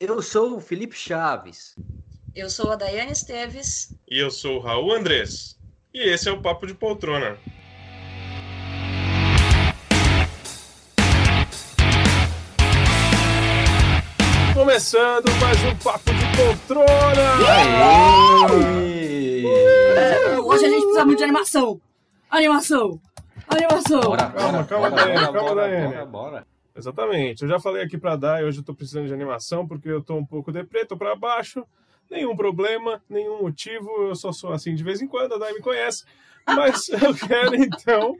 Eu sou o Felipe Chaves. Eu sou a Daiane Esteves. E eu sou o Raul Andrés. E esse é o Papo de Poltrona. Começando mais um Papo de Poltrona! Hoje a gente precisa muito de animação. Animação. Animação. Bora, Calma, bora, calma, bora, Daiane, bora, calma, bora, Daiane. Bora, bora. Exatamente. Eu já falei aqui pra Dai, hoje eu tô precisando de animação porque eu tô um pouco deprê, tô pra baixo. Nenhum problema, nenhum motivo, eu só sou assim de vez em quando, a Dai me conhece. Mas eu quero então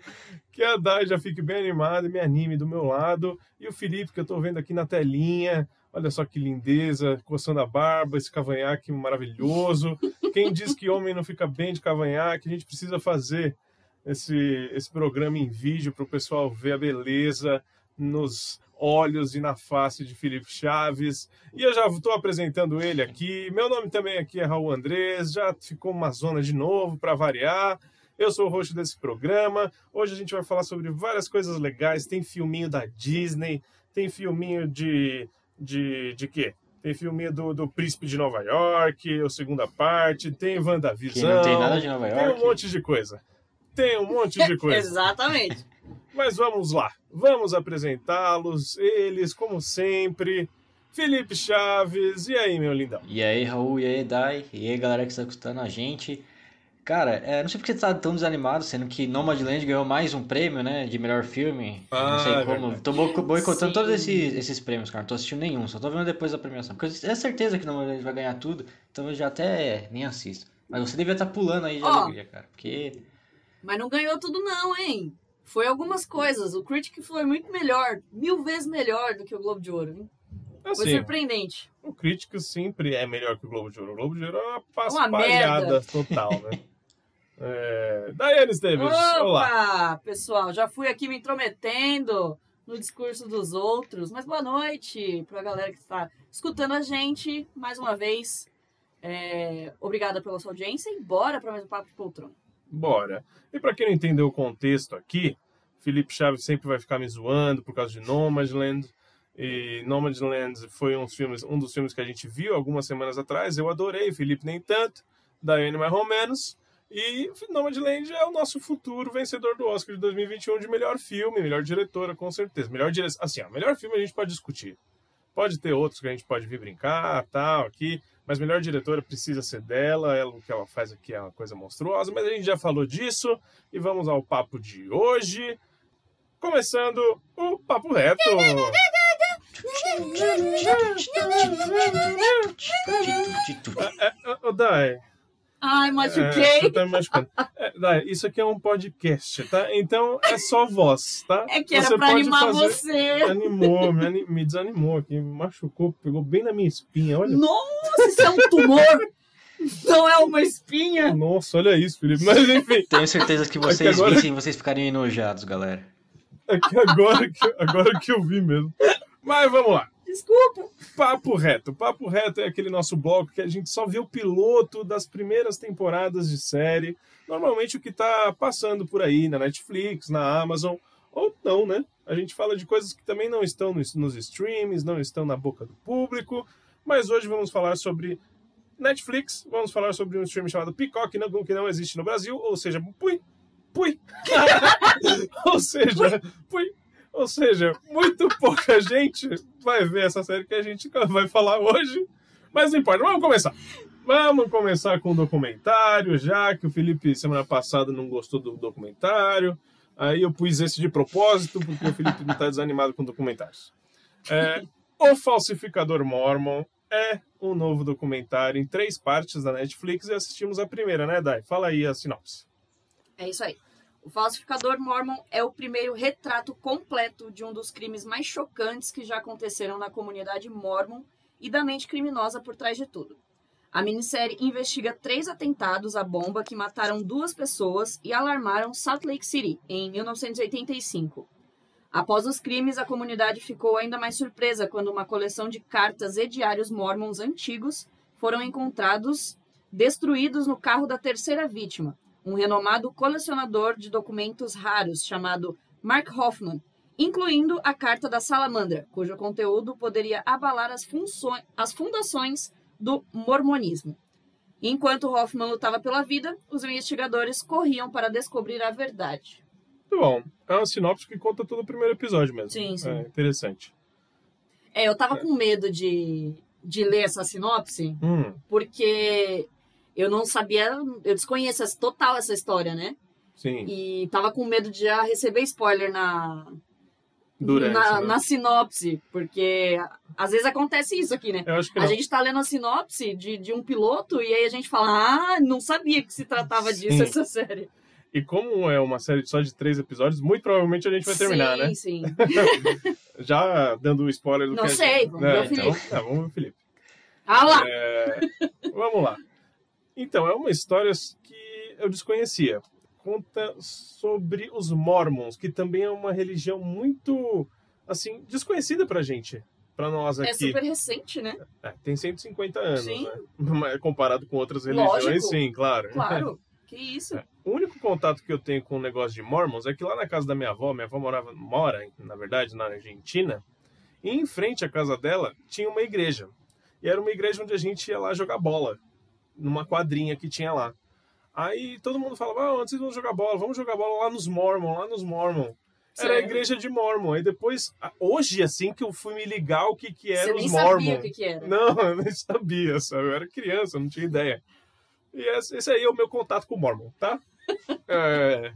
que a Dai já fique bem animada me anime do meu lado. E o Felipe, que eu tô vendo aqui na telinha, olha só que lindeza, coçando a barba, esse cavanhaque maravilhoso. Quem diz que homem não fica bem de cavanhaque, a gente precisa fazer esse, esse programa em vídeo para o pessoal ver a beleza nos olhos e na face de Felipe Chaves. E eu já estou apresentando ele aqui. Meu nome também aqui é Raul Andrés, já ficou uma zona de novo para variar. Eu sou o host desse programa. Hoje a gente vai falar sobre várias coisas legais. Tem filminho da Disney, tem filminho de. de, de quê? Tem filminho do, do Príncipe de Nova York, a segunda parte, tem Que WandaVisão. não tem nada de Nova Tem um York. monte de coisa. Tem um monte de coisa. Exatamente. Mas vamos lá. Vamos apresentá-los. Eles, como sempre. Felipe Chaves. E aí, meu lindão? E aí, Raul, e aí, Dai, e aí, galera que está escutando a gente. Cara, é, não sei porque você tá tão desanimado, sendo que Nomadland ganhou mais um prêmio, né, de melhor filme. Ah, não sei é como. verdade. Tô boico- boicotando todos esses, esses prêmios, cara. Não tô assistindo nenhum, só tô vendo depois da premiação. Porque eu tenho certeza que Nomadland vai ganhar tudo, então eu já até nem assisto. Mas você devia estar pulando aí de Ó. alegria, cara. Porque. Mas não ganhou tudo não, hein? Foi algumas coisas. O Critic foi muito melhor, mil vezes melhor do que o Globo de Ouro. Hein? Foi Assim, surpreendente. o crítico sempre é melhor que o Globo de Ouro. O Globo de Ouro é uma paspalhada merda. total, né? É... Daiane Esteves, olá. Opa, pessoal, já fui aqui me intrometendo no discurso dos outros. Mas boa noite pra galera que está escutando a gente mais uma vez. É, obrigada pela sua audiência e bora para mais um Papo de Poltrona. Bora. E pra quem não entendeu o contexto aqui, Felipe Chaves sempre vai ficar me zoando por causa de Nomadland. E Nomadland foi um, filmes, um dos filmes que a gente viu algumas semanas atrás. Eu adorei, Felipe nem tanto, Daiane mais ou menos. E Nomadland é o nosso futuro vencedor do Oscar de 2021 de melhor filme, melhor diretora, com certeza. Melhor dire... Assim, melhor filme a gente pode discutir. Pode ter outros que a gente pode vir brincar, tal, aqui. Mas melhor diretora precisa ser dela. Ela, o que ela faz aqui é uma coisa monstruosa. Mas a gente já falou disso. E vamos ao papo de hoje. Começando o Papo Reto. É, é, ô, Dai, Ai, é, machuquei. você tá me machucando. É, Dai, isso aqui é um podcast, tá? Então é só voz, tá? É, que era Você pra animar fazer- você. Animou, me, ani- me desanimou aqui, me machucou, pegou bem na minha espinha, olha. Nossa, isso é um tumor! Não é uma espinha! Nossa, olha isso, Felipe. Mas enfim, Tenho certeza que É que vocês agora- vissem vocês ficariam enojados, galera. É que agora que, agora que eu vi mesmo. Mas vamos lá. Desculpa. Papo Reto. Papo Reto é aquele nosso bloco que a gente só vê o piloto das primeiras temporadas de série. Normalmente o que tá passando por aí na Netflix, na Amazon, ou não, né? A gente fala de coisas que também não estão nos, nos streams, não estão na boca do público. Mas hoje vamos falar sobre Netflix, vamos falar sobre um stream chamado Peacock, que não existe no Brasil, ou seja, pui, ou seja, pui. Ou seja, muito pouca gente vai ver essa série que a gente vai falar hoje. Mas não importa, vamos começar. Vamos começar com o documentário, já que o Felipe semana passada não gostou do documentário. Aí eu pus esse de propósito, porque o Felipe não está desanimado com documentários. É, o Falsificador Mormon é um novo documentário em três partes da Netflix e assistimos a primeira, né, Dai? Fala aí a sinopse. É isso aí. O falsificador Mormon é o primeiro retrato completo de um dos crimes mais chocantes que já aconteceram na comunidade Mormon e da mente criminosa por trás de tudo. A minissérie investiga três atentados à bomba que mataram duas pessoas e alarmaram Salt Lake City em 1985. Após os crimes, a comunidade ficou ainda mais surpresa quando uma coleção de cartas e diários mormons antigos foram encontrados destruídos no carro da terceira vítima, um renomado colecionador de documentos raros chamado Mark Hoffman, incluindo a Carta da Salamandra, cujo conteúdo poderia abalar as, funções, as fundações do mormonismo. Enquanto Hoffman lutava pela vida, os investigadores corriam para descobrir a verdade. Muito bom. É uma sinopse que conta todo o primeiro episódio mesmo. Sim, sim. É interessante. É, eu tava É. com medo de, de ler essa sinopse, Hum, porque eu não sabia, eu desconheço total essa história, né? sim. E tava com medo de já receber spoiler na, Durante. na, né? na sinopse, porque às vezes acontece isso aqui, né? A não. gente tá lendo a sinopse de, de um piloto e aí a gente fala, ah, não sabia que se tratava disso Sim. essa série. E como é uma série só de três episódios, muito provavelmente a gente vai terminar, sim, né? Sim, Já dando o spoiler do Não que a sei, gente... vamos ver o então, Felipe. tá, vamos ver o Felipe. Ah lá! É, vamos lá. Então, é uma história que eu desconhecia. Conta sobre os Mormons, que também é uma religião muito, assim, desconhecida pra gente. Pra nós É aqui. super recente, né? É, tem 150 anos, Sim. né? Comparado com outras religiões, Lógico. sim, claro. Claro. Que isso? É. O único contato que eu tenho com o negócio de Mormons é que lá na casa da minha avó, minha avó morava, mora, na verdade, na Argentina, e em frente à casa dela tinha uma igreja. E era uma igreja onde a gente ia lá jogar bola, numa quadrinha que tinha lá. Aí todo mundo falava, ah, vocês vão jogar bola? Vamos jogar bola lá nos Mormon, lá nos Mormon. Era a igreja de Mormon. Aí depois, hoje assim que eu fui me ligar o que que Você era nem os sabia Mormon. o que, que era. Não, eu nem sabia, sabe? Eu era criança, eu não tinha ideia. E esse esse aí é o meu contato com o Mormon, tá? É...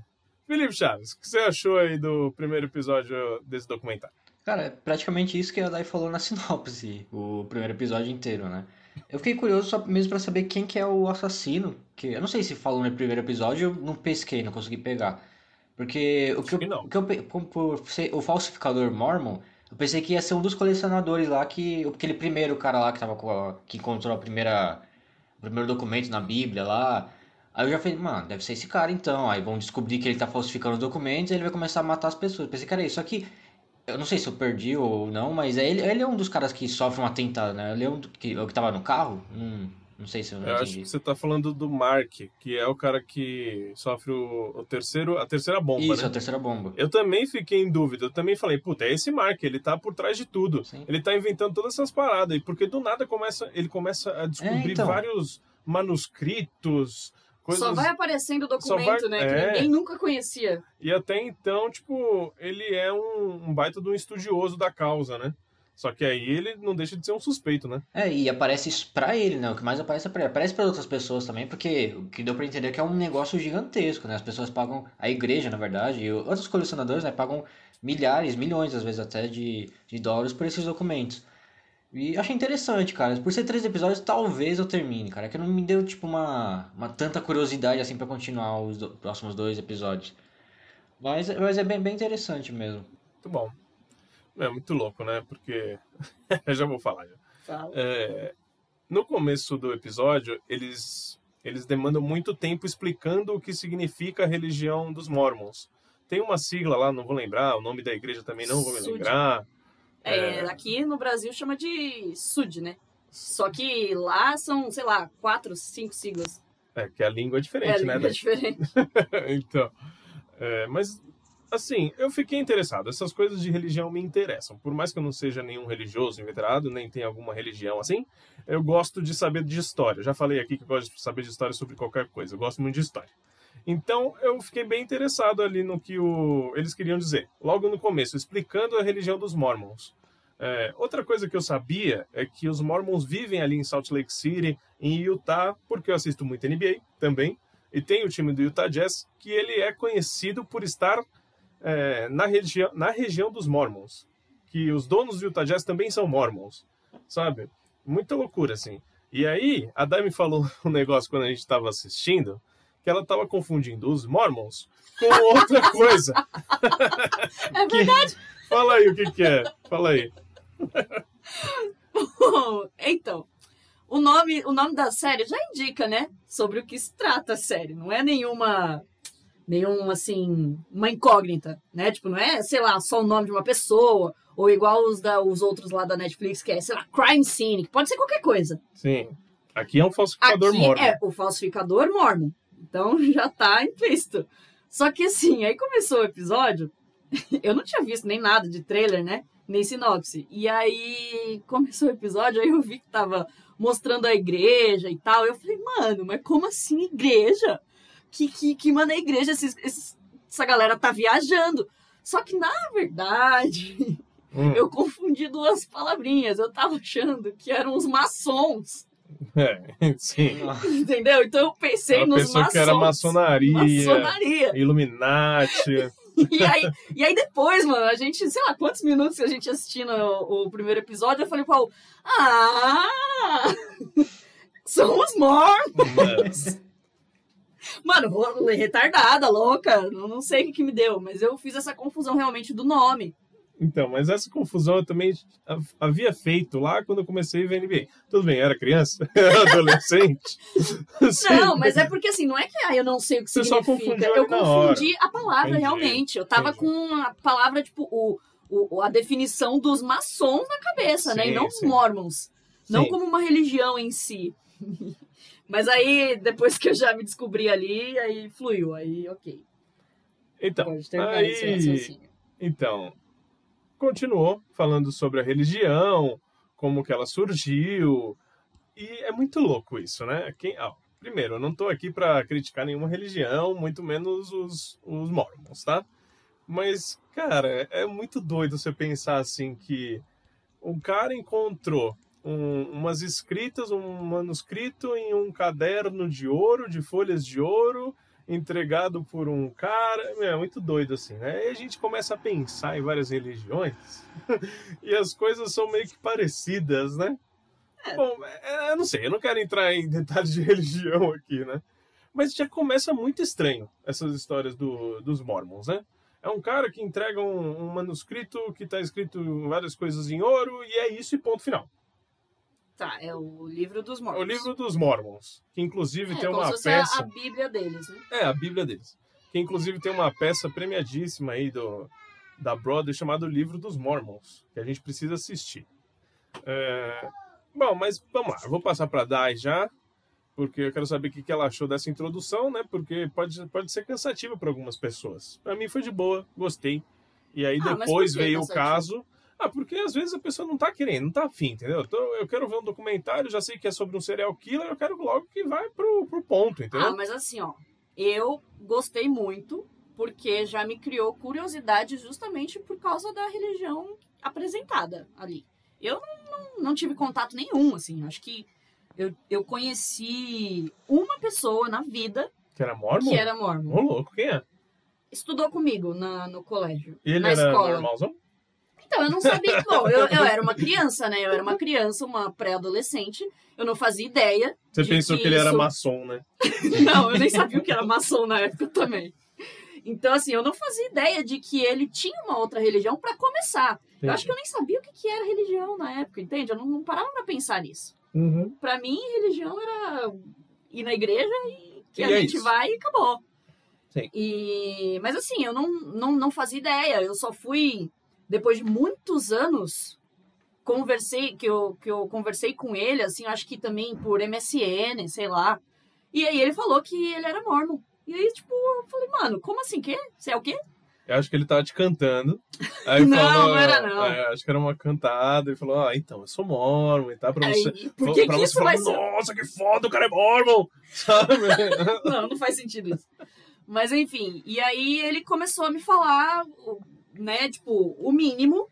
Felipe Chaves, o que você achou aí do primeiro episódio desse documentário? Cara, é praticamente isso que a Dai falou na sinopse, o primeiro episódio inteiro, né? Eu fiquei curioso só mesmo pra saber quem que é o assassino, que eu não sei se falou no primeiro episódio, eu não pesquei, não consegui pegar. Porque o que eu, o que eu por ser o falsificador Mormon, eu pensei que ia ser um dos colecionadores lá que aquele primeiro cara lá que tava com a- que encontrou a primeira o primeiro documento na Bíblia lá. Aí eu já falei, mano, deve ser esse cara então. Aí vão descobrir que ele tá falsificando os documentos e ele vai começar a matar as pessoas. Pensei, cara, isso aqui. Eu não sei se eu perdi ou não, mas é ele, ele é um dos caras que sofre um atentado, né? Ele é um do- que, o que tava no carro? Não, não sei se eu não Eu acho entendi. que você tá falando do Mark, que é o cara que sofre o, o terceiro, a terceira bomba, Isso, né? a terceira bomba. Eu também fiquei em dúvida. Eu também falei, puta, é esse Mark, ele tá por trás de tudo. Sim. Ele tá inventando todas essas paradas. E porque do nada começa, ele começa a descobrir então. vários manuscritos, coisas. Só vai aparecendo o documento, vai- né? Que é. ninguém nunca conhecia. E até então, tipo, ele é um, um baita de um estudioso da causa, né? Só que aí ele não deixa de ser um suspeito, né? É, e aparece isso pra ele, né? O que mais aparece é pra ele. Aparece pra outras pessoas também, porque o que deu pra entender é que é um negócio gigantesco, né? As pessoas pagam, a igreja, na verdade, e outros colecionadores, né? Pagam milhares, milhões, às vezes até, de, de dólares por esses documentos. E achei interessante, cara. Por ser três episódios, talvez eu termine, cara. É que não me deu, tipo, uma, uma tanta curiosidade, assim, pra continuar os do- próximos dois episódios. Mas, mas é bem, bem interessante mesmo. Muito bom. É muito louco, né? Porque. já vou falar. Já. Fala. É, no começo do episódio, eles, eles demandam muito tempo explicando o que significa a religião dos Mormons. Tem uma sigla lá, não vou lembrar, o nome da igreja também não vou me lembrar. É, aqui no Brasil chama de SUD, né? Só que lá são, sei lá, quatro, cinco siglas. É, que a língua é É, diferente, né? língua diferente. então, é, mas assim, eu fiquei interessado. Essas coisas de religião me interessam. Por mais que eu não seja nenhum religioso inveterado, nem tenha alguma religião assim, eu gosto de saber de história. Já falei aqui que eu gosto de saber de história sobre qualquer coisa. Eu gosto muito de história. Então, eu fiquei bem interessado ali no que o, eles queriam dizer. Logo no começo, explicando a religião dos Mormons. É, outra coisa que eu sabia é que os Mormons vivem ali em Salt Lake City, em Utah, porque eu assisto muito NBA também. E tem o time do Utah Jazz, que ele é conhecido por estar é, na, região, na região dos Mormons. Que os donos do Utah Jazz também são Mormons, sabe? Muita loucura, assim. E aí, a Dai me falou um negócio quando a gente estava assistindo, que ela estava confundindo os Mormons com outra coisa. É verdade. Fala aí o que, que é. Fala aí. Então, o nome, o nome da série já indica, né? Sobre o que se trata a série. Não é nenhuma. Nenhum, assim, uma incógnita, né? Tipo, não é, sei lá, só o nome de uma pessoa, ou igual os, da, os outros lá da Netflix, que é, sei lá, Crime Scene, que pode ser qualquer coisa. Sim. Aqui é um falsificador Aqui mormon. é o falsificador mormon. Então já tá implícito. Só que assim, aí começou o episódio, eu não tinha visto nem nada de trailer, né? Nem sinopse. E aí começou o episódio, aí eu vi que tava mostrando a igreja e tal. Eu falei, mano, mas como assim igreja? Que, que, que mano, a igreja, esses, esses, essa galera tá viajando. Só que, na verdade, Hum. eu confundi duas palavrinhas. Eu tava achando que eram os maçons, É, sim. entendeu? Então eu pensei Ela nos pensou maçons. que era maçonaria, Maçonaria. Illuminati. E aí, e aí depois, mano, a gente, sei lá, quantos minutos que a gente assistindo o, o primeiro episódio, eu falei Paulo, ah, são os mormons. Mano, ro- retardada, louca, não, não sei o que, que me deu, mas eu fiz essa confusão realmente do nome. Então, mas essa confusão eu também ha- havia feito lá quando eu comecei a ver NBA. Tudo bem, era criança, era adolescente. Sim. Não, mas é porque assim, não é que ah, eu não sei o que Você só significa. Eu confundi a palavra Entendi, realmente. Eu tava entendi. com a palavra, tipo, o, o, a definição dos maçons na cabeça, né? E Sim, não os sim. mormons. Não Sim. como uma religião em si. Mas aí, depois que eu já me descobri ali, aí fluiu. Aí, ok. Então, aí, raciocínio. então, continuou falando sobre a religião, como que ela surgiu. E é muito louco isso, né? Quem, ah, primeiro, eu não tô aqui para criticar nenhuma religião, muito menos os, os mormons, tá? Mas, cara, é muito doido você pensar assim que um cara encontrou um- umas escritas, um manuscrito em um caderno de ouro, de folhas de ouro, entregado por um cara. É muito doido assim, né? E a gente começa a pensar em várias religiões e as coisas são meio que parecidas, né? Bom, é, eu não sei, eu não quero entrar em detalhes de religião aqui, né? Mas já começa muito estranho essas histórias do, dos Mormons, né? É um cara que entrega um, um manuscrito que está escrito várias coisas em ouro e é isso e ponto final. Tá, é o livro dos É mormons. o livro dos Mormons, que inclusive é, tem uma a- peça. a Bíblia deles, né? É, a Bíblia deles. Que inclusive tem uma peça premiadíssima aí do, da Broadway chamada Livro dos Mormons, que a gente precisa assistir. É, Bom, mas vamos lá, eu vou passar para Dai já, porque eu quero saber o que ela achou dessa introdução, né? Porque pode, pode ser cansativo para algumas pessoas. Para mim foi de boa, gostei. E aí Ah, depois veio o caso. Ah, porque às vezes a pessoa não tá querendo, não tá afim, entendeu? Eu, tô- eu quero ver um documentário, já sei que é sobre um serial killer, eu quero logo que vai pro, pro ponto, entendeu? Ah, mas assim, ó, eu gostei muito porque já me criou curiosidade justamente por causa da religião apresentada ali. Eu não, não, não tive contato nenhum, assim, acho que eu, eu conheci uma pessoa na vida Que era Mormon? que era mormon. Ô, louco, quem é? Estudou comigo na, no colégio, E ele na era escola. normalzão? Então, eu não sabia. Bom, eu, eu era uma criança, né? Eu era uma criança, uma pré-adolescente. Eu não fazia ideia. Você pensou que ele era isso- maçom, né? Não, eu nem sabia o que era maçom na época também. Então, assim, eu não fazia ideia de que ele tinha uma outra religião para começar. Eu acho que eu nem sabia o que que era religião na época, entende? Eu não, não parava pra pensar nisso. Uhum. Pra mim, religião era ir na igreja e que E a é gente isso. vai e acabou. Sim. E... Mas assim, eu não, não, não fazia ideia. Eu só fui, depois de muitos anos, conversei, que eu, que eu conversei com ele, assim, acho que também por MSN, sei lá. E aí ele falou que ele era mormon. E aí, tipo, eu falei, mano, como assim? Quê? Você é o quê? Eu acho que ele tava te cantando. Aí Não, falou, não era, não. é, acho que era uma cantada. E falou, ah, então, eu sou mormon e tá pra Aí, você... por que, pra que você isso falar, vai ser... nossa, que foda, o cara é mormon! Sabe? Não, não faz sentido isso. Mas enfim, e aí ele começou a me falar, né, tipo, o mínimo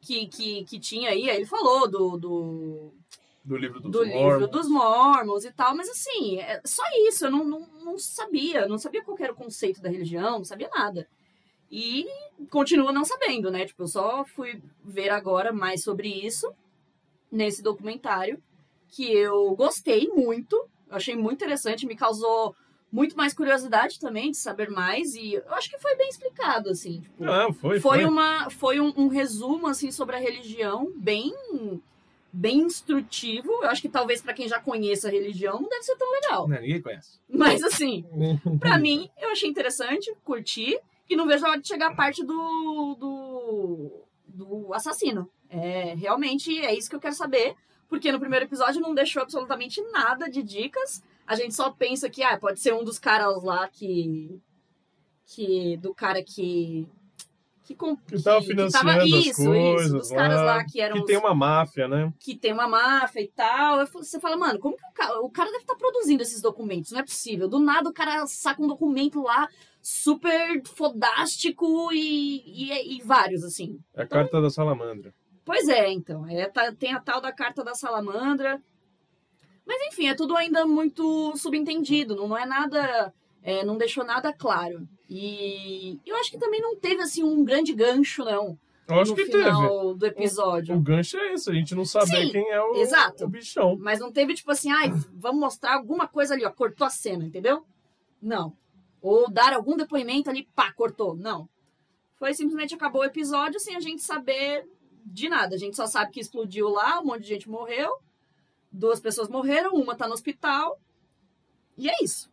que, que, que tinha aí. Aí ele falou do, do, Do livro dos do Mormons. livro dos Mormons e tal, mas assim, é só isso, eu não, não, não sabia, não sabia qual era o conceito da religião, não sabia nada. E continuo não sabendo, né? Tipo, eu só fui ver agora mais sobre isso nesse documentário, que eu gostei muito, achei muito interessante, me causou muito mais curiosidade também de saber mais, e eu acho que foi bem explicado, assim. Tipo, Não, foi, foi foi. uma foi um, um resumo assim sobre a religião bem bem instrutivo eu acho que talvez pra quem já conheça a religião não deve ser tão legal Não, ninguém conhece. mas assim pra mim eu achei interessante curti e não vejo a hora de chegar a parte do do, do assassino é realmente é isso que eu quero saber porque no primeiro episódio não deixou absolutamente nada de dicas a gente só pensa que ah, pode ser um dos caras lá que que do cara que que, com, Que tava financiando as isso, coisas isso, os caras lá, lá que eram Que os- tem uma máfia, né? que tem uma máfia e tal. Você fala, mano, como que o cara, o cara deve estar produzindo esses documentos? Não é possível. Do nada o cara saca um documento lá super fodástico e, e, e vários, assim. É a carta da salamandra. Pois é, então. É, tá- tem a tal da carta da salamandra. Mas enfim, é tudo ainda muito subentendido. Não, é nada. é, não deixou nada claro. E eu acho que também não teve assim um grande gancho, não. Eu acho no que teve. final do episódio. O gancho é esse, a gente não saber Sim, quem é o, exato. o bichão. Mas não teve tipo assim, ai, vamos mostrar alguma coisa ali, ó, cortou a cena, entendeu? Não. Ou dar algum depoimento ali, pá, cortou. Não. Foi simplesmente acabou o episódio sem a gente saber de nada. A gente só sabe que explodiu lá, um monte de gente morreu, duas pessoas morreram, uma tá no hospital. E é isso.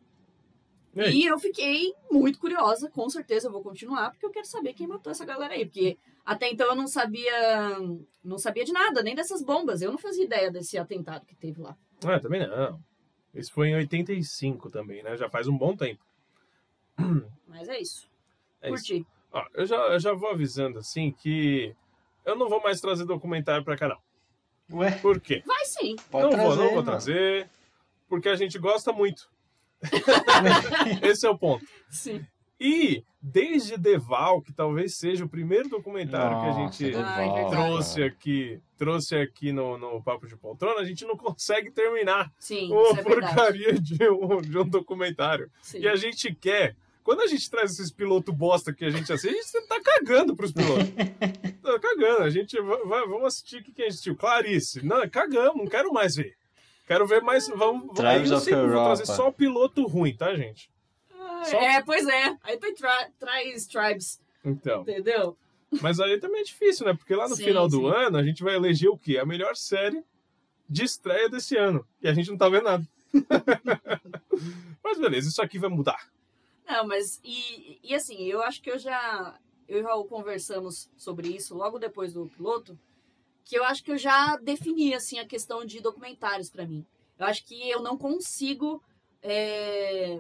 E aí? E eu fiquei muito curiosa, com certeza eu vou continuar, porque eu quero saber quem matou essa galera aí. Porque até então eu não sabia. Não sabia de nada, nem dessas bombas. Eu não fazia ideia desse atentado que teve lá. Ah, também não. Esse foi em 85 também, né? Já faz um bom tempo. Mas é isso. É isso. Curti. Ó, eu, já, eu já vou avisando assim que eu não vou mais trazer documentário pra cá, não. Ué, Por quê? Vai sim. pode não trazer. vou, não vou trazer, porque a gente gosta muito. Esse é o ponto. Sim. E desde Deval, que talvez seja o primeiro documentário que a Nossa, gente Deval, trouxe aqui, trouxe aqui no, no Papo de Poltrona, a gente não consegue terminar Sim, uma é porcaria de um, de um documentário. Sim. E a gente quer. Quando a gente traz esses pilotos bosta que a gente assiste, a gente tá cagando pros pilotos. tá cagando. A gente vai, vai- vamos assistir o que, que a gente assistiu. Clarice. Não, cagamos, não quero mais ver. Quero ver mais. Vamos, aí of Europa. trazer só piloto ruim, tá, gente? Ah, Só- É, pois é. Aí tem tra traz tribes, Então. entendeu? Mas aí também é difícil, né? Porque lá no Sim, final do sim. ano a gente vai eleger o quê? A melhor série de estreia desse ano. E a gente não tá vendo nada. Mas beleza, isso aqui vai mudar. Não, mas e, e assim, eu acho que eu já eu e o Raul conversamos sobre isso logo depois do piloto, que eu acho que eu já defini assim a questão de documentários pra mim. Eu acho que eu não consigo é,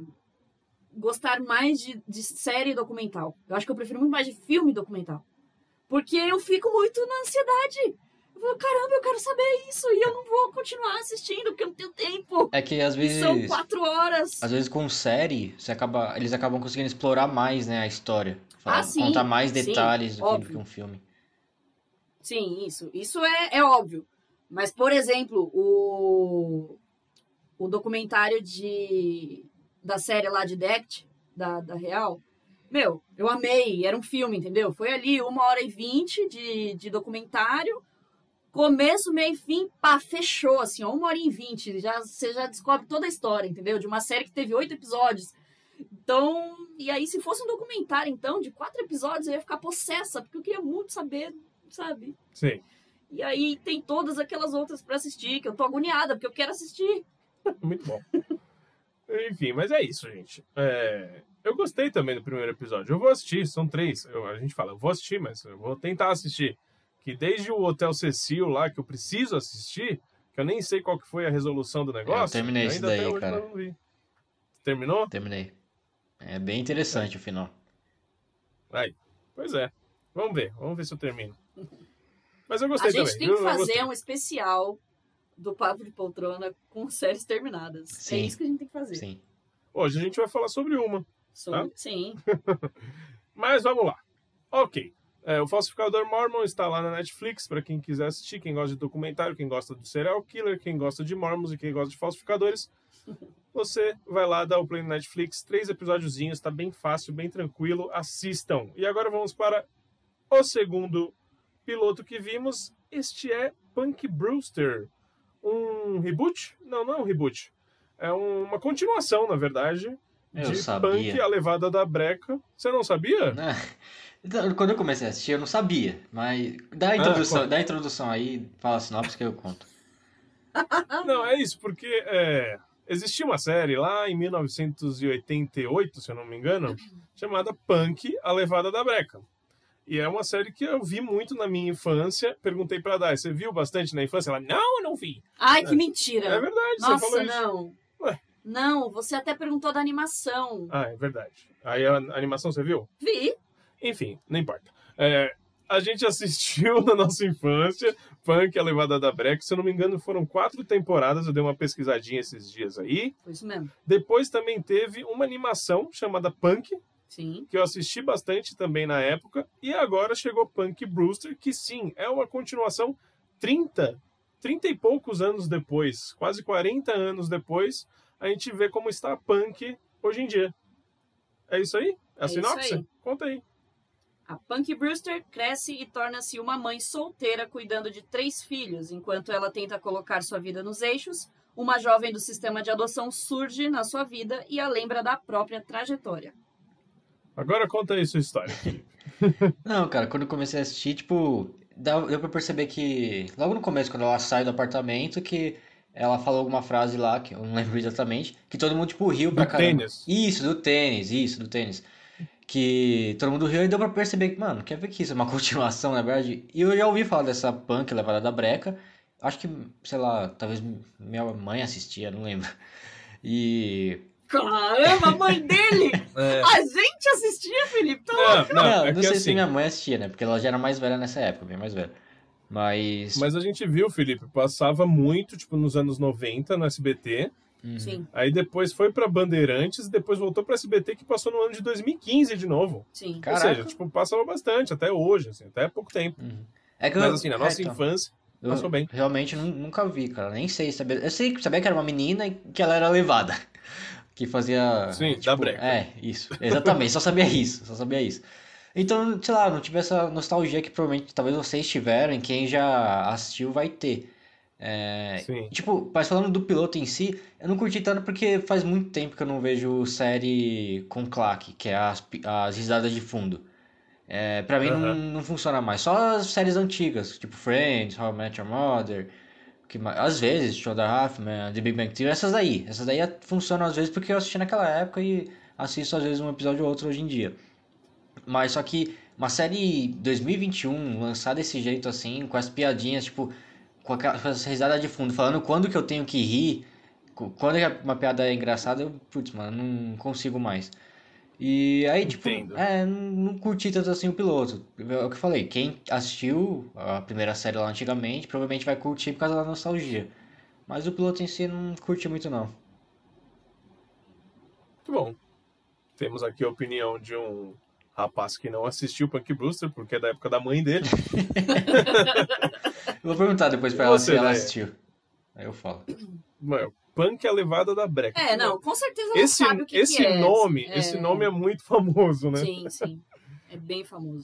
gostar mais de, de série documental. Eu acho que eu prefiro muito mais de filme documental. Porque eu fico muito na ansiedade. Eu falo, caramba, eu quero saber isso e eu não vou continuar assistindo porque eu não tenho tempo. É que às vezes. São quatro horas. Às vezes com série, você acaba, eles acabam conseguindo explorar mais, né, a história. Falar- Ah, sim, contar mais sim, detalhes do que, do óbvio. que um filme. Sim, isso. Isso é, é óbvio. Mas, por exemplo, o, o documentário de, da série lá de Dect, da, da Real, meu, eu amei. Era um filme, entendeu? Foi ali uma hora e vinte de, de documentário. Começo, meio e fim, pá, fechou, assim, ó, uma hora e vinte. Já, você já descobre toda a história, entendeu? De uma série que teve oito episódios. Então, e aí, se fosse um documentário, então, de quatro episódios, eu ia ficar possessa, porque eu queria muito saber, sabe? Sim. E aí tem todas aquelas outras pra assistir, que eu tô agoniada, porque eu quero assistir. Muito bom. Enfim, mas é isso, gente. É, Eu gostei também do primeiro episódio. Eu vou assistir, são três. Eu- a gente fala, eu vou assistir, mas eu vou tentar assistir. Que desde o Hotel Cecil lá, que eu preciso assistir, que eu nem sei qual que foi a resolução do negócio. Eu terminei ainda até daí, hoje cara. Terminou? Terminei. É bem interessante o final. Aí. Pois é. Vamos ver. Vamos ver se eu termino. Mas eu A gostei gente também. tem que Eu- eu fazer um especial do Papo de Poltrona com séries terminadas. Sim. É isso que a gente tem que fazer. Sim. Hoje a gente vai falar sobre uma. Sobre- Tá. Sim. Mas vamos lá. Ok. É, o Falsificador Mormon está lá na Netflix para quem quiser assistir, quem gosta de documentário, quem gosta do serial killer, quem gosta de Mormons e quem gosta de falsificadores. Você vai lá dar o play no Netflix, três episódiozinhos, tá bem fácil, bem tranquilo, assistam. E agora vamos para o segundo piloto que vimos. Este é Punk Brewster. Um reboot? Não, não é um reboot. É um- uma continuação, na verdade, Eu de sabia. Punk, a levada da breca. Você não sabia? Então, Quando eu comecei a assistir, eu não sabia. Mas dá a introdução, conta. dá a introdução aí, fala a sinopse que eu conto. Não, é isso, porque é, existia uma série lá em 1988, se eu não me engano, chamada Punk, a Levada da Breca. E é uma série que eu vi muito na minha infância. Perguntei pra Dai, você viu bastante na infância? Ela, não, eu não vi. Ai, que É. mentira. É verdade, você falou Nossa, isso. não. Ué. Não, você até perguntou da animação. Ah, é verdade. Aí a animação você viu? Vi. Enfim, não importa. É, a gente assistiu na nossa infância Punk, a Levada da Breca. Se eu não me engano, foram quatro temporadas. Eu dei uma pesquisadinha esses dias aí. Foi isso mesmo. Depois também teve uma animação chamada Punk, Sim. que eu assisti bastante também na época. E agora chegou Punk Brewster, que sim, é uma continuação 30, 30 e poucos anos depois, quase 40 anos depois, a gente vê como está a Punk hoje em dia. É isso aí? É a É sinopse? Conta aí. A Punk Brewster cresce e torna-se uma mãe solteira cuidando de três filhos, enquanto ela tenta colocar sua vida nos eixos. Uma jovem do sistema de adoção surge na sua vida e a lembra da própria trajetória. Agora conta aí sua história. Não, cara, quando eu comecei a assistir, tipo, dá- deu pra perceber que logo no começo, quando ela sai do apartamento, que ela falou alguma frase lá, que eu não lembro exatamente, que todo mundo, tipo, riu pra Do caramba. tênis. Isso, do tênis, isso, do tênis. Que todo mundo riu e deu pra perceber que, mano, quer ver que isso é uma continuação, na verdade? E eu já ouvi falar dessa punk levada da breca. Acho que, sei lá, talvez minha mãe assistia, não lembro. E. Caramba, a mãe dele! É. A gente assistia, Felipe! Tá Não, não, Não, é não sei se assim, minha mãe assistia, né? Porque ela já era mais velha nessa época, bem mais velha. Mas. Mas a gente viu, Felipe, passava muito, tipo, nos anos 90 no SBT. Uhum. Sim, Aí depois foi pra Bandeirantes, depois voltou pra SBT, que passou no ano de 2015 de novo. sim. Caraca. Ou seja, tipo, passava bastante, até hoje, assim, até pouco tempo. Uhum. É que eu- Mas assim, na é, nossa então, infância, eu passou bem. Realmente nu- nunca vi, cara. Nem sei saber. Eu sei sabia que era uma menina e que ela era levada. Que fazia. Sim, tipo, da breca. É, isso. Exatamente, só sabia isso. Só sabia isso. Então, sei lá, não tive essa nostalgia que provavelmente talvez vocês tiveram, e quem já assistiu vai ter. É. Tipo, mas falando do piloto em si, eu não curti tanto porque faz muito tempo que eu não vejo série com claque, que é as, as risadas de fundo. É, pra mim não, não funciona mais. Só as séries antigas, tipo Friends, How I Met Your Mother, que, às vezes, Show da Halfman, The Big Bang Theory, essas daí. Essas daí funcionam às vezes porque eu assisti naquela época e assisto às vezes um episódio ou outro hoje em dia. Mas só que uma série 2021 lançada desse jeito assim, com as piadinhas, tipo, com aquela- com essa risada de fundo, falando quando que eu tenho que rir, quando que uma piada é engraçada, eu, putz, mano, não consigo mais. E aí, tipo, Entendo. é, não, não curti tanto assim o piloto. É o que eu falei, quem assistiu a primeira série lá antigamente, provavelmente vai curtir por causa da nostalgia. Mas o piloto em si não curti muito não. Muito bom. Temos aqui a opinião de um rapaz que não assistiu Punk Brewster, porque é da época da mãe dele. Eu vou perguntar depois pra ela você, se ela assistiu. Aí eu falo. Mano, Punk é a levada da breca. É, não, com certeza ela Esse, sabe o que, esse que é. nome, É. esse nome é muito famoso, né? Sim, sim. É bem famoso.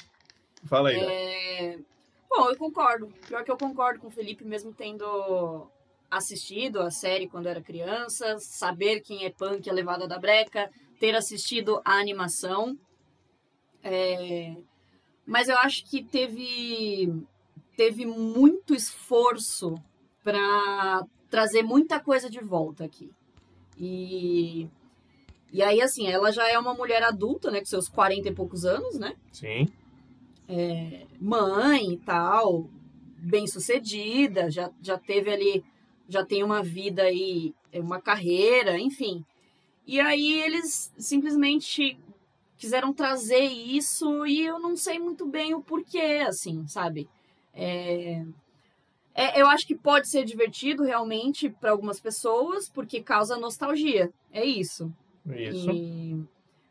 Fala aí. né? É... Bom, eu concordo. Pior que eu concordo com o Felipe, mesmo tendo assistido a série quando era criança, saber quem é punk, a levada da breca, ter assistido a animação. É, Mas eu acho que teve, teve muito esforço para trazer muita coisa de volta aqui. E, e aí, assim, ela já é uma mulher adulta, né, com seus 40 e poucos anos, né? Sim. mãe e tal, bem sucedida, já, já teve ali, já tem uma vida aí, uma carreira, enfim. E aí eles simplesmente quiseram trazer isso e eu não sei muito bem o porquê, assim, sabe? É, é, eu acho que pode ser divertido realmente para algumas pessoas, porque causa nostalgia. É isso. Isso. E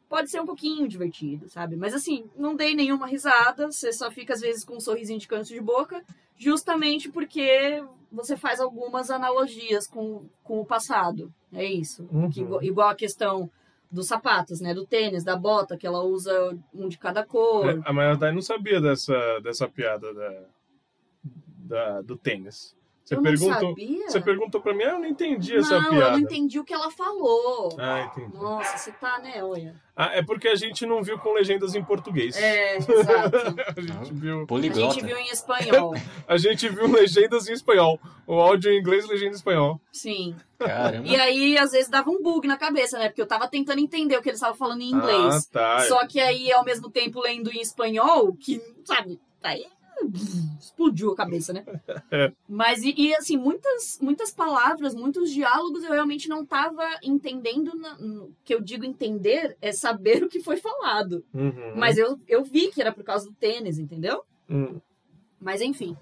pode ser um pouquinho divertido, sabe? Mas assim, não dei nenhuma risada, você só fica às vezes com um sorrisinho de canto de boca, justamente porque você faz algumas analogias com, com o passado. É isso. Uhum. Que igual, a questão dos sapatos, né? Do tênis, da bota, que ela usa um de cada cor. É, a Dai não sabia dessa, dessa piada da, da- do tênis. Você eu perguntou, não sabia. você perguntou pra mim, ah, eu não entendi essa não, eu piada. não entendi o que ela falou. Ah, entendi. Nossa, você tá, né? Olha. Ah, é porque a gente não viu com legendas em português. É, exato. a gente viu, A Poliglota. gente viu em espanhol. a gente viu legendas em espanhol. O áudio em inglês, legenda em espanhol. Sim. Caramba. E aí, às vezes, dava um bug na cabeça, né? Porque eu tava tentando entender o que eles estavam falando em inglês. Ah, tá. Só que aí, ao mesmo tempo, lendo em espanhol, que, sabe, aí explodiu a cabeça, né? É. Mas, e, e, assim, muitas, muitas palavras, muitos diálogos eu realmente não tava entendendo. na- no- que eu digo entender é saber o que foi falado. Uhum. Mas eu, eu vi que era por causa do tênis, entendeu? Hum. Mas enfim.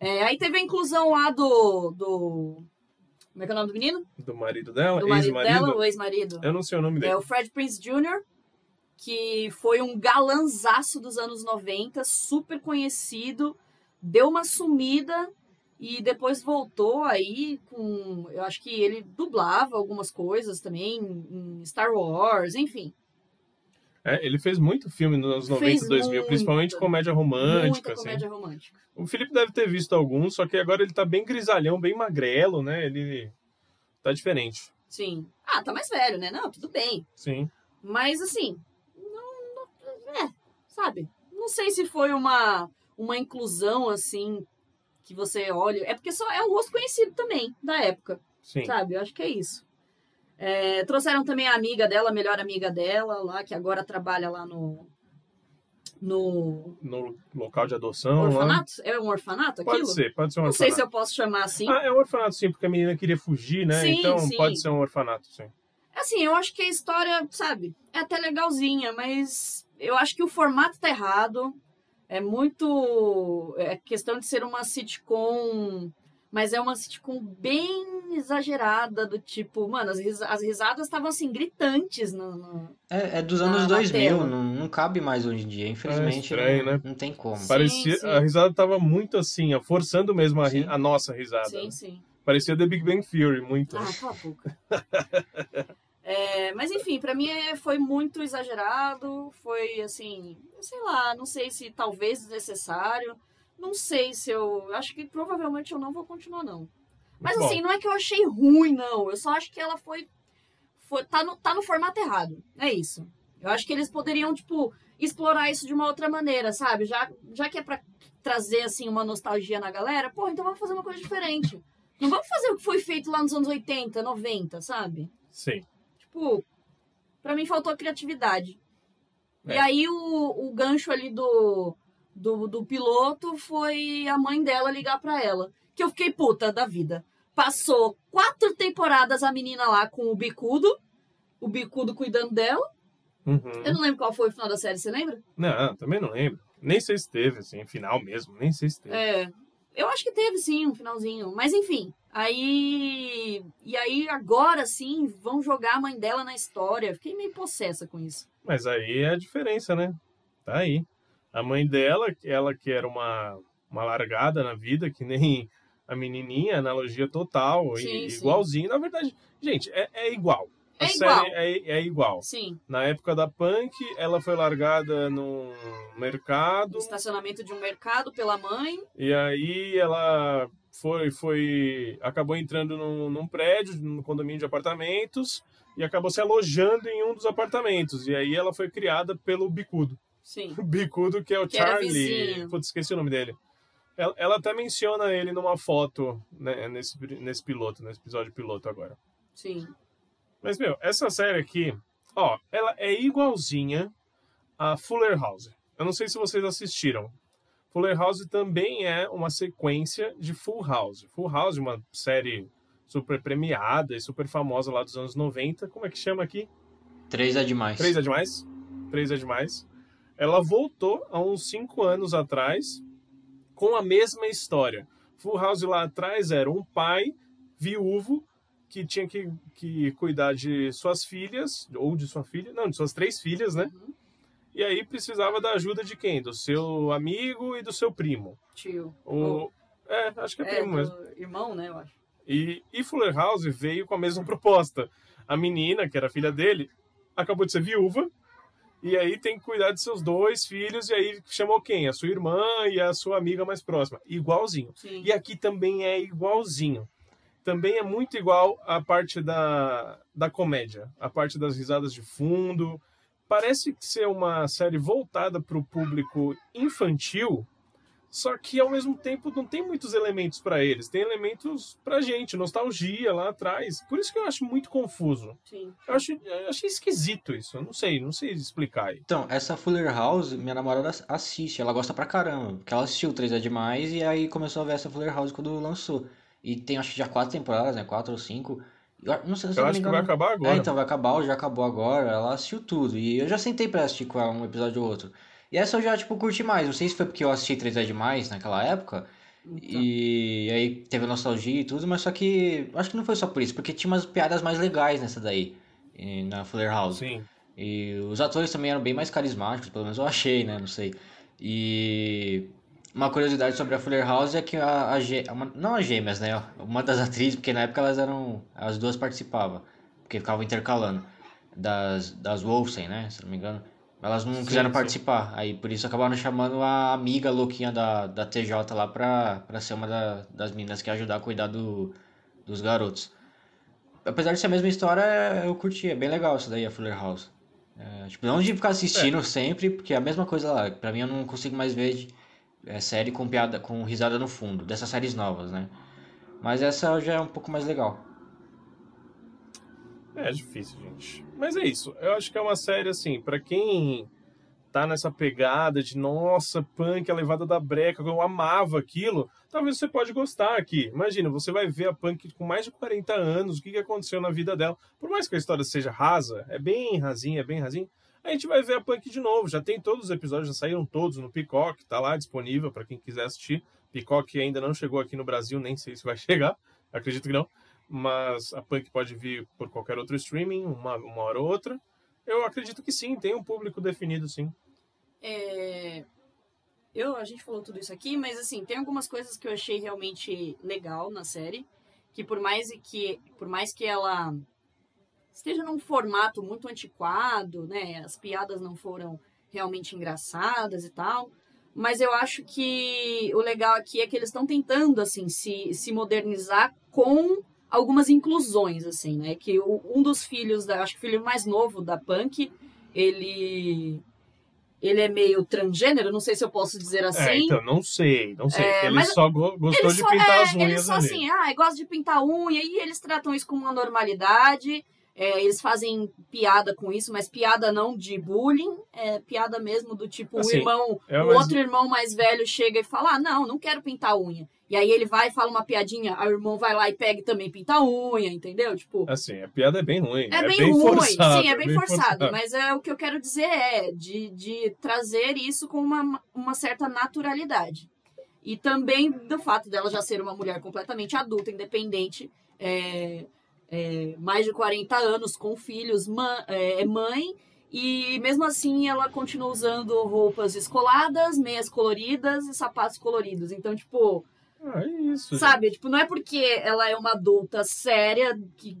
É, aí teve a inclusão lá do. do como é que é o nome do menino? Do marido dela, Do marido ex-marido. dela, o ex-marido. Eu não sei o nome dele. É o Fred Prince Jr., que foi um galanzaço dos anos 90, super conhecido, deu uma sumida e depois voltou aí com. Eu acho que ele dublava algumas coisas também em Star Wars, enfim. É, ele fez muito filme nos anos 90 Fez e 2000, muito. principalmente comédia romântica. Assim. comédia romântica. O Felipe deve ter visto alguns, só que agora ele tá bem grisalhão, bem magrelo, né? Ele tá diferente. Sim. Ah, tá mais velho, né? Não, tudo bem. Sim. Mas assim, sabe? Não sei se foi uma uma inclusão assim que você olha, é porque só é um rosto conhecido também da época, Sim. sabe? Eu acho que é isso. É, trouxeram também a amiga dela, a melhor amiga dela lá, que agora trabalha lá no no No local de adoção. lá. orfanato. É um orfanato aquilo? Pode ser, pode ser um Não orfanato. sei se eu posso chamar assim. Ah, é um orfanato sim, porque a menina queria fugir, né? Sim, então sim. pode ser um orfanato, sim. Assim, eu acho que a história, sabe, é até legalzinha, mas eu acho que o formato tá errado. É muito. É questão de ser uma sitcom. Mas é uma sitcom bem exagerada, do tipo, mano, as, risa- as risadas estavam assim, gritantes no. no- É, é dos anos na 2000, tela. não, não cabe mais hoje em dia. Infelizmente, estranho, não, né? não tem como. Sim, Parecia, sim. a risada tava muito assim, forçando mesmo a, a nossa risada. Sim, né? sim. Parecia The Big Bang Theory, muito. Ah, cala a boca. É, mas enfim, pra mim é- foi muito exagerado, foi assim, sei lá, não sei se talvez desnecessário, não sei se eu, acho que provavelmente eu não vou continuar não. Mas Bom. assim, não é que eu achei ruim não, eu só acho que ela foi, foi tá, no, tá no formato errado, é isso. Eu acho que eles poderiam, tipo, explorar isso de uma outra maneira, sabe? Já, já que é pra trazer, assim, uma nostalgia na galera, pô, então vamos fazer uma coisa diferente. Não vamos fazer o que foi feito lá nos anos 80, 90, sabe? Sim. Tipo, pra mim faltou criatividade. É. E aí o, o gancho ali do, do, do piloto foi a mãe dela ligar pra ela. Que eu fiquei puta da vida. Passou quatro temporadas a menina lá com o bicudo, o bicudo cuidando dela. Uhum. Eu não lembro qual foi o final da série, você lembra? Não, também não lembro. Nem sei se teve, assim, final mesmo, nem sei se teve. É. Eu acho que teve sim um finalzinho. Mas enfim. Aí. E aí agora sim vão jogar a mãe dela na história. Fiquei meio possessa com isso. Mas aí é a diferença, né? Tá aí. A mãe dela, ela que era uma, uma largada na vida, que nem a menininha, analogia total, Sim, e, sim. igualzinho. Na verdade, gente, é, é igual. A É série igual. É, é igual. Sim. Na época da Punk, ela foi largada num mercado, No estacionamento de um mercado pela mãe. e aí ela foi, foi acabou entrando num, num prédio, num condomínio de apartamentos, e acabou se alojando em um dos apartamentos. E aí ela foi criada pelo Bicudo. Sim. O Bicudo, que é o Que Charlie. Putz, esqueci o nome dele. Ela, ela até menciona ele numa foto né, nesse, nesse piloto, nesse episódio piloto agora. Sim. Mas, meu, essa série aqui, ó, ela é igualzinha a Fuller House. Eu não sei se vocês assistiram. Fuller House também é uma sequência de Full House. Full House, uma série super premiada e super famosa lá dos anos 90. Como é que chama aqui? Três é demais. Três é demais? Três é demais. Ela voltou há uns cinco anos atrás com a mesma história. Full House lá atrás era um pai viúvo que tinha que, que cuidar de suas filhas, ou de sua filha, não, de suas três filhas, né? Uhum. E aí precisava da ajuda de quem? Do seu amigo e do seu primo. Tio. O... É, acho que é, É, primo mesmo. irmão, né, eu acho. E, e Fuller House veio com a mesma proposta. A menina, que era filha dele, acabou de ser viúva. E aí tem que cuidar de seus dois filhos. E aí chamou quem? A sua irmã e a sua amiga mais próxima. Igualzinho. Sim. E aqui também é igualzinho. Também é muito igual a parte da, da comédia. A parte das risadas de fundo. Parece ser uma série voltada para o público infantil. Só que ao mesmo tempo não tem muitos elementos pra eles, tem elementos pra gente, nostalgia lá atrás. Por isso que eu acho muito confuso. Sim. Eu, acho, eu achei esquisito isso. Eu não sei, não sei explicar aí. Então, essa Fuller House, minha namorada assiste, ela gosta pra caramba. Porque ela assistiu 3 é demais e aí começou a ver essa Fuller House quando lançou. E tem acho que já quatro temporadas, né? Quatro ou cinco. Eu não sei se Eu eu não me acho que engano. vai acabar agora. É, então vai acabar, ou já acabou agora. Ela assistiu tudo. E eu já sentei pra assistir com ela um episódio ou outro. E essa eu já, tipo, curti mais. Não sei se foi porque eu assisti 3 é demais naquela época. Então, E aí teve nostalgia e tudo, mas só que acho que não foi só por isso, porque tinha umas piadas mais legais nessa daí, e- na Fuller House. Sim. E os atores também eram bem mais carismáticos, pelo menos eu achei, né? Não sei. E uma curiosidade sobre a Fuller House é que a, a gê- uma- não as gêmeas, né? Uma das atrizes, porque na época elas eram. As duas participavam, porque ficavam intercalando. Das, das Wolfsen, né? Se não me engano. Elas não Sim, quiseram sim. participar. Aí por isso acabaram chamando a amiga louquinha da, da TJ lá pra, pra ser uma da- das meninas que ia ajudar a cuidar do, dos garotos. Apesar de ser a mesma história, eu curti. É bem legal isso daí, a Fuller House. É, tipo, não de ficar assistindo sempre, porque é a mesma coisa lá. Pra mim, eu não consigo mais ver de- é, série com piada, com risada no fundo, dessas séries novas, né? Mas essa já é um pouco mais legal. É difícil, gente. Mas é isso. Eu acho que é uma série, assim, pra quem tá nessa pegada de nossa, punk, a levada da breca, eu amava aquilo, talvez você pode gostar aqui. Imagina, você vai ver a punk com mais de 40 anos, o que, que aconteceu na vida dela. Por mais que a história seja rasa, é bem rasinha, é bem rasinha, a gente vai ver a punk de novo. Já tem todos os episódios, já saíram todos no Peacock, tá lá disponível pra quem quiser assistir. Peacock ainda não chegou aqui no Brasil, nem sei se vai chegar, acredito que não mas a Punk pode vir por qualquer outro streaming, uma, uma hora ou outra. Eu acredito que sim, tem um público definido, sim. É, Eu, a gente falou tudo isso aqui, mas assim, tem algumas coisas que eu achei realmente legal na série, que por mais que por mais que ela esteja num formato muito antiquado, né, as piadas não foram realmente engraçadas e tal, mas eu acho que o legal aqui é que eles estão tentando assim se, se modernizar com algumas inclusões assim, né, que o- um dos filhos da, acho que o filho mais novo da Punk, ele ele é meio transgênero, não sei se eu posso dizer assim. É, então, não sei, não sei. É, ele só go- gostou Eles de só, pintar é, as unhas eles só ali. assim, ah, gosta de pintar unha, e eles tratam isso como uma normalidade. É, eles fazem piada com isso, mas piada não de bullying, é piada mesmo do tipo, Assim, o irmão, é o mais- outro irmão mais velho chega e fala, ah, não, não quero pintar unha. E aí ele vai e fala uma piadinha, aí o irmão vai lá e pega e também pinta a unha, entendeu? Tipo, Assim, a piada é bem ruim. é, bem, ruim, forçado, sim, é bem, forçado, mas é o que eu quero dizer é de, de trazer isso com uma, uma certa naturalidade. E também do fato dela já ser uma mulher completamente adulta, independente, é, é, mais de 40 anos, com filhos, é, é mãe, e mesmo assim ela continua usando roupas escoladas, meias coloridas e sapatos coloridos. Então, tipo, Ah, é isso. Sabe, tipo, não é porque ela é uma adulta séria que,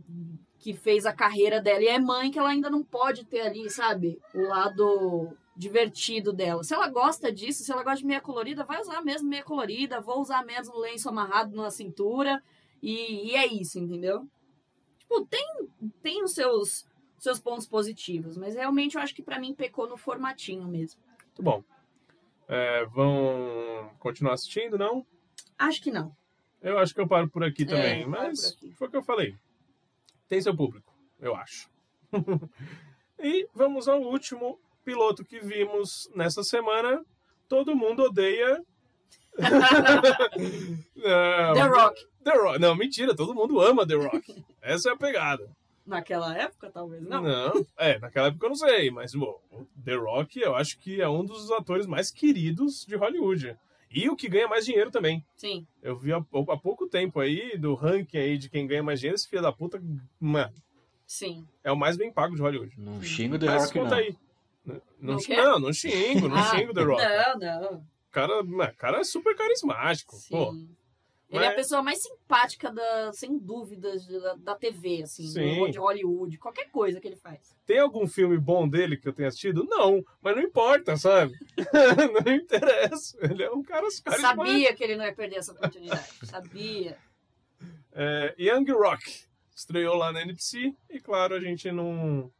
que fez a carreira dela e é mãe que ela ainda não pode ter ali, sabe, o lado divertido dela. Se ela gosta disso, se ela gosta de meia colorida, vai usar mesmo meia colorida, vou usar mesmo lenço amarrado na cintura e, e é isso, entendeu? Tipo, tem, tem os seus, seus pontos positivos, mas realmente eu acho que pra mim pecou no formatinho mesmo. Muito bom. É, vão continuar assistindo, não? Acho que não. Eu acho que eu paro por aqui É, também, para mas aqui. foi o que eu falei. Tem seu público, eu acho. e vamos ao último piloto que vimos nessa semana. Todo mundo odeia. Não, The Rock. The Rock. Não, mentira, todo mundo ama The Rock. Essa é a pegada. Naquela época, talvez não. Não, é, naquela época eu não sei, mas bom, o The Rock eu acho que é um dos atores mais queridos de Hollywood. E o que ganha mais dinheiro também. Sim. Eu vi há, há pouco tempo aí, do ranking aí de quem ganha mais dinheiro, esse filho da puta, mano, Sim. é o mais bem pago de Hollywood. Não xingo The Mas Rock, conta não. aí. Não, Não não, não xingo, não Ah, xingo The Rock. Não, não. O cara, cara é super carismático, pô. Sim. Ele é a Mas- pessoa mais simpática, da, sem dúvidas, da, da TV, assim, Sim. de Hollywood, qualquer coisa que ele faz. Tem algum filme bom dele que eu tenha assistido? Não, mas não importa, sabe? não interessa. Ele é um cara carismático. Sabia que ele não ia perder essa oportunidade. Sabia. É, Young Rock estreou lá na NBC e, claro, a gente não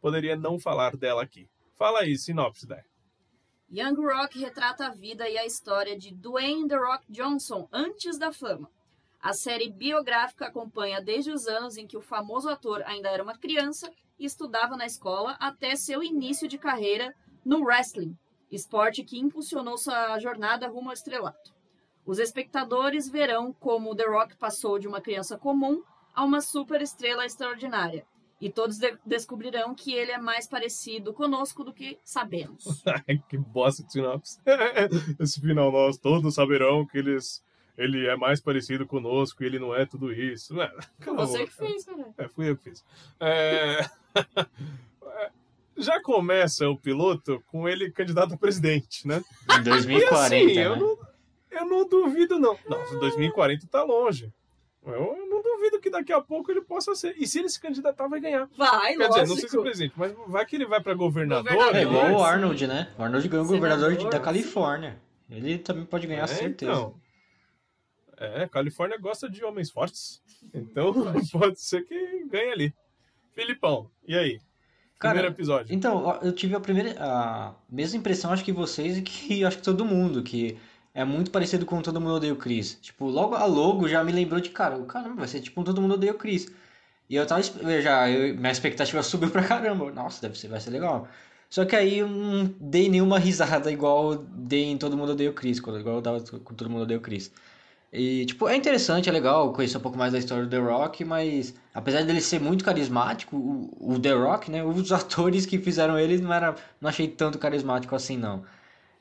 poderia não falar dela aqui. Fala aí, sinopse, Dai. Young Rock retrata a vida e a história de Dwayne The Rock Johnson antes da fama. A série biográfica acompanha desde os anos em que o famoso ator ainda era uma criança e estudava na escola até seu início de carreira no wrestling, esporte que impulsionou sua jornada rumo ao estrelato. Os espectadores verão como The Rock passou de uma criança comum a uma superestrela extraordinária. E todos de descobrirão que ele é mais parecido conosco do que sabemos. que bosta de sinopse. Esse final nós todos saberão que eles, ele é mais parecido conosco e ele não é tudo isso. Foi você que fez, cara. É, fui eu que fiz. É... Já começa o piloto com ele candidato a presidente, né? Em 2040, e assim, né? eu, não, eu não duvido, não. Nossa, 2040 tá longe. Eu, não duvido que daqui a pouco ele possa ser. E se ele se candidatar, vai ganhar. Vai, Quer lógico. dizer, não sei se é presidente, mas vai que ele vai pra governador. Governador. É igual né? o Arnold, né? O Arnold ganhou o governador Senador. da Califórnia. Ele também pode ganhar, É, certeza. então. É, Califórnia gosta de homens fortes. Então pode ser que ganhe ali. Filipão, e aí? Cara, Primeiro episódio. Então, eu tive a primeira, a mesma impressão, acho que vocês e que acho que todo mundo, que é muito parecido com Todo Mundo Odeia o Chris. Tipo, logo a logo já me lembrou de, cara, caramba, vai ser tipo um Todo Mundo Odeia o Chris. E eu tava, já, eu- minha expectativa subiu pra caramba. Nossa, deve ser, vai ser legal. Só que aí eu não dei nenhuma risada igual dei em Todo Mundo Odeia o Chris, quando- igual eu dava com Todo Mundo Odeia o Chris. E, tipo, é interessante, é legal conhecer um pouco mais da história do The Rock, mas apesar dele ser muito carismático, o, o The Rock, né, os atores que fizeram ele não era, não achei tanto carismático assim, não.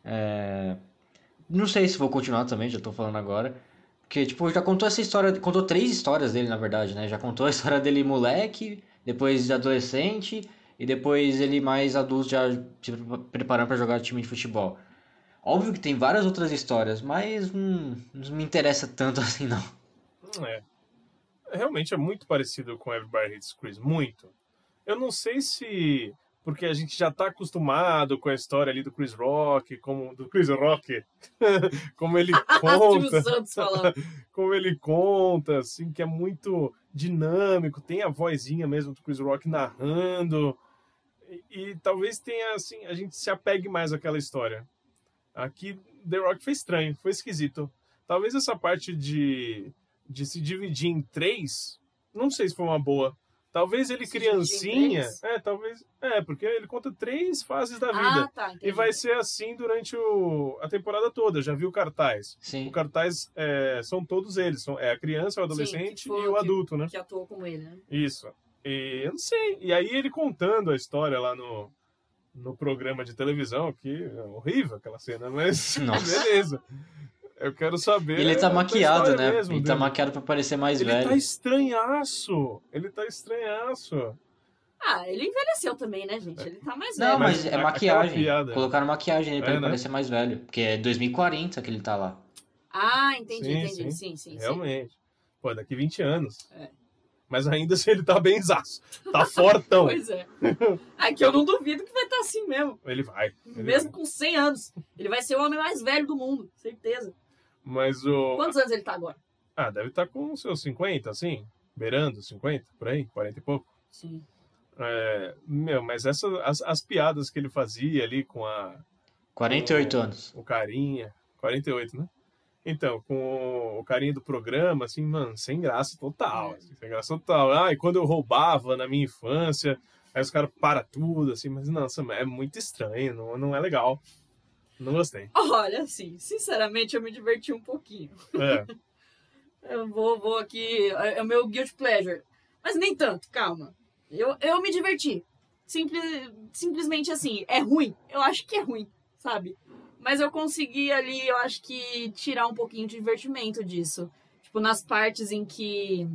É, não sei se vou continuar também, já tô falando agora. Porque, tipo, já contou essa história, contou três histórias dele, na verdade, né? Já contou a história dele moleque, depois de adolescente, e depois ele mais adulto já se pre- preparando pra jogar time de futebol. Óbvio que tem várias outras histórias, mas hum, não me interessa tanto assim, não. É. Realmente é muito parecido com Everybody Hates Chris, muito. Eu não sei se porque a gente já tá acostumado com a história ali do Chris Rock, como do Chris Rock, como ele conta, como ele conta, assim, que é muito dinâmico, tem a vozinha mesmo do Chris Rock narrando. E, e talvez tenha assim, a gente se apegue mais àquela história. Aqui The Rock foi estranho, foi esquisito. Talvez essa parte de, de se dividir em três, não sei se foi uma boa. Talvez ele Se criancinha, é, talvez, é, porque ele conta três fases da vida. Ah, tá. e vai ser assim durante o, a temporada toda. Eu já vi o cartaz. Sim. O cartaz é, são todos eles. São, é a criança, o adolescente que foi e o que- adulto, né? Que atuou como ele, né? Isso. E eu não sei. E aí ele contando a história lá no, no programa de televisão, que é horrível aquela cena, mas Nossa. beleza. Eu quero saber. Ele tá maquiado, né? mesmo Ele tá maquiado pra parecer mais Ele velho. tá estranhaço. Ele tá estranhaço. Ah, ele envelheceu também, né, gente? Ele tá mais Não, velho. mas Mas é maquiagem. piada- Colocaram maquiagem aí pra É, ele né? parecer mais velho. Porque é 2040 que ele tá lá. Ah, entendi, Sim, entendi. sim. Sim, sim, sim. Realmente. Pô, daqui 20 anos. É. Mas ainda assim ele tá bem zaço. Tá fortão. Pois é. Aqui eu não duvido que vai estar assim mesmo. ele vai. Ele Mesmo vai. com 100 anos. Ele vai ser o homem mais velho do mundo, certeza. Mas o. Quantos anos ele tá agora? Ah, deve estar com os seus 50, assim. Beirando 50, por aí, 40 e pouco. Sim. É, meu, mas essa, as, as piadas que ele fazia ali com a, 48 o, anos. o carinha. 48, né? Então, com o, o carinha do programa, assim, mano, sem graça total. É. assim, sem graça total. Ah, e quando eu roubava na minha infância, aí os caras param tudo, assim, mas nossa, é muito estranho, não, não é legal. Não gostei. Olha, assim, sinceramente eu me diverti um pouquinho. É, Eu vou, vou aqui. É é o meu guilty pleasure. Mas nem tanto, calma. Eu, eu me diverti. Simples, simplesmente assim, é ruim. Eu acho que é ruim, sabe? Mas eu consegui ali, eu acho que tirar um pouquinho de divertimento disso. Tipo, nas partes em que.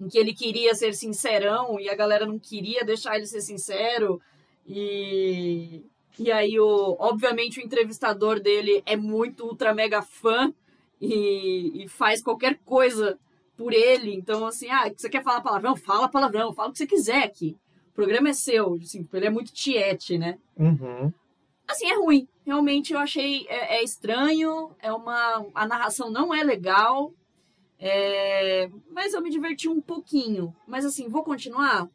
Em que ele queria ser sincerão e a galera não queria deixar ele ser sincero. E. E aí, o, obviamente, o entrevistador dele é muito ultra mega fã e, e faz qualquer coisa por ele. Então, assim, ah, você quer falar palavrão? Fala palavrão, fala o que você quiser aqui. O programa é seu. Assim, ele é muito tiete, né? uhum. Assim, é ruim. Realmente eu achei é, é estranho, é uma a narração não é legal, é, mas eu me diverti um pouquinho. Mas assim, vou continuar?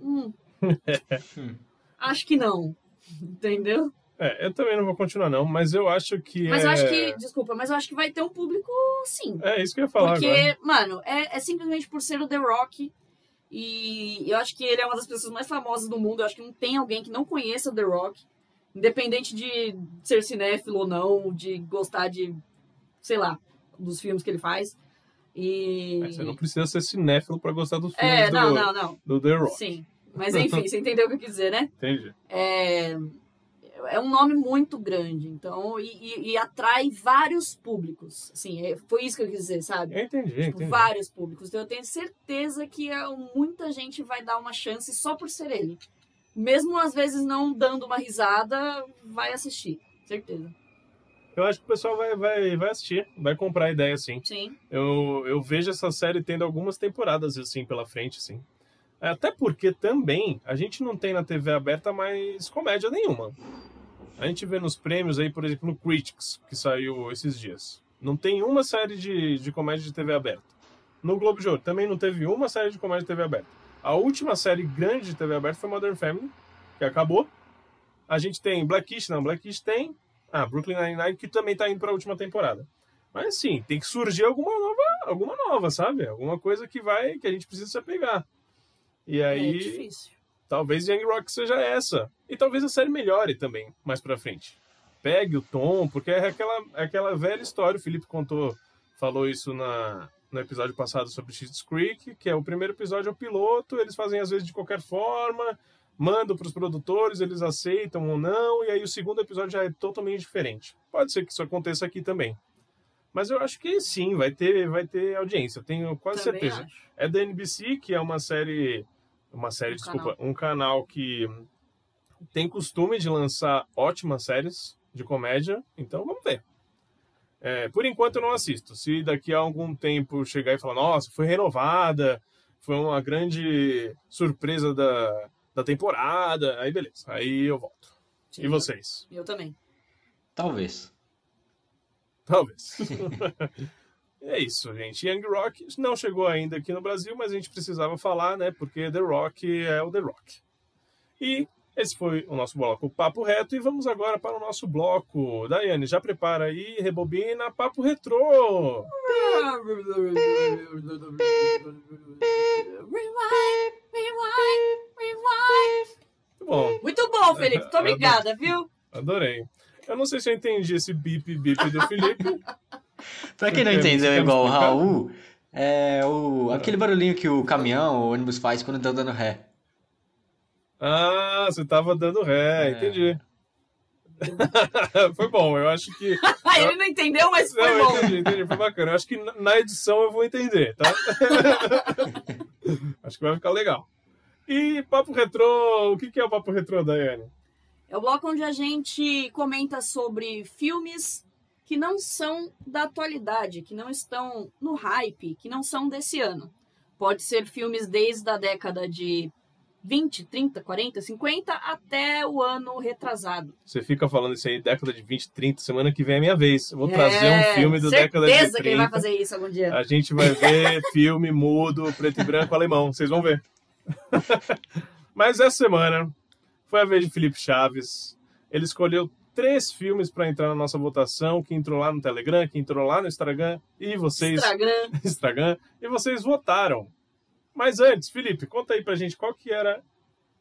Hum, acho que não. Entendeu? É, eu também não vou continuar, não, mas eu acho que. Mas é... eu acho que, desculpa, mas eu acho que vai ter um público sim. É isso que eu ia falar Porque, agora. mano, é, é simplesmente por ser o The Rock. E eu acho que ele é uma das pessoas mais famosas do mundo. Eu acho que não tem alguém que não conheça o The Rock. Independente de ser cinéfilo ou não, de gostar de, sei lá, dos filmes que ele faz. E. É, Você não precisa ser cinéfilo pra gostar dos filmes É, do, não, não, não. do The Rock. Sim. Mas enfim, você entendeu o que eu quis dizer, né? Entendi. É, é um nome muito grande, então, e, e- e atrai vários públicos. Assim, é- foi isso que eu quis dizer, sabe? Eu entendi, Tipo, entendi. vários públicos. Então eu tenho certeza que é, muita gente vai dar uma chance só por ser ele. Mesmo às vezes não dando uma risada, vai assistir. Certeza. Eu acho que o pessoal vai, vai, vai assistir, vai comprar a ideia, sim. Sim. Eu, eu vejo essa série tendo algumas temporadas assim pela frente, assim. Até porque também a gente não tem na TV aberta mais comédia nenhuma. A gente vê nos prêmios aí, por exemplo, no Critics, que saiu esses dias. Não tem uma série de, de comédia de TV aberta. No Globo de Ouro também não teve uma série de comédia de TV aberta. A última série grande de TV aberta foi Modern Family, que acabou. A gente tem Blackish, não, Blackish tem. Ah, Brooklyn Nine-Nine, que também tá indo pra última temporada. Mas assim, tem que surgir alguma nova, alguma nova, sabe? Alguma coisa que vai, que a gente precisa se apegar. E É aí, difícil. talvez Young Rock seja essa. E talvez a série melhore também, mais pra frente. Pegue o tom, porque é aquela, é aquela velha história, o Felipe contou, falou isso na, no episódio passado sobre Schitt's Creek, que é o primeiro episódio é o piloto, eles fazem às vezes de qualquer forma, mandam pros produtores, eles aceitam ou não, e aí o segundo episódio já é totalmente diferente. Pode ser que isso aconteça aqui também. Mas eu acho que sim, vai ter, vai ter audiência, tenho quase Também certeza. acho. É da NBC, que é uma série. Uma série, Um desculpa, um canal que tem costume de lançar ótimas séries de comédia, então vamos ver. É, por enquanto eu não assisto. Se daqui a algum tempo chegar e falar, nossa, foi renovada, foi uma grande surpresa da, da temporada, aí beleza, aí eu volto. Sim, E vocês? Eu também. Talvez. Talvez. é isso, gente. Young Rock não chegou ainda aqui no Brasil, mas a gente precisava falar, né? Porque The Rock é o The Rock. E esse foi o nosso bloco Papo Reto. E vamos agora para o nosso bloco. Daiane, já prepara aí, rebobina Papo Retrô. Rewind, rewind, rewind. Muito bom, Muito bom, Felipe. Muito obrigada, viu? adorei. Eu não sei se eu entendi esse bip bip do Felipe. Pra quem não Quer- entendeu igual o? Raul, é o, aquele barulhinho que o caminhão, o ônibus faz quando tá dando ré. Ah, você tava dando ré, É. entendi. foi bom, eu acho que. Ele não entendeu, mas Não, foi eu bom. entendi, entendi, foi bacana. Eu acho que na- edição eu vou entender, tá? acho que vai ficar legal. E Papo Retrô, o que que é o Papo Retrô, Daiane? É o bloco onde a gente comenta sobre filmes que não são da atualidade, que não estão no hype, que não são desse ano. Pode ser filmes desde a década de 20, 30, 40, 50 até o ano retrasado. Você fica falando isso aí, década de 20, 30, semana que vem é minha vez. Eu vou É, trazer um filme do década de 30. Certeza que ele vai fazer isso algum dia. A gente vai ver filme mudo, preto e branco, alemão. Vocês vão ver. Mas essa semana foi a vez de Felipe Chaves. Ele escolheu três filmes para entrar na nossa votação, que entrou lá no Telegram, que entrou lá no Instagram, e vocês Instagram. Instagram e vocês votaram. Mas antes, Felipe, conta aí pra gente qual que era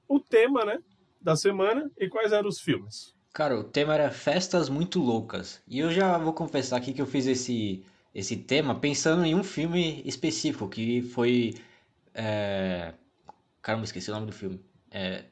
o tema, né, da semana e quais eram os filmes. Cara, o tema era festas muito loucas. E eu já vou confessar aqui que eu fiz esse, esse tema pensando em um filme específico, que foi. É... Caramba, esqueci o nome do filme. É...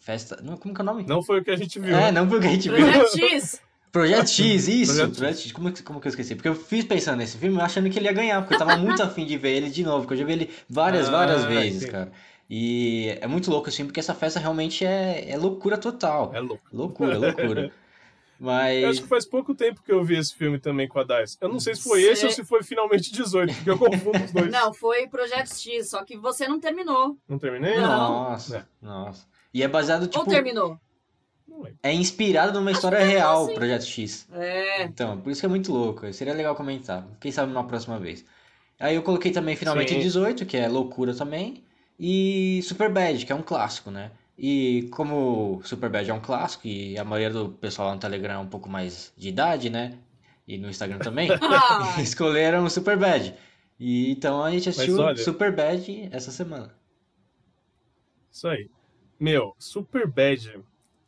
Festa. Não, como que é o nome? Não foi o que a gente viu. É, não foi o que a gente viu. Projeto X. Projeto X, isso! Projeto Projeto X. Como, que- como que eu esqueci? Porque eu fiz pensando nesse filme achando que ele ia ganhar, porque eu tava muito afim de ver ele de novo, porque eu já vi ele várias, Ah, várias vezes, entendi. cara. E é muito louco esse filme, porque essa festa realmente é, é loucura total. É louco. Loucura, loucura. Eu Mas. acho que faz pouco tempo que eu vi esse filme também com a Dice. Eu não sei se foi Cê- esse ou se foi finalmente 18, porque eu confundo os dois. Não, foi Projeto X, só que você não terminou. Não terminei? Não. Nossa, É. nossa. E é baseado, Ou tipo. terminou? Não lembro. É inspirado numa história que terminou, real, sim. Projeto X. É. Então, por isso que é muito louco. Seria legal comentar. Quem sabe uma próxima vez. Aí eu coloquei também finalmente Sim. 18, que é loucura também. E Superbad, que é um clássico, né? E como Superbad é um clássico e a maioria do pessoal lá no Telegram é um pouco mais de idade, né? E no Instagram também, escolheram o Superbad. E então a gente assistiu olha- Superbad essa semana. Isso aí. Meu, Superbad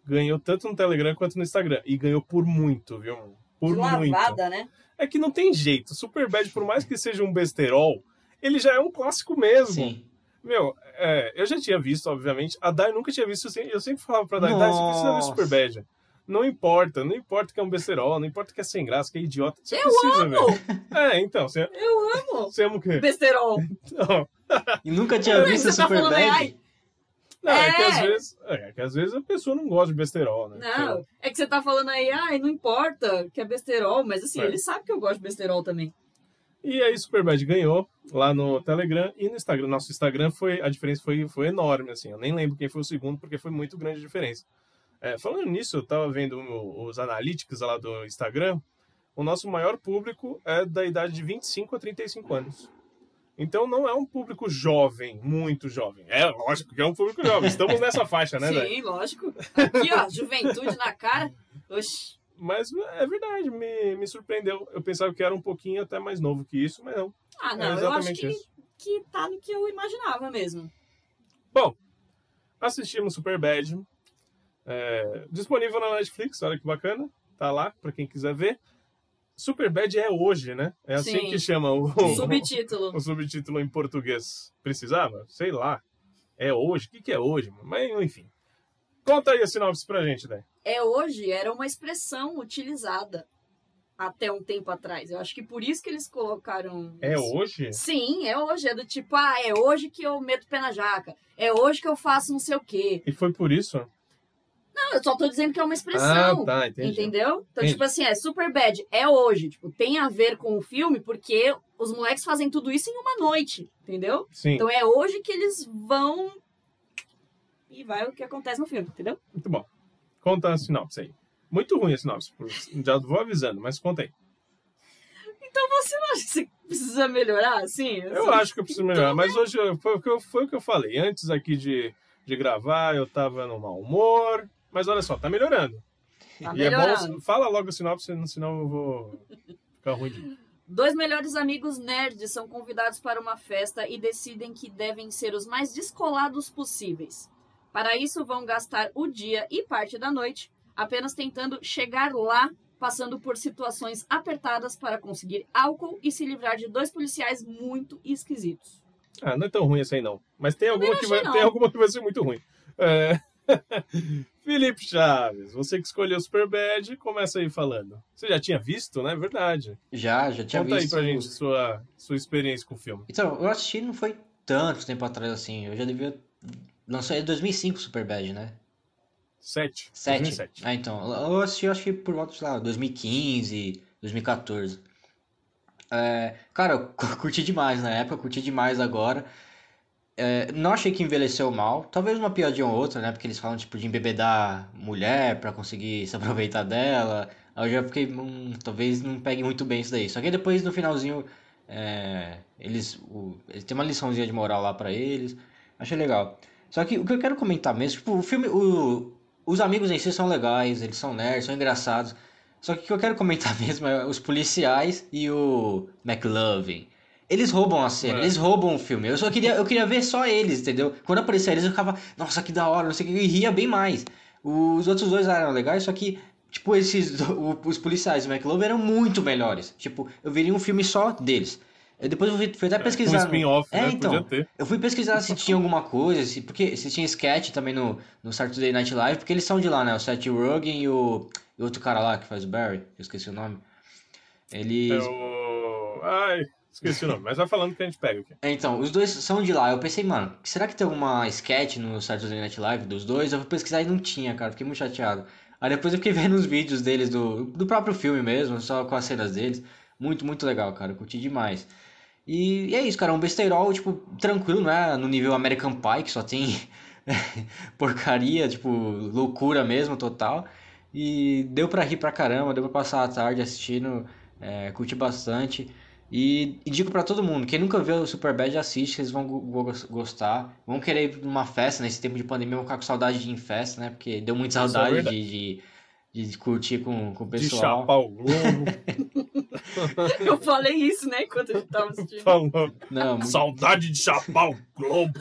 ganhou tanto no Telegram quanto no Instagram. E ganhou por muito, viu? Por de muito. lavada, né? É que não tem jeito. Superbad, por mais que seja um besterol, ele já é um clássico mesmo. Sim. Meu, é, eu já tinha visto, obviamente. A Dai nunca tinha visto. Eu sempre, eu sempre falava pra Dai, Dai, você precisa ver Nossa. Superbad. Não importa, não importa que é um besterol, não importa que é sem graça, que é idiota. Você Eu precisa amo! ver. É, então, você, Eu amo! você ama o quê? Besterol. Não, E nunca tinha Não, visto você tá falando aí, Superbad. ai, não, é. que É. às vezes. É, que às vezes a pessoa não gosta de besterol, né? Não, é que você tá falando aí, ai, não importa que é besterol, mas assim, É. ele sabe que eu gosto de besterol também. E aí Superbad ganhou lá no Telegram e no Instagram. Nosso Instagram foi a diferença foi, foi enorme assim. Eu nem lembro quem foi o segundo porque foi muito grande a diferença. É, falando nisso, eu tava vendo os analíticos lá do Instagram. O nosso maior público é da idade de 25 a 35 anos. Então não é um público jovem, muito jovem. É lógico que é um público jovem. Estamos nessa faixa, né? Sim, lógico. Aqui, ó, juventude na cara. Oxi. Mas é verdade, me, me surpreendeu. Eu pensava que era um pouquinho até mais novo que isso, mas não. Ah, É não, eu acho que, isso. que tá no que eu imaginava mesmo. Bom, assistimos Superbad. É, disponível na Netflix, olha que bacana. Tá lá, pra quem quiser ver. Superbad é hoje, né? É assim Sim. que chama o, Subtítulo. o subtítulo em português. Precisava? Sei lá. É hoje? O que, que é hoje? Mas, enfim. Conta aí a sinopse pra gente, né? É hoje era uma expressão utilizada até um tempo atrás. Eu acho que por isso que eles colocaram. É isso. hoje? Sim, é hoje. É do tipo, ah, é hoje que eu meto o pé na jaca. É hoje que eu faço não sei o quê. E foi por isso? Não, eu só tô dizendo que é uma expressão. Ah, tá, entendi. Entendeu? Então, Entendi. tipo assim, é super bad, é hoje. Tipo, tem a ver com o filme, porque os moleques fazem tudo isso em uma noite, entendeu? Sim, Então é hoje que eles vão. E vai o que acontece no filme, entendeu? muito bom. Conta a sinopse aí. Muito ruim a sinopse, já vou avisando, mas conta aí. Então você não acha que você precisa melhorar, assim? Eu acho que eu preciso melhorar, mas hoje eu- foi, o que eu- foi o que eu falei. Antes aqui de, de gravar, eu tava no mau humor, mas olha só, tá melhorando. Tá e é melhorando. bom, fala logo a sinopse, senão eu vou ficar ruim de. Dois melhores amigos nerds são convidados para uma festa e decidem que devem ser os mais descolados possíveis. Para isso, vão gastar o dia e parte da noite apenas tentando chegar lá, passando por situações apertadas para conseguir álcool e se livrar de dois policiais muito esquisitos. Ah, não é tão ruim assim não. Mas tem alguma, que vai, não. tem alguma que vai ser muito ruim. É... Felipe Chaves, você que escolheu Superbad, começa aí falando. Você já tinha visto, né? Verdade. Já, já tinha Conta aí visto. pra gente sua, sua experiência com o filme. Então, eu assisti não foi tanto tempo atrás assim. Eu já devia. Lançou em 2005 Superbad, né? Sete. 7. 2007. Ah, então. Eu assisti, acho que por volta, sei lá, 2015, 2014. É, cara, eu cu- curti demais na época, curti demais agora. É, não achei que envelheceu mal. Talvez uma piadinha ou outra, né? Porque eles falam, tipo, de embebedar mulher pra conseguir se aproveitar dela. Aí eu já fiquei, hum, talvez não pegue muito bem isso daí. Só que depois, no finalzinho, é, eles, o, eles têm uma liçãozinha de moral lá pra eles. Achei legal. Só que o que eu quero comentar mesmo, tipo, o filme, o, os amigos em si são legais, eles são nerds, são engraçados. Só que o que eu quero comentar mesmo é os policiais e o McLovin. Eles roubam a cena, É. eles roubam o filme. Eu só queria, eu queria ver só eles, entendeu? Quando aparecia eles, eu ficava, nossa, que da hora, não sei o que, e ria bem mais. Os outros dois eram legais, só que, tipo, esses, os policiais e o McLovin eram muito melhores. Tipo, eu viria um filme só deles. Eu depois eu fui, fui até Um pesquisar. no- spin-off, É, né? então. Eu fui pesquisar se tinha alguma coisa, se, porque se tinha sketch também no, no Saturday Night Live, porque eles são de lá, né? O Seth Rogen e o, e outro cara lá que faz o Barry, eu esqueci o nome. Eles. É o... Ai, esqueci o nome, mas vai falando que a gente pega aqui. É, Então, os dois são de lá. Eu pensei, mano, será que tem alguma sketch no Saturday Night Live dos dois? Eu fui pesquisar e não tinha, cara. Fiquei muito chateado. Aí depois eu fiquei vendo os vídeos deles do, do próprio filme mesmo, só com as cenas deles. Muito, muito legal, cara. Eu curti demais. E, e é isso, cara. Um besteirol, tipo, tranquilo, não é no nível American Pie, que só tem porcaria, tipo, loucura mesmo, total. E deu pra rir pra caramba, deu pra passar a tarde assistindo, é, curti bastante. E, e digo pra todo mundo, quem nunca viu o Superbad, assiste, eles vão go- go- gostar. Vão querer ir numa festa, nesse tempo de pandemia, vão ficar com saudade de ir em festa, né? Porque deu muita é saudade verdade. de, de, de curtir com, com o De pessoal. chapar o globo. Eu falei isso, né, enquanto a gente tava assistindo. Falou. Não, muito- Saudade de chapar o globo.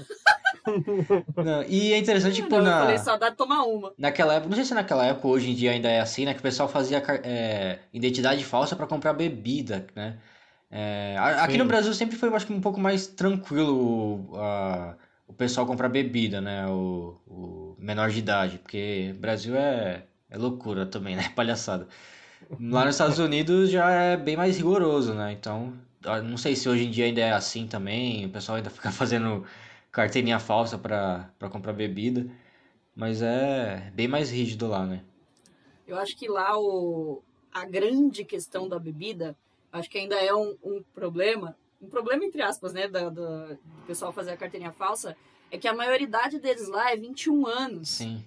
não, E é interessante, tipo, Não, eu na... falei saudade de tomar uma. Naquela época, não sei se naquela época, hoje em dia ainda é assim, né? Que o pessoal fazia é, identidade falsa pra comprar bebida, né? É, aqui Sim. no Brasil sempre foi, eu acho que um pouco mais tranquilo a- o pessoal comprar bebida, né? O, o menor de idade, porque Brasil é, é loucura também, né? Palhaçada. Lá nos Estados Unidos já é bem mais rigoroso, né? Então, eu não sei se hoje em dia ainda é assim também, o pessoal ainda fica fazendo carteirinha falsa pra, pra comprar bebida. Mas é bem mais rígido lá, né? Eu acho que lá o, a grande questão da bebida, acho que ainda é um, um problema, um problema entre aspas, né, da, da- do pessoal fazer a carteirinha falsa, é que a maioridade deles lá é 21 anos. Sim.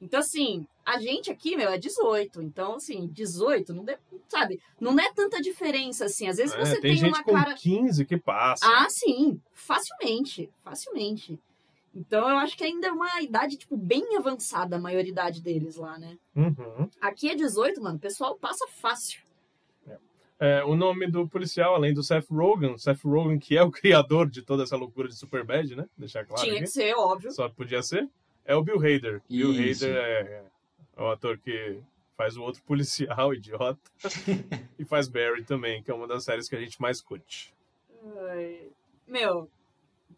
Então, assim, a gente aqui, meu, é 18. Então, assim, 18, não dê- sabe? Não é tanta diferença, assim. Às vezes É, você tem tem, uma com cara... 15 que passa. Ah, sim, facilmente, facilmente. Então, eu acho que ainda é uma idade, tipo, bem avançada a maioridade deles lá, né? Uhum. Aqui é 18, mano, o pessoal passa fácil. É, o nome do policial, além do Seth Rogen, Seth Rogen, que é o criador de toda essa loucura de Superbad, né? Deixar claro Tinha aqui. que ser, óbvio. Só podia ser. É o Bill Hader. Bill Isso. Hader é, é o ator que faz o outro policial idiota. e faz Barry também, que é uma das séries que a gente mais curte. Ai, Meu,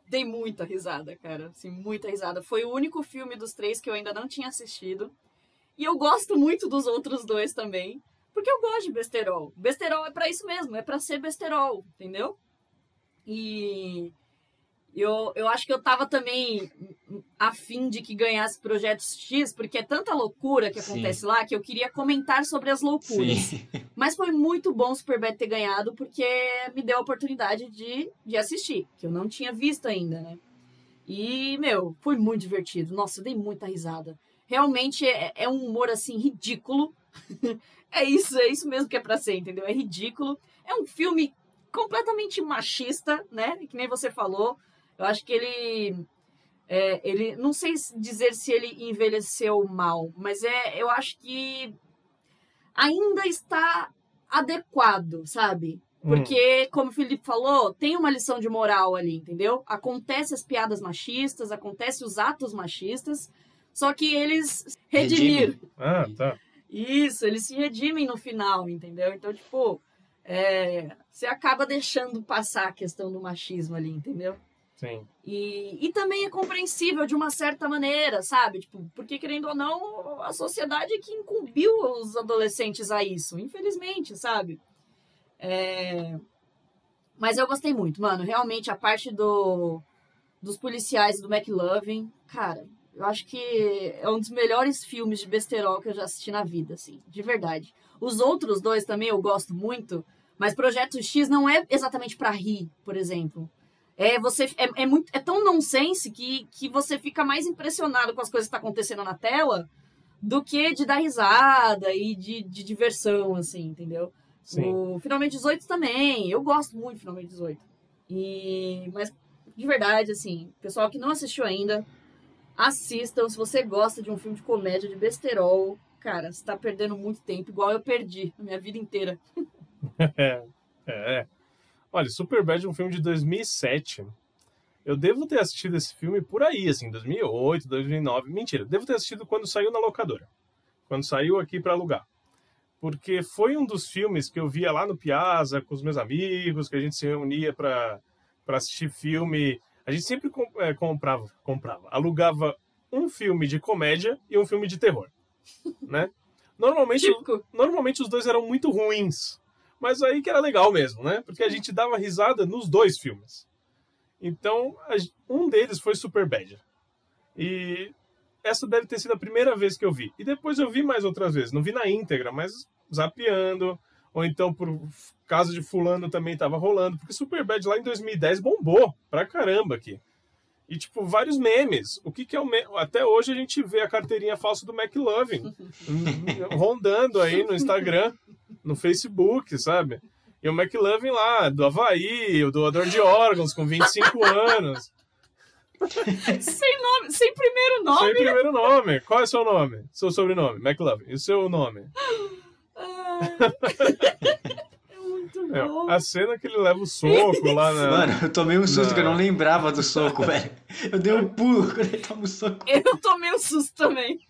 dei muita risada, cara. Assim, muita risada. Foi o único filme dos três que eu ainda não tinha assistido. E eu gosto muito dos outros dois também. Porque eu gosto de besterol. Besterol é pra isso mesmo, é pra ser besterol, entendeu? E eu, eu acho que eu tava também afim de que ganhasse Projetos X, porque é tanta loucura que Sim. acontece lá que eu queria comentar sobre as loucuras. Sim. Mas foi muito bom o Superbad ter ganhado, porque me deu a oportunidade de, de assistir, que eu não tinha visto ainda, né? E, meu, foi muito divertido. Nossa, eu dei muita risada. Realmente é, é um humor, assim, ridículo. é isso, é isso mesmo que é pra ser, entendeu? É ridículo. É um filme completamente machista, né? Que nem você falou. Eu acho que ele... é, ele não sei se dizer se ele envelheceu mal, mas é, eu acho que ainda está adequado, sabe? Hum. Porque, como o Felipe falou, tem uma lição de moral ali, entendeu? Acontece as piadas machistas, acontece os atos machistas, só que eles redimiram. Ah, tá. Isso, eles se redimem no final, entendeu? Então, tipo, é, você acaba deixando passar a questão do machismo ali, entendeu? Sim. E, e também é compreensível de uma certa maneira, sabe? Tipo, porque querendo ou não, a sociedade é que incumbiu os adolescentes a isso, infelizmente, sabe? É, Mas eu gostei muito, mano. Realmente a parte do dos policiais do McLovin, cara, eu acho que é um dos melhores filmes de besterol que eu já assisti na vida, assim, de verdade. Os outros dois também eu gosto muito, mas Projeto X não é exatamente pra rir, por exemplo. É, você, é, é, muito, é tão nonsense que, que você fica mais impressionado com as coisas que estão acontecendo na tela do que de dar risada e de, de diversão, assim, entendeu? Sim. O Finalmente 18 também. Eu gosto muito de Finalmente 18. E, mas, de verdade, assim, pessoal que não assistiu ainda, assistam. Se você gosta de um filme de comédia, de besterol, cara, você tá perdendo muito tempo, igual eu perdi a minha vida inteira. É, é. Olha, Superbad é um filme de 2007. Eu devo ter assistido esse filme por aí, assim, 2008, 2009. Mentira, devo ter assistido quando saiu na locadora. Quando saiu aqui para alugar. Porque foi um dos filmes que eu via lá no Piazza com os meus amigos, que a gente se reunia para assistir filme. A gente sempre é, comprava, comprava, alugava um filme de comédia e um filme de terror, né? Normalmente Típico. normalmente os dois eram muito ruins. Mas aí que era legal mesmo, né? Porque a gente dava risada nos dois filmes. Então, um deles foi Superbad. E essa deve ter sido a primeira vez que eu vi. E depois eu vi mais outras vezes. Não vi na íntegra, mas zapeando. Ou então, por caso de fulano, também tava rolando. Porque Superbad lá em 2010 bombou pra caramba aqui. E, tipo, vários memes. O que, que é o meme? Até hoje a gente vê a carteirinha falsa do McLovin rondando aí no Instagram, no Facebook, sabe? E o McLovin lá, do Havaí, o doador de órgãos, com 25 anos. sem nome, sem primeiro nome. Sem primeiro nome. Qual é o seu nome? Seu sobrenome? McLovin. E o seu nome? É muito É, bom. a cena que ele leva o soco lá na. Mano, eu tomei um susto Não. que eu não lembrava do soco, velho. Eu dei um pulo quando ele toma o soco. Eu tomei um susto também.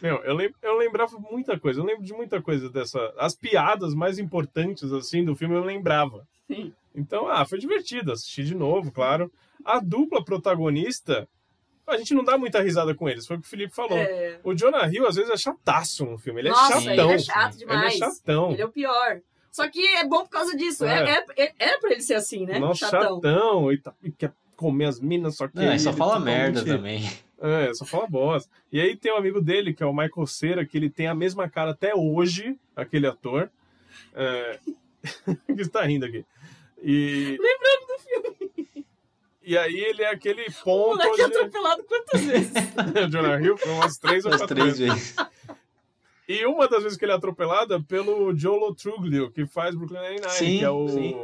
Meu, eu, lem eu lembrava muita coisa. Eu lembro de muita coisa dessa. As piadas mais importantes, assim, do filme eu lembrava. Sim. Então, ah, foi divertido. Assisti de novo, claro. A dupla protagonista, a gente não dá muita risada com eles. Foi o que o Felipe falou. É. O Jonah Hill, às vezes, é chataço no filme. Ele é Nossa, chatão. ele é chato Ele demais. é chatão. Ele é o pior. Só que é bom por causa disso. É. É. É, é- era pra ele ser assim, né? Nossa, Chatão. chatão. E, tá- e quer comer as minas, só que. Não, ele só ele fala totalmente- merda também. É, só fala bosta. E aí tem um amigo dele, que é o Michael Cera, que ele tem a mesma cara até hoje, aquele ator. É... que está rindo aqui. E... Lembrando. E aí ele é aquele O ponto moleque onde... atropelado quantas vezes? o Jonah Hill foi umas três ou As quatro três vezes. vezes. E uma das vezes que ele é atropelado é pelo Jolo Truglio, que faz Brooklyn Nine-Nine, Sim, que é o... sim.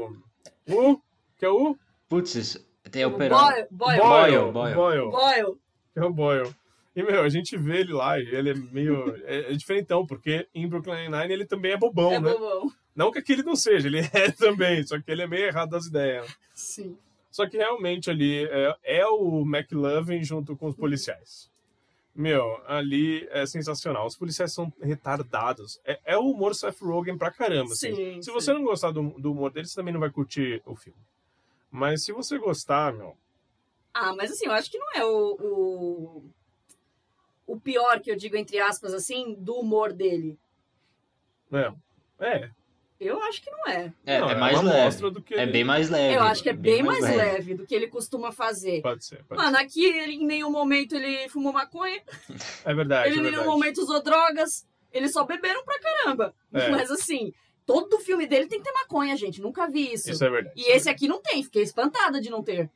O... Que é o... Putz, isso- tem o Boyle, operário. Boyle, Boyle, Boyle. Boyle. Boyle. Que é o Boyle. E, meu, a gente vê ele lá e ele é meio... É, é diferentão, porque em Brooklyn Nine-Nine ele também é bobão, É né? bobão. Não que aquele não seja, ele é também, só que ele é meio errado das ideias. Sim. Só que realmente ali é, é o McLovin junto com os policiais. Meu, ali é sensacional. Os policiais são retardados. É, é o humor Seth Rogen pra caramba. assim. Sim, Se sim. você não gostar do, do humor deles, você também não vai curtir o filme. Mas se você gostar, meu. Ah, mas assim, eu acho que não é o, o, o pior que eu digo, entre aspas, assim, do humor dele. É. É. Eu acho que não é. É, Não, é mais uma leve. amostra do que É ele- bem mais leve. eu acho que é bem, mais, leve. do que ele costuma fazer. Pode ser. Pode Mano, aqui ele, em nenhum momento ele fumou maconha. É verdade. ele é em nenhum verdade. momento usou drogas, eles só beberam pra caramba. É. Mas assim, todo filme dele tem que ter maconha, gente. Nunca vi isso. Isso é verdade. E esse aqui não tem, fiquei espantada de não ter.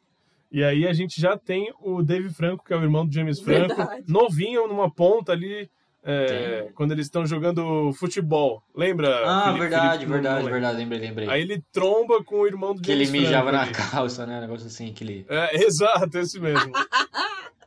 E aí a gente já tem o Dave Franco, que é o irmão do James Franco, Verdade. novinho numa ponta ali, é, quando eles estão jogando futebol. Lembra? Ah, Felipe- verdade, Felipe? Verdade, verdade. Lembrei, lembrei. Aí ele tromba com o irmão do que ele James mijava Franco na ali. calça, né? Um negócio assim, que ele... É, exato, esse mesmo.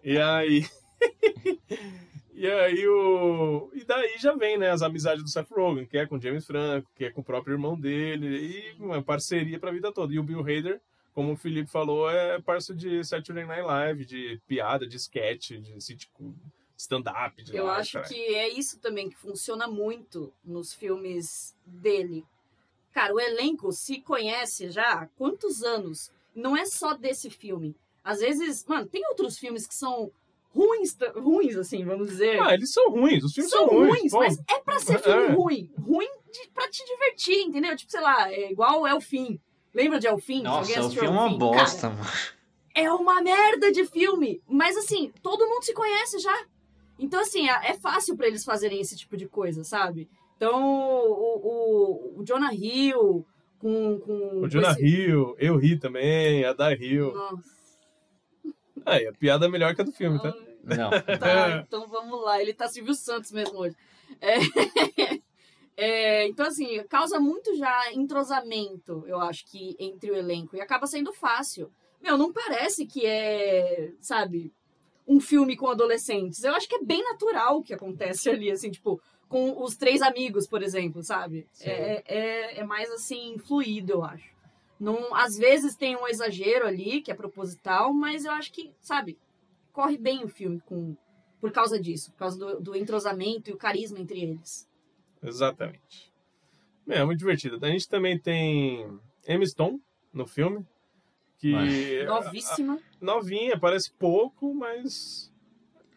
e aí. e aí o. E daí já vem, né, as amizades do Seth Rogen, que é com o James Franco, que é com o próprio irmão dele, e uma parceria pra vida toda. E o Bill Hader, como o Felipe falou, é parceiro de Saturday Night Live, de piada, de sketch, de sitcom, stand-up. Eu lá, acho caralho. que é isso também que funciona muito nos filmes dele. Cara, o elenco se conhece já há quantos anos? Não é só desse filme. Às vezes, mano, tem outros filmes que são ruins, ruins assim, vamos dizer. Ah, eles são ruins, os filmes são são, ruins, mas é pra ser filme É. ruim. Ruim de, pra te divertir, entendeu? Tipo, sei lá, é igual É o Fim. Lembra de É o Fim? Nossa, Alguém o é uma bosta, Cara, mano. é uma merda de filme. Mas assim, todo mundo se conhece já. Então, assim, é é fácil pra eles fazerem esse tipo de coisa, sabe? Então, o, o, o Jonah Hill com. com O Jonah com esse- Hill, eu ri também, a Dar Hill. Nossa. Aí, a piada é melhor que a do filme, tá? Não. Tá, então vamos lá. Ele tá Silvio Santos mesmo hoje. É, é, então, assim, causa muito já entrosamento, eu acho que, entre o elenco. E acaba sendo fácil. Meu, não parece que é, sabe, um filme com adolescentes. Eu acho que é bem natural o que acontece ali, assim, tipo, com os três amigos, por exemplo, sabe? É, é, é mais, assim, fluido, eu acho. Não, às vezes tem um exagero ali, que é proposital, mas eu acho que, sabe, corre bem o filme com por causa disso, por causa do, do entrosamento e o carisma entre eles. Exatamente. É, muito divertido. A gente também tem Emma Stone no filme, que Novíssima. a- novinha, parece pouco, mas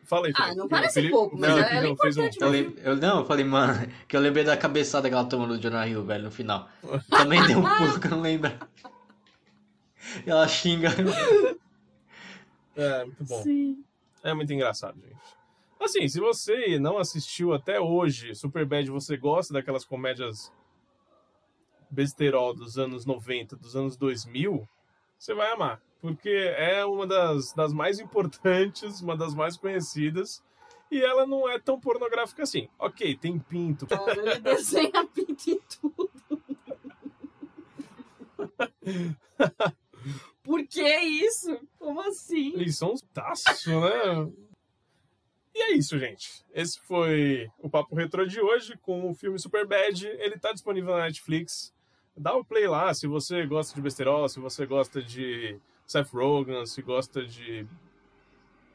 fala aí. Ah, não parece Felipe- pouco, mas Felipe é não fez um- Eu, lem- eu- não, eu falei, mano, que eu lembrei da cabeçada que ela tomou do Jonah Hill, velho, no final. Também deu um pulo que eu não lembro. E ela xinga. É, muito bom. Sim. É muito engraçado, gente. Assim, se você não assistiu até hoje Superbad, você gosta daquelas comédias besterol dos anos 90, dos anos 2000, você vai amar. Porque é uma das, das mais importantes, uma das mais conhecidas. E ela não é tão pornográfica assim. Ok, tem pinto. Cara, ele desenha pinto em tudo. Por que isso? Como assim? Eles são uns taços, né? E é isso, gente. Esse foi o Papo Retro de hoje com o filme Superbad. Ele tá disponível na Netflix. Dá o play lá se você gosta de besterol, se você gosta de Seth Rogen, se gosta de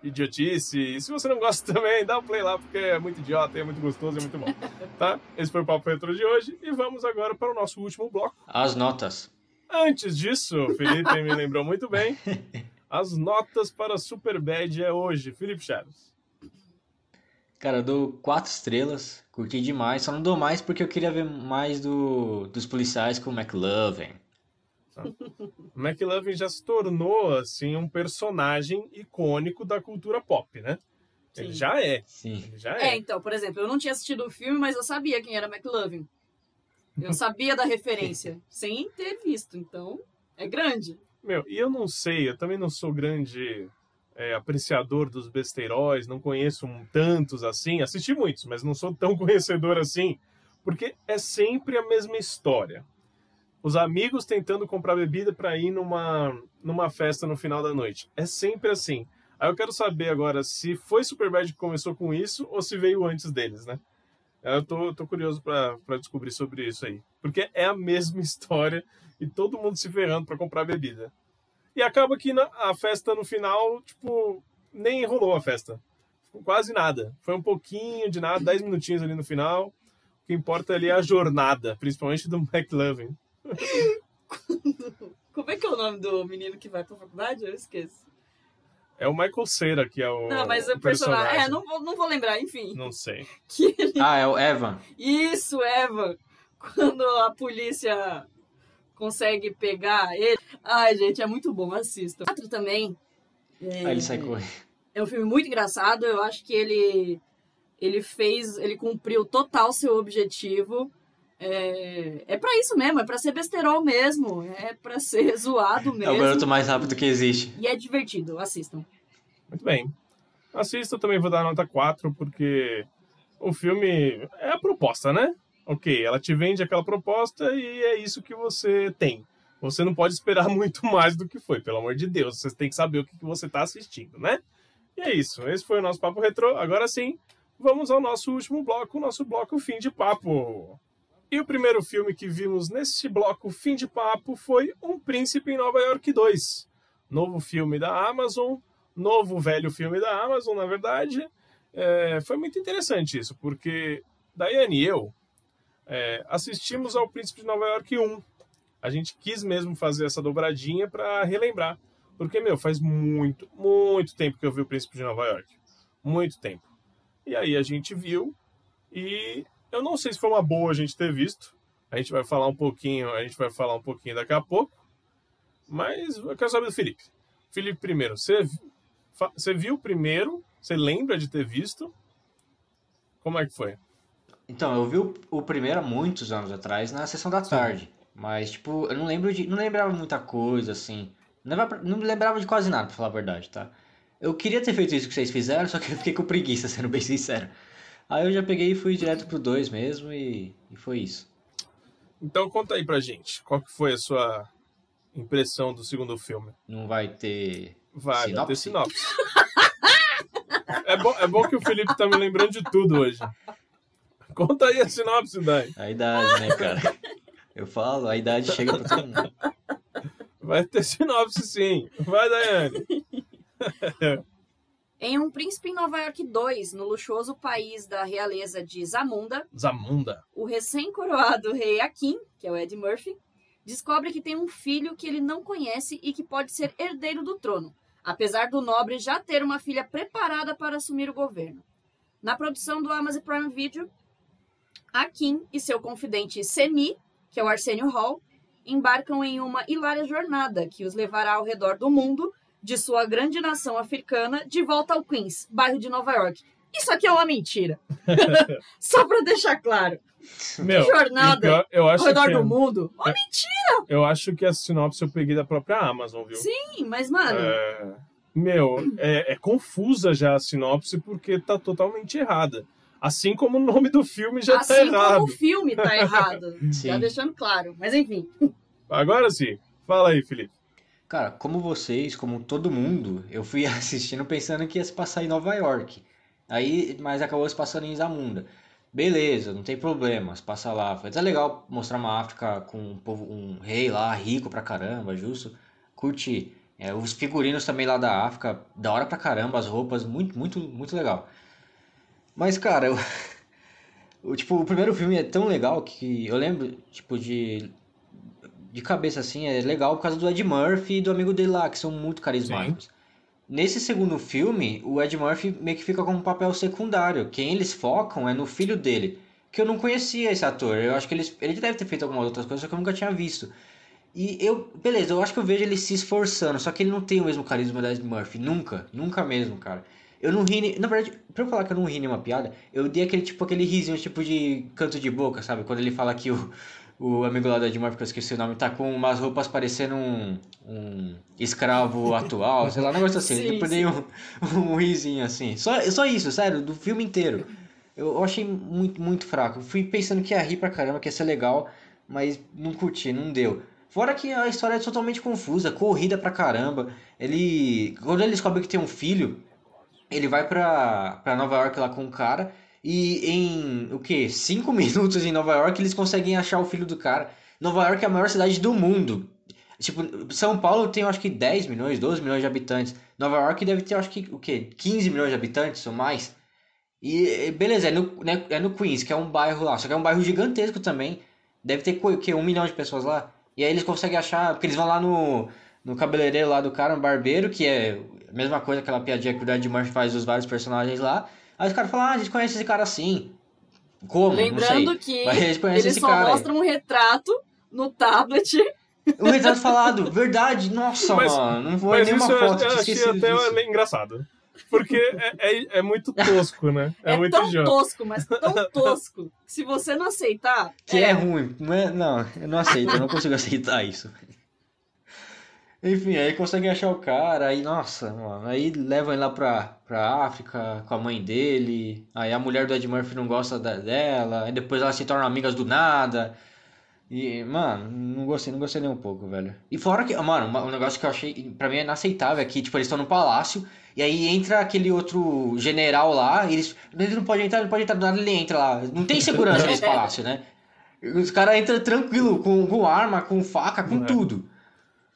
idiotice. E se você não gosta também, dá um play lá, porque é muito idiota, é muito gostoso, é muito bom. Tá? Esse foi o Papo Retro de hoje. E vamos agora para o nosso último bloco. As notas. Antes disso, o Felipe me lembrou muito bem. As notas para Superbad é hoje. Felipe Chaves. Cara, eu dou quatro estrelas, curti demais. Só não dou mais porque eu queria ver mais do, dos policiais com o McLovin. O McLovin já se tornou, assim, um personagem icônico da cultura pop, né? Ele Sim. já é. Sim. Ele já É, é. então, por exemplo, eu não tinha assistido o filme, mas eu sabia quem era McLovin. Eu sabia da referência, sem ter visto, então é grande. Meu, e eu não sei, eu também não sou grande é, apreciador dos besteiróis, não conheço tantos assim. Assisti muitos, mas não sou tão conhecedor assim, porque é sempre a mesma história. Os amigos tentando comprar bebida para ir numa, numa festa no final da noite. É sempre assim. Aí eu quero saber agora se foi Superbad que começou com isso ou se veio antes deles, né? Eu tô, tô curioso para descobrir sobre isso aí. Porque é a mesma história e todo mundo se ferrando para comprar bebida. E acaba que na- a festa no final, tipo, nem rolou a festa. Quase nada. Foi um pouquinho de nada, 10 minutinhos ali no final. O que importa ali é a jornada, principalmente do McLovin. Como é que é o nome do menino que vai pra faculdade? Eu esqueço. É o Michael Cera que é o, Não, mas o personagem. É, não vou, não vou lembrar, enfim. Não sei. Que ele- Ah, é o Evan. Isso, Eva. Quando a polícia consegue pegar ele. Ai, gente, é muito bom, assista. Quatro também. É, Aí ele sai correndo. é um filme muito engraçado. Eu acho que ele ele fez, ele cumpriu total seu objetivo. É, é para isso mesmo, é para ser besterol mesmo, é para ser zoado É o mesmo. garoto mais rápido que existe. E é divertido, assistam. Muito bem. Assista, também vou dar nota 4, porque o filme é a proposta, né? Ok, ela te vende aquela proposta e é isso que você tem. Você não pode esperar muito mais do que foi, pelo amor de Deus. Você tem que saber o que você está assistindo, né? E é isso. Esse foi o nosso Papo Retrô. Agora sim, vamos ao nosso último bloco, o nosso bloco Fim de Papo. E o primeiro filme que vimos nesse bloco Fim de Papo foi Um Príncipe em Nova York 2. Novo filme da Amazon, novo velho filme da Amazon, na verdade. É, foi muito interessante isso, porque Daiane e eu é, assistimos ao Príncipe de Nova York 1. A gente quis mesmo fazer essa dobradinha para relembrar. Porque, meu, faz muito, muito tempo que eu vi o Príncipe de Nova York. Muito tempo. E aí a gente viu e eu não sei se foi uma boa a gente ter visto. A gente vai falar um pouquinho, a gente vai falar um pouquinho daqui a pouco. Mas eu quero saber do Felipe. Felipe, primeiro, você, você viu primeiro? Você lembra de ter visto? Como é que foi? Então, eu vi o, o primeiro há muitos anos atrás na sessão da tarde. Mas, tipo, eu não lembro de. Não lembrava muita coisa, assim. Não lembrava, não lembrava de quase nada, pra falar a verdade, tá? Eu queria ter feito isso que vocês fizeram, só que eu fiquei com preguiça, sendo bem sincero. Aí eu já peguei e fui direto pro 2 mesmo e, e foi isso. Então conta aí pra gente, qual que foi a sua impressão do segundo filme? Não vai ter. Vai, vai ter Sinopse? sinopse. é, bom, é bom que o Felipe tá me lembrando de tudo hoje. Conta aí a sinopse, Dai. A idade, né, cara? Eu falo, a idade chega pra todo mundo. Vai ter sinopse sim. Vai, Daiane. Em Um Príncipe em Nova York 2, no luxuoso país da realeza de Zamunda, Zamunda. o recém-coroado rei Akin, que é o Ed Murphy, descobre que tem um filho que ele não conhece e que pode ser herdeiro do trono, apesar do nobre já ter uma filha preparada para assumir o governo. Na produção do Amazon Prime Video, Akin e seu confidente Semi, que é o Arsenio Hall, embarcam em uma hilária jornada que os levará ao redor do mundo, de sua grande nação africana, de volta ao Queens, bairro de Nova York. Isso aqui é uma mentira. Só para deixar claro. Meu, jornada pior, eu Ao acho redor que do mundo. Uma eu acho que a sinopse eu peguei da própria Amazon, viu? Sim, mas, mano, É, meu, é, é confusa já a sinopse porque tá totalmente errada. Assim como o nome do filme já assim tá errado. como o filme tá errado. Sim. Já deixando claro. Mas enfim. Agora sim, Fala aí, Felipe. Cara, como vocês, como todo mundo, eu fui assistindo pensando que ia se passar em Nova York. Aí, mas acabou se passando em Zamunda. Beleza, não tem problema, se passa lá. Foi até legal mostrar uma África com um, povo, um rei lá, rico pra caramba, justo. Curti. É, os figurinos também lá da África, da hora pra caramba, as roupas, muito, muito, muito legal. Mas, cara, eu, o, tipo, o primeiro filme é tão legal que eu lembro, tipo, de, de cabeça assim, é legal por causa do Ed Murphy e do amigo dele lá, que são muito carismáticos. Nesse segundo filme, o Ed Murphy meio que fica com um papel secundário. Quem eles focam é no filho dele. Que eu não conhecia esse ator. Eu acho que ele, ele deve ter feito algumas outras coisas, só que eu nunca tinha visto. E eu, beleza, eu acho que eu vejo ele se esforçando, só que ele não tem o mesmo carisma da Ed Murphy. Nunca, nunca mesmo, cara. Eu não ri, na verdade, pra eu falar que eu não ri nenhuma piada, eu dei aquele tipo, aquele risinho tipo de canto de boca, sabe? Quando ele fala que o, o amigo lá da Ed Murphy, que eu esqueci o nome, tá com umas roupas parecendo um, um escravo atual, sei lá, um negócio assim. Sim, tipo, dei um, um risinho assim. Só, só isso, sério, do filme inteiro. Eu achei muito, muito fraco. Fui pensando que ia rir pra caramba, que ia ser legal, mas não curti, não deu. Fora que a história é totalmente confusa, corrida pra caramba. Ele. Quando ele descobre que tem um filho, ele vai pra, pra Nova York lá com um cara. E em o que? Cinco minutos em Nova York eles conseguem achar o filho do cara. Nova York é a maior cidade do mundo. Tipo, São Paulo tem acho que 10 milhões, 12 milhões de habitantes. Nova York deve ter acho que o que? 15 milhões de habitantes ou mais. E beleza, é no, né, é no Queens, que é um bairro lá. Só que é um bairro gigantesco também. Deve ter o que? Um milhão de pessoas lá. E aí eles conseguem achar, porque eles vão lá no, no cabeleireiro lá do cara, um barbeiro, que é a mesma coisa, aquela piadinha que o Ed Murphy faz dos vários personagens lá. Aí os caras falam, ah, a gente conhece esse cara assim. Como? Lembrando não sei. que eles só cara. mostram um retrato no tablet. O retrato falado, verdade, nossa, Mas- mano, não vou Mas nenhuma isso eu, foto, eu tinha achei até disso. engraçado. Porque é, é, é muito tosco, né? É, É, muito tão idiota. tosco, mas tão tosco. se você não aceitar. Que é ruim, não, é- não, eu não aceito, eu não consigo aceitar isso. Enfim, aí conseguem achar o cara, aí, nossa, mano, aí levam ele lá pra, pra África com a mãe dele, aí a mulher do Ed Murphy não gosta da- dela, aí depois elas se tornam amigas do nada. E, mano, não gostei, não gostei nem um pouco, velho. E fora que, mano, um negócio que eu achei, pra mim é inaceitável é que, tipo, eles estão no palácio, e aí entra aquele outro general lá, e eles, ele não pode entrar, ele não pode entrar, do nada ele entra lá. Não tem segurança nesse palácio, né? Os caras entram tranquilo, com, com arma, com faca, com É. tudo.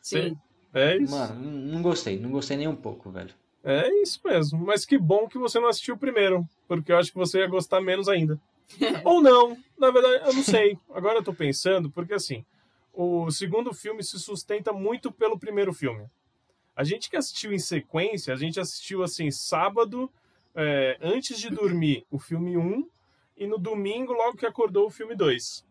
Sim. É isso. Mano, não gostei, não gostei nem um pouco, velho. É isso mesmo. Mas que bom que você não assistiu o primeiro. Porque eu acho que você ia gostar menos ainda. Ou não. Na verdade, eu não sei. Agora eu tô pensando, porque assim, o segundo filme se sustenta muito pelo primeiro filme. A gente que assistiu em sequência, a gente assistiu assim, sábado, é, antes de dormir, o filme 1, e no domingo, logo que acordou, o filme 2.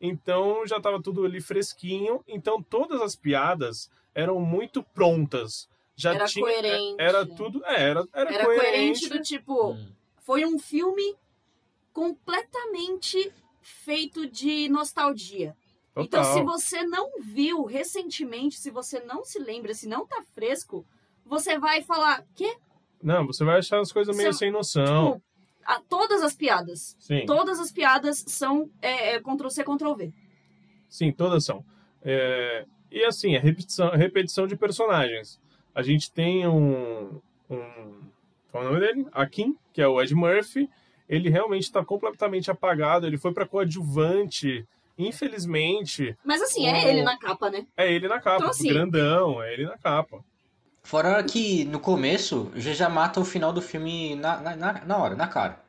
Então já tava tudo ali fresquinho. Então todas as piadas eram muito prontas. Já Era tinha, coerente. Era tudo. É, era, era, Era coerente do tipo. Hum. Foi um filme completamente feito de nostalgia. Então, Total. se você não viu recentemente, se você não se lembra, se não tá fresco, você vai falar, quê? Não, você vai achar as coisas meio Você- sem noção. Tipo, a- todas as piadas. Sim, Todas as piadas são é, é, Ctrl-C, Ctrl-V. sim, todas são. É, e assim, é repetição, repetição de personagens. A gente tem um. um qual é o nome dele? Akin, que é o Ed Murphy. Ele realmente está completamente apagado. Ele foi para coadjuvante. Infelizmente, Mas assim, O- é ele na capa, né? é ele na capa. Então, assim- grandão, é ele na capa. Fora que no começo já já mata o final do filme na, na, na, na hora, na cara.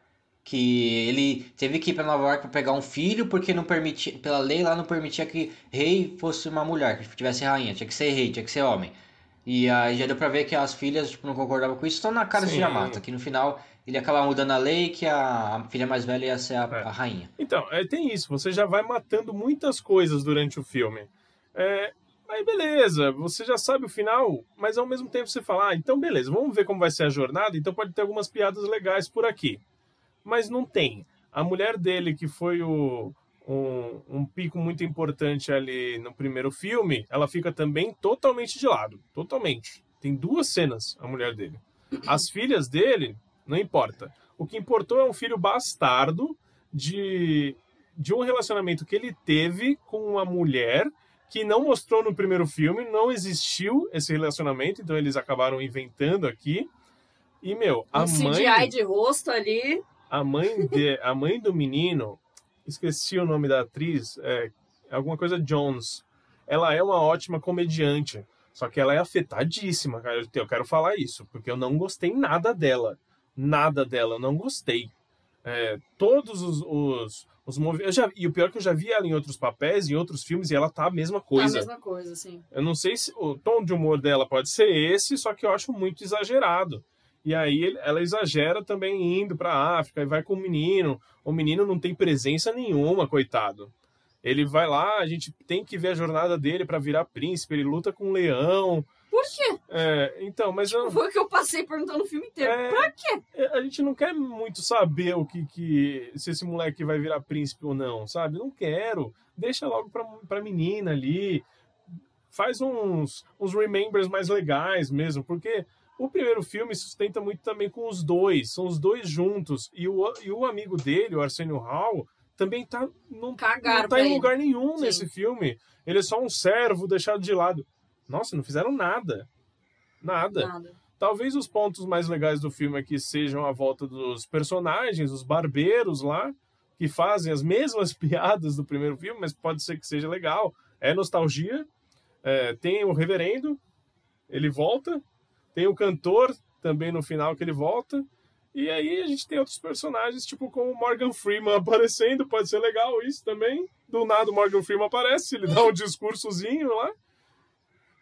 Que ele teve que ir pra Nova York pra pegar um filho porque não permitia, pela lei lá não permitia que rei fosse uma mulher, que tivesse rainha, tinha que ser rei, tinha que ser homem. E aí já deu pra ver que as filhas tipo, não concordavam com isso, então na cara Sim. você já mata. Que no final ele acaba mudando a lei que a, a filha mais velha ia ser a, É. a rainha. Então, é, tem isso. Você já vai matando muitas coisas durante o filme. É, aí beleza, você já sabe o final, mas ao mesmo tempo você fala, ah, então beleza, vamos ver como vai ser a jornada, então pode ter algumas piadas legais por aqui. Mas não tem. A mulher dele, que foi o, um, um pico muito importante ali no primeiro filme, ela fica também totalmente de lado. Totalmente. Tem duas cenas, a mulher dele. As filhas dele, não importa. O que importou é um filho bastardo de, de um relacionamento que ele teve com uma mulher que não mostrou no primeiro filme, não existiu esse relacionamento, então eles acabaram inventando aqui. E, meu, a um mãe. CGI de rosto ali. A mãe, de, a mãe do menino, esqueci o nome da atriz, é alguma coisa Jones. Ela é uma ótima comediante. Só que ela é afetadíssima, cara. Eu quero falar isso, porque eu não gostei nada dela. Nada dela, eu não gostei. É, todos os, os, os movimentos. E o pior é que eu já vi ela em outros papéis, em outros filmes, e ela tá a mesma coisa. Tá a mesma coisa, sim. Eu não sei se o tom de humor dela pode ser esse, só que eu acho muito exagerado. E aí ela exagera também indo pra África e vai com o menino. O menino não tem presença nenhuma, coitado. Ele vai lá, a gente tem que ver a jornada dele para virar príncipe, ele luta com um leão. Por quê? É, então, mas eu... Foi o que eu passei perguntando o filme inteiro. É, pra quê? A gente não quer muito saber o que, que. se esse moleque vai virar príncipe ou não, sabe? Não quero. Deixa logo pra, pra menina ali. Faz uns, uns remembers mais legais mesmo, porque o primeiro filme sustenta muito também com os dois. São os dois juntos. E o, e o amigo dele, o Arsenio Hall, também tá, não, Cagaram não tá em lugar nenhum Sim. nesse filme. Ele é só um servo deixado de lado. Nossa, não fizeram nada. Nada. Nada. Talvez os pontos mais legais do filme aqui sejam a volta dos personagens, os barbeiros lá, que fazem as mesmas piadas do primeiro filme, mas pode ser que seja legal. É nostalgia. É, tem o reverendo, ele volta. Tem o cantor também no final que ele volta. E aí a gente tem outros personagens, tipo como o Morgan Freeman aparecendo, pode ser legal isso também. Do nada o Morgan Freeman aparece, ele dá um discursozinho lá.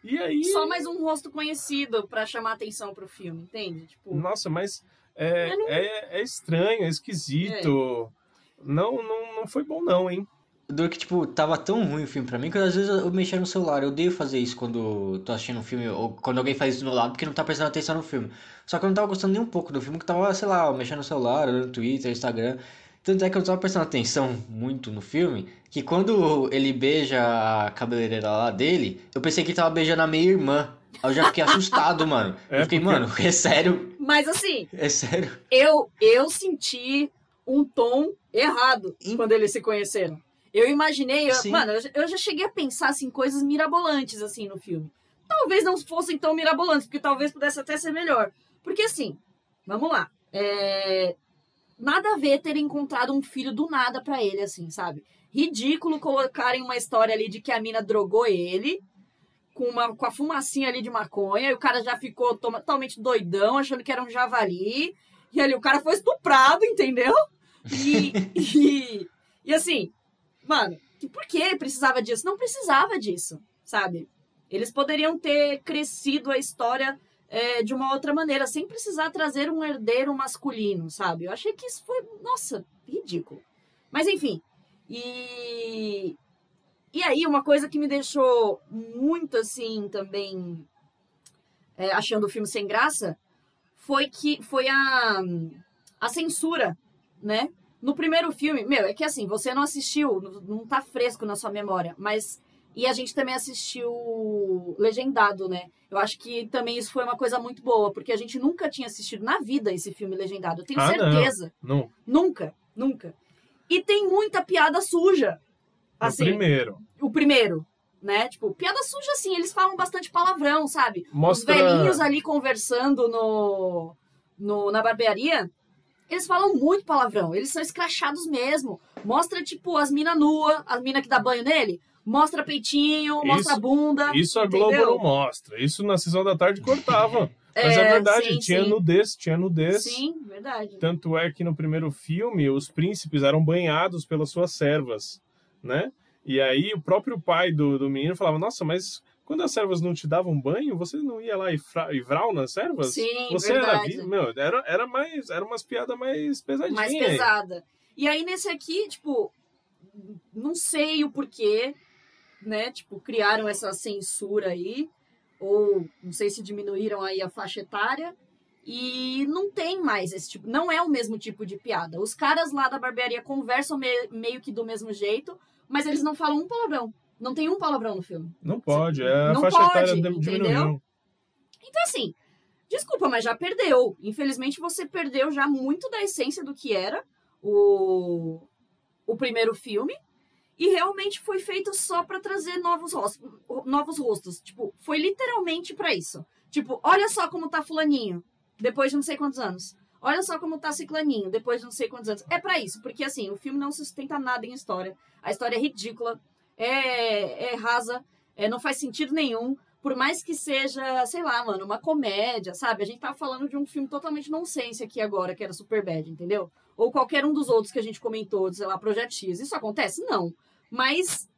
E aí. Só mais um rosto conhecido pra chamar atenção pro filme, entende? Tipo, Nossa, mas é, não- é, é estranho, é esquisito. Não, não, não foi bom, não, hein? Duro que, tipo, tava tão ruim o filme pra mim que às vezes eu mexia no celular. Eu odeio fazer isso quando tô assistindo um filme ou quando alguém faz isso do meu lado porque não tá prestando atenção no filme. Só que eu não tava gostando nem um pouco do filme, que tava, sei lá, mexendo no celular, olhando no Twitter, Instagram. Tanto é que eu não tava prestando atenção muito no filme, que quando ele beija a cabeleireira lá dele, eu pensei que ele tava beijando a minha irmã. Aí eu já fiquei assustado, mano. É, eu fiquei, porque- mano, é sério? Mas assim, É sério? eu, eu senti um tom errado quando eles se conheceram. Eu imaginei, eu- mano, eu já- cheguei a pensar assim, coisas mirabolantes assim no filme. Talvez não fossem tão mirabolantes, porque talvez pudesse até ser melhor. Porque assim, vamos lá. é, Nada a ver ter encontrado um filho do nada pra ele, assim, sabe? Ridículo colocarem uma história ali de que a mina drogou ele com, uma, com a fumacinha ali de maconha, e o cara já ficou totalmente doidão, achando que era um javali. E ali o cara foi estuprado, entendeu? E, e, e assim, mano, por que precisava disso? Não precisava disso, sabe? Eles poderiam ter crescido a história é, de uma outra maneira, sem precisar trazer um herdeiro masculino, sabe? Eu achei que isso foi, nossa, ridículo. Mas enfim, e. E aí, uma coisa que me deixou muito assim também é, achando o filme sem graça foi que foi a, a censura, né? No primeiro filme, meu, é que assim, você não assistiu, não- não tá fresco na sua memória, mas. E a gente também assistiu legendado, né? Eu acho que também isso foi uma coisa muito boa, porque a gente nunca tinha assistido na vida esse filme legendado. Eu tenho Ah, não. certeza. Não, Nunca, nunca. E tem muita piada suja. Assim, primeiro. o primeiro, né? Tipo, piada suja, assim, eles falam bastante palavrão, sabe? Mostra. Os velhinhos ali conversando no, no, na barbearia, eles falam muito palavrão. Eles são escrachados mesmo. Mostra, tipo, as minas nua, as minas que dá banho nele. Mostra peitinho, Isso- mostra bunda. Isso a Globo entendeu? não mostra. Isso na sessão da tarde cortava. Mas é, É, verdade, sim, tinha sim. nudez, tinha nudez. Sim, verdade. Tanto é que no primeiro filme os príncipes eram banhados pelas suas servas, né? E aí o próprio pai do, do menino falava: Nossa, mas quando as servas não te davam banho, você não ia lá e, fra, e vral nas servas? Sim, você era verdade. vi- meu, era, era mais, era umas piadas mais pesadinhas. mais pesada. E aí nesse aqui, tipo, não sei o porquê, né? Tipo, criaram essa censura aí, ou não sei se diminuíram aí a faixa etária. E não tem mais esse tipo, não é o mesmo tipo de piada. Os caras lá da barbearia conversam me- meio que do mesmo jeito, mas eles não falam um palavrão. Não tem um palavrão no filme. Não pode, é, a Não faixa pode, etária de- entendeu? diminuiu. Então, assim, desculpa, mas já perdeu. Infelizmente, você perdeu já muito da essência do que era o, o primeiro filme. E realmente foi feito só pra trazer novos rostos, novos rostos. Tipo, foi literalmente pra isso. Tipo, olha só como tá fulaninho, depois de não sei quantos anos. Olha só como tá ciclaninho, depois de não sei quantos anos. É pra isso, porque assim, o filme não sustenta nada em história. A história é ridícula, é, é rasa, é, não faz sentido nenhum. Por mais que seja, sei lá, mano, uma comédia, sabe? A gente tava falando de um filme totalmente nonsense aqui agora, que era Superbad, entendeu? Ou qualquer um dos outros que a gente comentou, sei lá, Projeto X. Isso acontece? Não. Mas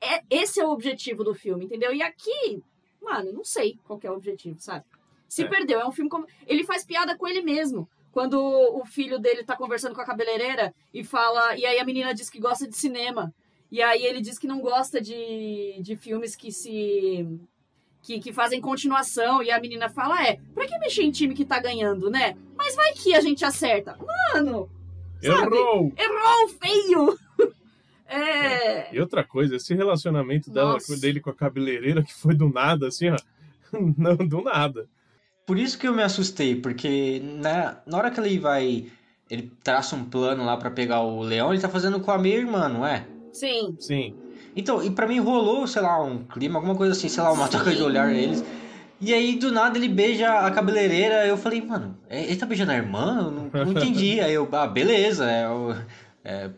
é, esse é o objetivo do filme, entendeu? E aqui, mano, não sei qual é o objetivo, sabe? Se É. perdeu, é um filme como. Ele faz piada com ele mesmo. Quando o filho dele tá conversando com a cabeleireira e fala. E aí a menina diz que gosta de cinema. E aí ele diz que não gosta de, de filmes que se. Que, que fazem continuação. E a menina fala: é, pra que mexer em time que tá ganhando, né? Mas vai que a gente acerta. Mano, sabe? Errou! errou feio! É. E outra coisa, esse relacionamento dela, dele com a cabeleireira, que foi do nada, assim, ó. Não, do nada. Por isso que eu me assustei, porque na, na hora que ele vai. Ele traça um plano lá pra pegar o leão, ele tá fazendo com a minha irmã, não é? Sim. Sim. Então, e pra mim rolou, sei lá, um clima, alguma coisa assim, sei lá, uma troca de olhar eles. E aí, do nada, ele beija a cabeleireira. Eu falei, mano, é- ele tá beijando a irmã? Eu não, não entendi. Aí eu, ah, beleza, é, o- é,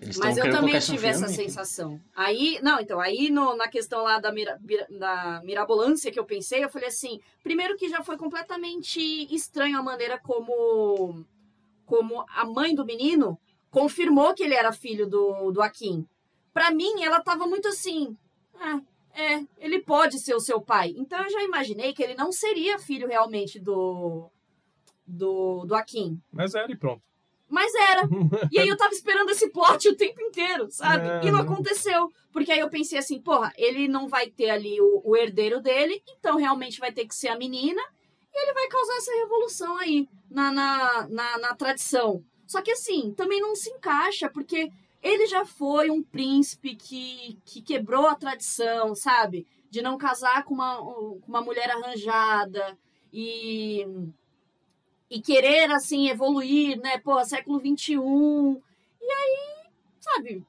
eles Mas eu também tive essa sensação. Aí, não, então, aí no- na questão lá da, mira, mira- da mirabolância que eu pensei, eu falei assim, primeiro que já foi completamente estranho a maneira como, como a mãe do menino confirmou que ele era filho do, do Akin. Pra mim, ela tava muito assim, ah, é, ele pode ser o seu pai. Então eu já imaginei que ele não seria filho realmente do, do, do Akin. Mas era e pronto. Mas era. E aí eu tava esperando esse plot o tempo inteiro, sabe? É, e não não. aconteceu. Porque aí eu pensei assim, porra, ele não vai ter ali o, o herdeiro dele, então realmente vai ter que ser a menina, e ele vai causar essa revolução aí na, na, na, na tradição. Só que assim, também não se encaixa, porque ele já foi um príncipe que, que quebrou a tradição, sabe? De não casar com uma, com uma mulher arranjada e e querer, assim, evoluir, né? Pô, século XXI. E aí, sabe?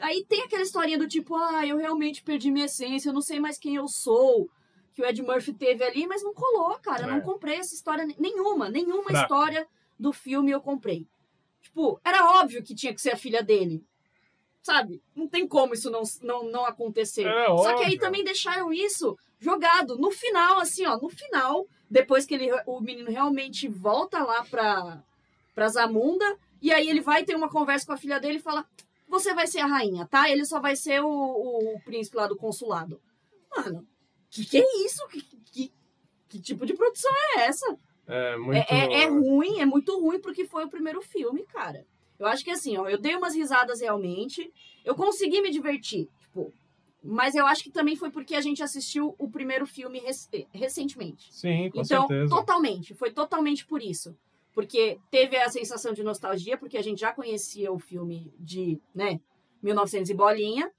Aí tem aquela historinha do tipo, ah, eu realmente perdi minha essência, eu não sei mais quem eu sou. Que o Ed Murphy teve ali, mas não colou, cara. Eu É. não comprei essa história nenhuma. Nenhuma Fraco. história do filme eu comprei. Tipo, era óbvio que tinha que ser a filha dele. Sabe? Não tem como isso não, não, não acontecer. É Só que aí óbvio. também deixaram isso jogado no final, assim, ó, no final, depois que ele, o menino realmente volta lá pra, pra Zamunda, e aí ele vai ter uma conversa com a filha dele e fala: Você vai ser a rainha, tá? Ele só vai ser o, o, o príncipe lá do consulado. Mano, que que é isso? Que, que, que tipo de produção é essa? É muito. É, é, é ruim, é muito ruim porque foi o primeiro filme, cara. Eu acho que assim, ó, eu dei umas risadas realmente. Eu consegui me divertir, tipo. Mas eu acho que também foi porque a gente assistiu o primeiro filme rec- recentemente. Sim, com então, certeza. totalmente, foi totalmente por isso. Porque teve a sensação de nostalgia, porque a gente já conhecia o filme de, né, 1900 e bolinha.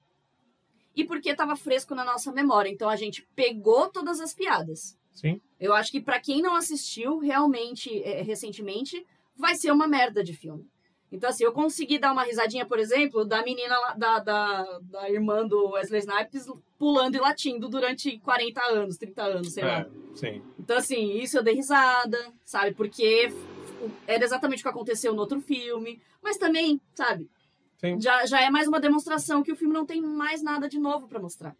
E porque tava fresco na nossa memória. Então a gente pegou todas as piadas. Sim. Eu acho que pra quem não assistiu realmente é, recentemente, vai ser uma merda de filme. Então, assim, eu consegui dar uma risadinha, por exemplo, da menina lá, da, da, da irmã do Wesley Snipes pulando e latindo durante 40 anos, 30 anos, sei lá. É, sim. Então, assim, isso eu dei risada, sabe? Porque era exatamente o que aconteceu no outro filme. Mas também, sabe? Sim. Já, já é mais uma demonstração que o filme não tem mais nada de novo pra mostrar.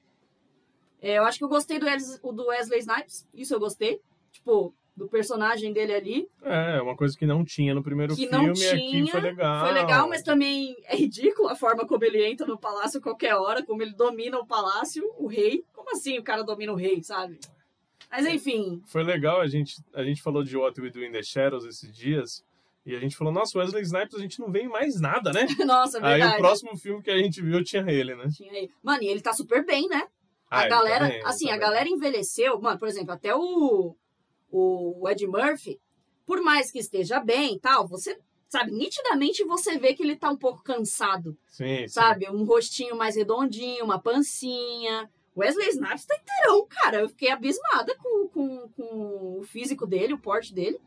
É, eu acho que eu gostei do, do Wesley Snipes. Isso eu gostei. Tipo, do personagem dele ali. É, uma coisa que não tinha no primeiro Que filme não e aqui tinha, foi legal. Foi legal, mas também é ridículo a forma como ele entra no palácio a qualquer hora, como ele domina o palácio, o rei. Como assim o cara domina o rei, sabe? Mas enfim, Foi legal, a gente, a gente falou de What We Do in the Shadows esses dias. E a gente falou, nossa, Wesley Snipes, a gente não vê em mais nada, né? nossa, Aí verdade. o próximo filme que a gente viu tinha ele, né? Tinha aí. Mano, e ele tá super bem, né? Ah, a ele tá galera, bem, ele assim, tá a bem. galera envelheceu. Mano, por exemplo, até o, o Ed Murphy, por mais que esteja bem e tal, você, sabe, nitidamente você vê que ele tá um pouco cansado, Sim, sim. sabe? Um rostinho mais redondinho, uma pancinha. Wesley Snipes tá inteirão, cara. Eu fiquei abismada com, com, com o físico dele, o porte dele.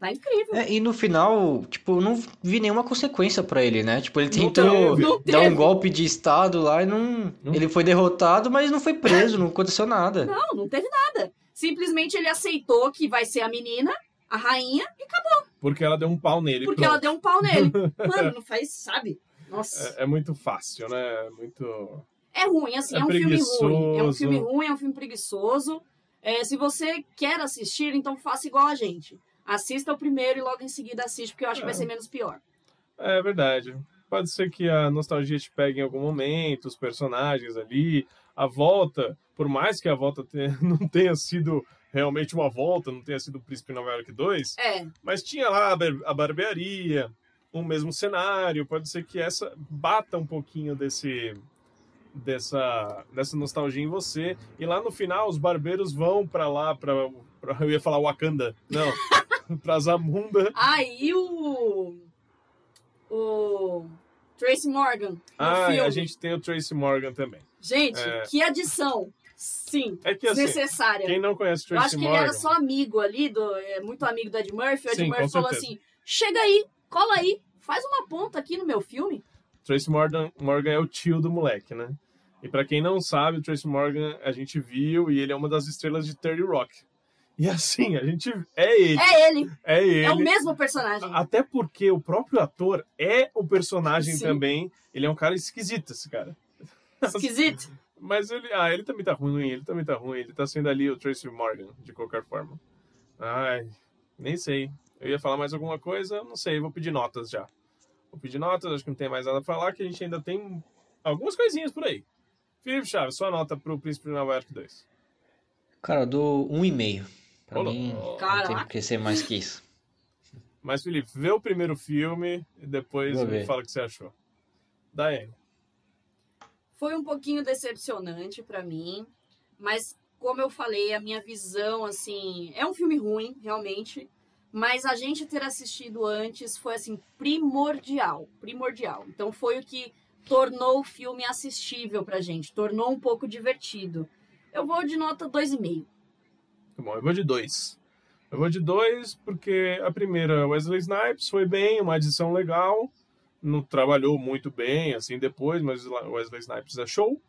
Tá incrível. É, e no final, tipo, eu não vi nenhuma consequência pra ele, né? Tipo, ele tentou dar um golpe de estado lá e não... Não. Ele foi derrotado, mas não foi preso, não aconteceu nada. Não, não teve nada. Simplesmente ele aceitou que vai ser a menina, a rainha, e acabou. Porque ela deu um pau nele. Porque pronto. ela deu um pau nele. Mano, não faz, sabe? Nossa. É, é muito fácil, né? É muito. É ruim, assim, É é, um filme ruim. É um preguiçoso. filme ruim, é um filme preguiçoso. É, se você quer assistir, então faça igual a gente. Assista o primeiro e logo em seguida assiste, porque eu acho que vai É. ser menos pior. É verdade. Pode ser que a nostalgia te pegue em algum momento, os personagens ali, a volta, por mais que a volta te- não tenha sido realmente uma volta, não tenha sido o Príncipe Nova York 2, É, mas tinha lá a, bar- a barbearia, o mesmo cenário, pode ser que essa bata um pouquinho desse dessa dessa nostalgia em você e lá no final os barbeiros vão pra lá para eu ia falar Wakanda, não, pra Zamunda. Aí o. O. Tracy Morgan. Ah, filme. a gente tem o Tracy Morgan também. Gente, É. que adição. Sim, É que assim, desnecessária. Quem não conhece Eu acho Tracy que ele Morgan, era só amigo ali, do, é, muito amigo do Ed Murphy. O Ed Sim, Murphy falou certeza. assim: chega aí, cola aí, faz uma ponta aqui no meu filme. Tracy Morgan, Morgan é o tio do moleque, né? E pra quem não sabe, o Tracy Morgan a gente viu e ele é uma das estrelas de 30 Rock. E assim, a gente é ele, É ele, é ele. é o mesmo personagem. Até porque o próprio ator é o personagem Sim. também. Ele é um cara esquisito, esse cara. Esquisito. Mas ele, ah, ele também tá ruim, ele também tá ruim. Ele tá sendo ali o Tracy Morgan, de qualquer forma. Ai, nem sei. Eu ia falar mais alguma coisa, não sei, vou pedir notas já. Vou pedir notas, acho que não tem mais nada pra falar, que a gente ainda tem algumas coisinhas por aí. Felipe Chaves, sua nota pro Príncipe de Nova York 2. Cara, eu dou um e meio. Pra Olá. mim, não tem Caraca. que ser mais que isso. Mas, Felipe, vê o primeiro filme e depois me fala o que você achou. Daiane. Foi um pouquinho decepcionante pra mim, mas como eu falei, a minha visão, assim, é um filme ruim, realmente, mas a gente ter assistido antes foi, assim, primordial, primordial. Então foi o que tornou o filme assistível pra gente, tornou um pouco divertido. Eu vou de nota 2,5. Tá bom, eu vou de dois. Eu vou de dois porque a primeira, Wesley Snipes, foi bem, uma adição legal. Não trabalhou muito bem, assim, depois, mas o Wesley Snipes é show.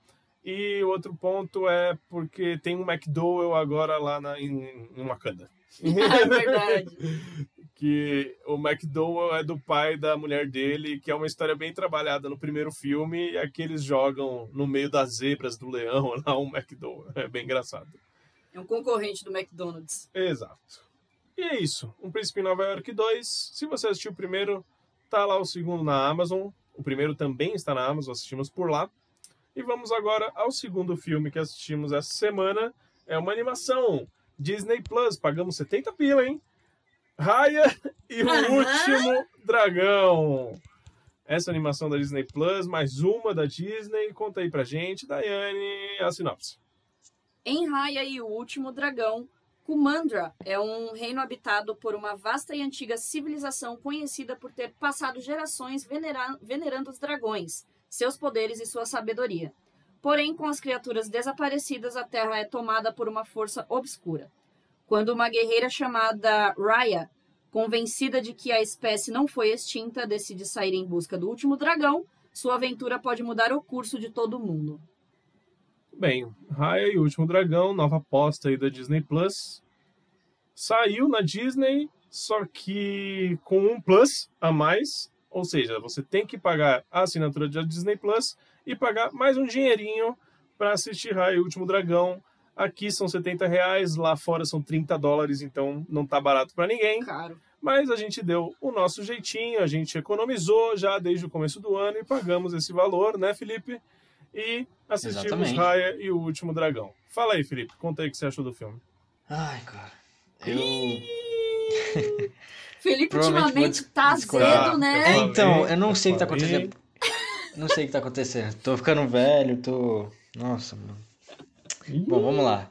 E outro ponto é porque tem um McDowell agora lá na, em, em Wakanda. É verdade. que o McDowell é do pai da mulher dele, que é uma história bem trabalhada no primeiro filme, e aqui eles jogam no meio das zebras do leão lá um McDowell. É bem engraçado. É um concorrente do McDonald's. Exato. E é isso. Um Príncipe em Nova York 2. Se você assistiu o primeiro, tá lá o segundo na Amazon. O primeiro também está na Amazon, assistimos por lá. E vamos agora ao segundo filme que assistimos essa semana. É uma animação. Disney Plus. Pagamos 70 pila, hein? Raya e o Aham. Último Dragão. Essa animação da Disney Plus, mais uma da Disney. Conta aí pra gente, Daiane, a sinopse. Em Raya e o Último Dragão, Kumandra é um reino habitado por uma vasta e antiga civilização conhecida por ter passado gerações venera- venerando os dragões, seus poderes e sua sabedoria. Porém, com as criaturas desaparecidas, a Terra é tomada por uma força obscura. Quando uma guerreira chamada Raya, convencida de que a espécie não foi extinta, decide sair em busca do último dragão, sua aventura pode mudar o curso de todo mundo. Bem, Raya e o Último Dragão, nova aposta aí da Disney Plus. Saiu na Disney, só que com um Plus a mais. Ou seja, você tem que pagar a assinatura da Disney Plus e pagar mais um dinheirinho para assistir Raya e o Último Dragão. Aqui são 70 reais, lá fora são 30 dólares, então não tá barato para ninguém. Caro. Mas a gente deu o nosso jeitinho, a gente economizou já desde o começo do ano e pagamos esse valor, né, Felipe? E assistimos Exatamente. Raya e o Último Dragão. Fala aí, Felipe, conta aí o que você achou do filme. Ai, cara. Eu. Felipe ultimamente tá azedo, né? falei, Então, eu não sei o que tá acontecendo. Não sei o que tá acontecendo. Tô ficando velho, tô. Nossa, mano. Bom, vamos lá.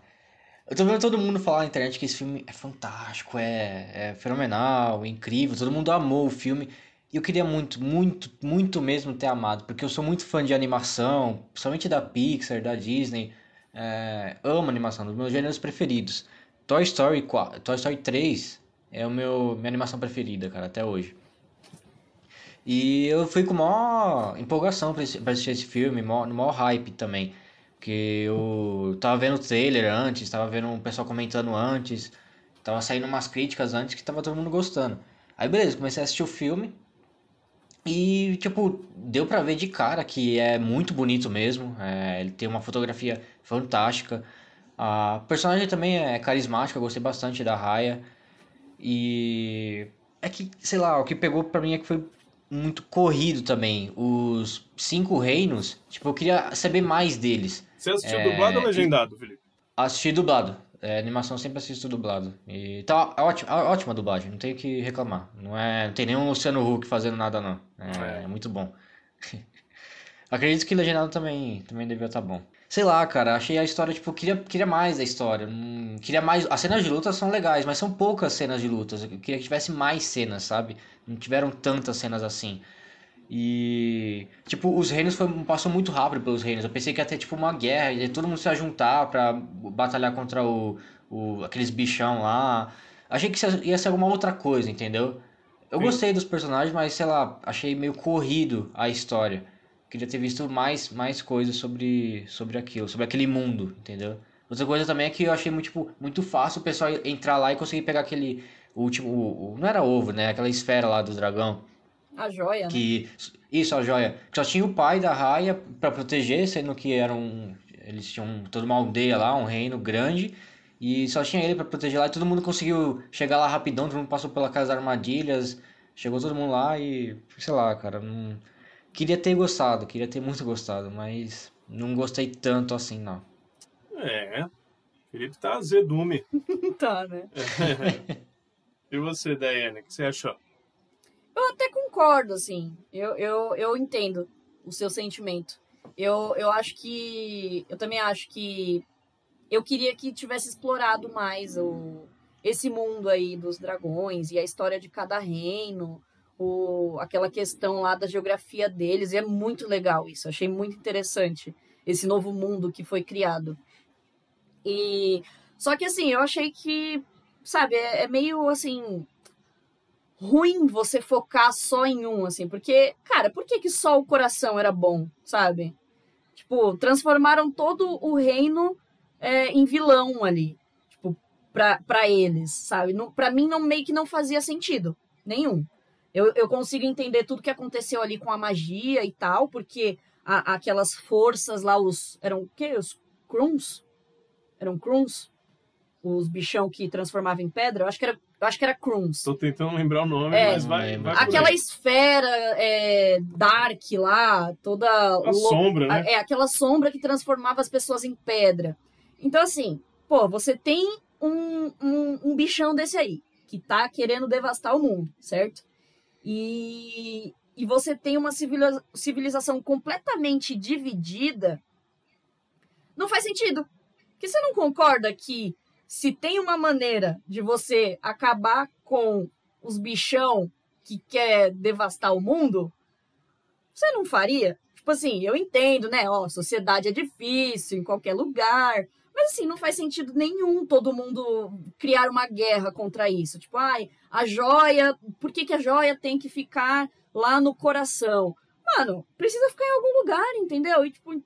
Eu tô vendo todo mundo falar na internet que esse filme é fantástico, é, é fenomenal, é incrível, todo mundo amou o filme. E eu queria muito, muito, muito mesmo ter amado, porque eu sou muito fã de animação, principalmente da Pixar, da Disney. É, amo animação, dos meus gêneros preferidos. Toy Story 4, Toy Story 3 é o meu minha animação preferida, cara, até hoje. E eu fui com maior empolgação pra assistir esse filme, maior, no maior hype também. Porque eu tava vendo o trailer antes, tava vendo o pessoal comentando antes, tava saindo umas críticas antes que tava todo mundo gostando. Aí beleza, comecei a assistir o filme e, tipo, deu pra ver de cara que é muito bonito mesmo. é, ele tem uma fotografia fantástica. A personagem também é carismática, eu gostei bastante da Raya. E é que, sei lá, o que pegou pra mim é que foi muito corrido também. Os cinco reinos, tipo, eu queria saber mais deles. Você assistiu É, dublado ou legendado, Felipe? Assisti dublado. É, animação sempre assisto dublado. E tá ótima, ótima a dublagem, não tenho o que reclamar. Não, é, não tem nenhum Luciano Huck fazendo nada, não. É, É. é muito bom. Acredito que legendado também, também devia estar bom. Sei lá, cara, achei a história, tipo, queria, queria mais da história. Queria mais. As cenas de luta são legais, mas são poucas cenas de lutas. Eu queria que tivesse mais cenas, sabe? Não tiveram tantas cenas assim. E, tipo, os reinos foi, passou muito rápido pelos reinos. Eu pensei que ia ter, tipo, uma guerra, ia todo mundo se juntar pra batalhar contra o, o, aqueles bichão lá. Achei que ia ser alguma outra coisa, entendeu? Eu Sim. gostei dos personagens, mas, sei lá, achei meio corrido a história. Queria ter visto mais, mais coisas sobre, sobre aquilo, sobre aquele mundo, entendeu? Outra coisa também é que eu achei muito, tipo, muito fácil o pessoal entrar lá e conseguir pegar aquele último. o- o- não era ovo, né? Aquela esfera lá do dragão. A joia, né? Que. Isso, a joia. Que só tinha o pai da Raia pra proteger, sendo que eram. Eles tinham toda uma aldeia lá, um reino grande. E só tinha ele pra proteger lá e todo mundo conseguiu chegar lá rapidão, todo mundo passou pela casa das armadilhas. Chegou todo mundo lá e. Sei lá, cara. Não... Queria ter gostado, queria ter muito gostado, mas não gostei tanto assim, não. É. Felipe tá azedume. Tá, né? E você, Daiane, o que você achou? Eu até concordo, assim. Eu, eu, eu entendo o seu sentimento. Eu, eu acho que. Eu também acho que. Eu queria que tivesse explorado mais o, esse mundo aí dos dragões e a história de cada reino, o, aquela questão lá da geografia deles. E é muito legal isso. Achei muito interessante esse novo mundo que foi criado. E. Só que assim, eu achei que. Sabe, é, é meio assim ruim você focar só em um, assim, porque, cara, por que, que só o coração era bom, sabe? Tipo, transformaram todo o reino é, em vilão ali, tipo, pra, pra eles, sabe? Não, pra mim, não, meio que não fazia sentido, nenhum. Eu, eu consigo entender tudo que aconteceu ali com a magia e tal, porque a- aquelas forças lá, os. Eram o quê? Os Kruns? Eram Kruns? Os bichão que transformavam em pedra? Eu acho que era, eu acho que era Kruns. Tô tentando lembrar o nome, É. mas vai, vai Aquela aí. esfera é, dark lá, toda. A sombra, né? É, aquela sombra que transformava as pessoas em pedra. Então, assim, pô, você tem um, um, um bichão desse aí, que tá querendo devastar o mundo, certo? E, e você tem uma civiliza- civilização completamente dividida. Não faz sentido. Porque você não concorda que se tem uma maneira de você acabar com os bichão que quer devastar o mundo, você não faria? Tipo assim, eu entendo, né? Ó, sociedade é difícil em qualquer lugar. Mas assim, não faz sentido nenhum todo mundo criar uma guerra contra isso. Tipo, ai, a joia. Por que, que a joia tem que ficar lá no coração? Mano, precisa ficar em algum lugar, entendeu? E tipo.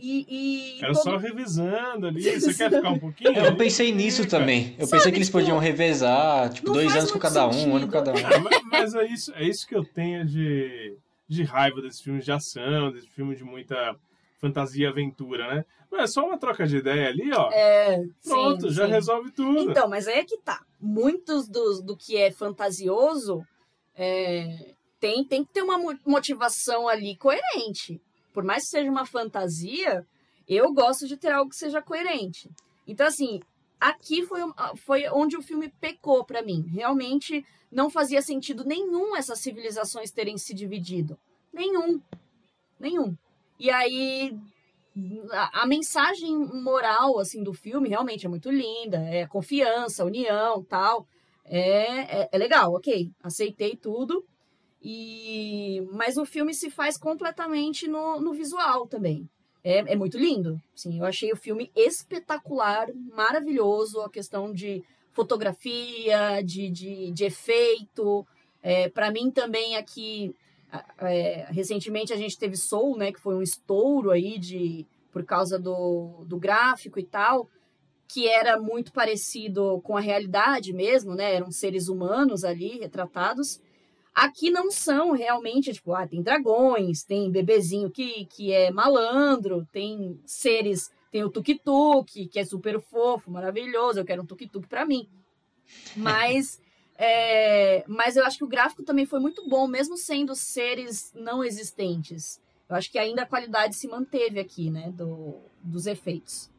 E. e Era todo- só revisando ali. Você quer ficar um pouquinho? É, eu pensei nisso também. Eu Sabe, pensei que eles tipo, podiam revezar, tipo, dois anos com cada um, um ano com cada um. É, mas- mas é isso, é isso que eu tenho de, de raiva desses filmes de ação, desse filme de muita fantasia e aventura, né? Mas é só uma troca de ideia ali, ó. É, Pronto, sim, já sim. resolve tudo. Então, mas aí é que tá. Muitos dos, do que é fantasioso é, tem, tem que ter uma mo- motivação ali coerente. Por mais que seja uma fantasia, eu gosto de ter algo que seja coerente. Então, assim, aqui foi, um- foi onde o filme pecou pra mim. Realmente não fazia sentido nenhum essas civilizações terem se dividido. Nenhum. Nenhum. E aí, a, a mensagem moral assim do filme realmente é muito linda, é confiança, união, tal. É, é, é legal, ok, aceitei tudo. E mas o filme se faz completamente no, no visual também. É, é muito lindo. Sim, eu achei o filme espetacular, maravilhoso, a questão de fotografia, de, de, de efeito. É, para mim também aqui, é, recentemente a gente teve Soul, né, que foi um estouro aí de por causa do, do gráfico e tal, que era muito parecido com a realidade mesmo, né? Eram seres humanos ali retratados. Aqui não são realmente, tipo, ah, tem dragões, tem bebezinho que, que é malandro, tem seres, tem o tuk-tuk, que é super fofo, maravilhoso, eu quero um tuk-tuk para mim. Mas é, mas eu acho que o gráfico também foi muito bom, mesmo sendo seres não existentes. Eu acho que ainda a qualidade se manteve aqui, né, do, dos efeitos.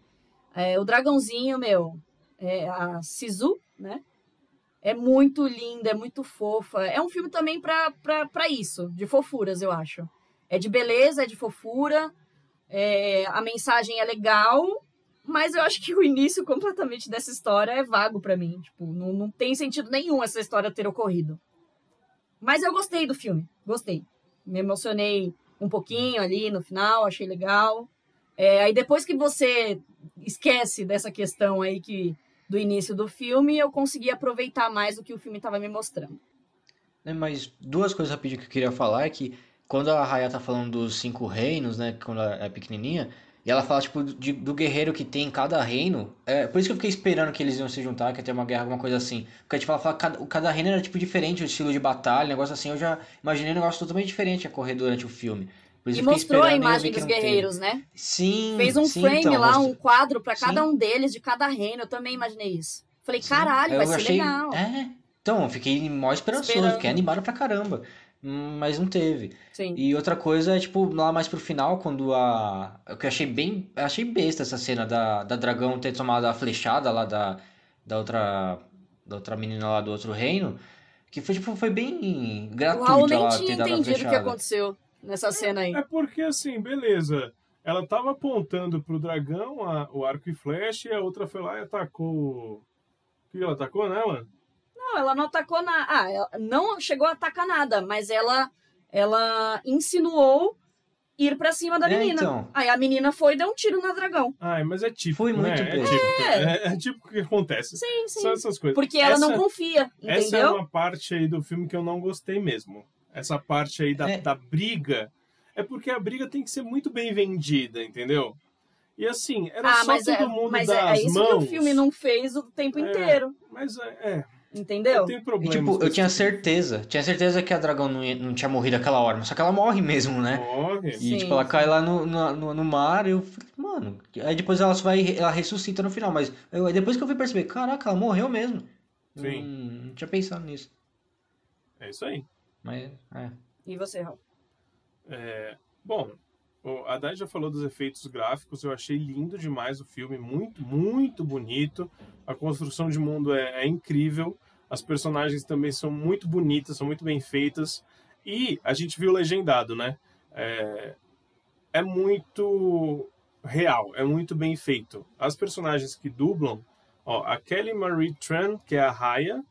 É, o dragãozinho, meu, é, a Sisu, né, é muito linda, é muito fofa. É um filme também para isso, de fofuras, eu acho. É de beleza, é de fofura, é, a mensagem é legal, mas eu acho que o início completamente dessa história é vago para mim. Tipo, não, não tem sentido nenhum essa história ter ocorrido. Mas eu gostei do filme, gostei. Me emocionei um pouquinho ali no final, achei legal. É, aí depois que você esquece dessa questão aí que do início do filme, eu consegui aproveitar mais o que o filme estava me mostrando. É, mas duas coisas rapidinho que eu queria falar é que quando a Raya tá falando dos cinco reinos, né, quando ela é pequenininha, e ela fala, tipo, de, do guerreiro que tem em cada reino. É, por isso que eu fiquei esperando que eles iam se juntar, que ia ter uma guerra, alguma coisa assim. Porque, tipo, ela fala cada, cada reino era, tipo, diferente, o estilo de batalha, negócio assim. Eu já imaginei um negócio totalmente diferente a correr durante o filme. E mostrou a imagem dos guerreiros, né? Sim. Fez um sim, frame então, lá, mostrou... um quadro para cada um deles, de cada reino. Eu também imaginei isso. Falei, sim. caralho, eu vai achei... ser legal. É. Então, eu fiquei mó esperançoso, fiquei animado pra caramba mas não teve. Sim. E outra coisa é, tipo, lá mais pro final, quando a. Que eu achei bem. Achei besta essa cena da, da dragão ter tomado a flechada lá da, da outra. Da outra menina lá do outro reino. Que foi, tipo, foi bem gratuito. O Raul nem tinha entendido o que aconteceu nessa cena aí. É porque, assim, beleza. Ela tava apontando pro dragão a, o arco e flecha e a outra foi lá e atacou. O que ela atacou nela? Não, ela não atacou nada. Ah, ela não chegou a atacar nada, mas ela, ela insinuou ir para cima da é, menina. Então. Aí a menina foi e deu um tiro na dragão. Ai, mas é tipo. Foi muito né? é, tipo, é. é tipo o que acontece. Sim, sim. São essas coisas. Porque ela essa, não confia, entendeu? Essa é uma parte aí do filme que eu não gostei mesmo. Essa parte aí da, é. da briga. É porque a briga tem que ser muito bem vendida, entendeu? E assim, era ah, só todo é, mundo mas das é, é isso mãos. que o filme não fez o tempo inteiro. Mas é, Entendeu? Eu tenho problemas. E, tipo, eu tinha certeza. Tinha certeza que a dragão não, ia, não tinha morrido aquela hora, mas só que ela morre mesmo, né? Morre. E, Sim. tipo, ela cai lá no, no, no mar e eu falei, mano. Aí depois ela vai. Ela ressuscita no final, mas eu, depois que eu fui perceber, caraca, ela morreu mesmo. Sim. Não, não tinha pensado nisso. É isso aí. Mas, é. E você, Raul? É, bom, a Dai já falou dos efeitos gráficos, eu achei lindo demais o filme, muito, muito bonito. A construção de mundo é, é incrível. As personagens também são muito bonitas, são muito bem feitas. E a gente viu legendado, né? É, é muito real, é muito bem feito. As personagens que dublam, ó, a Kelly Marie Tran, que é a Raya,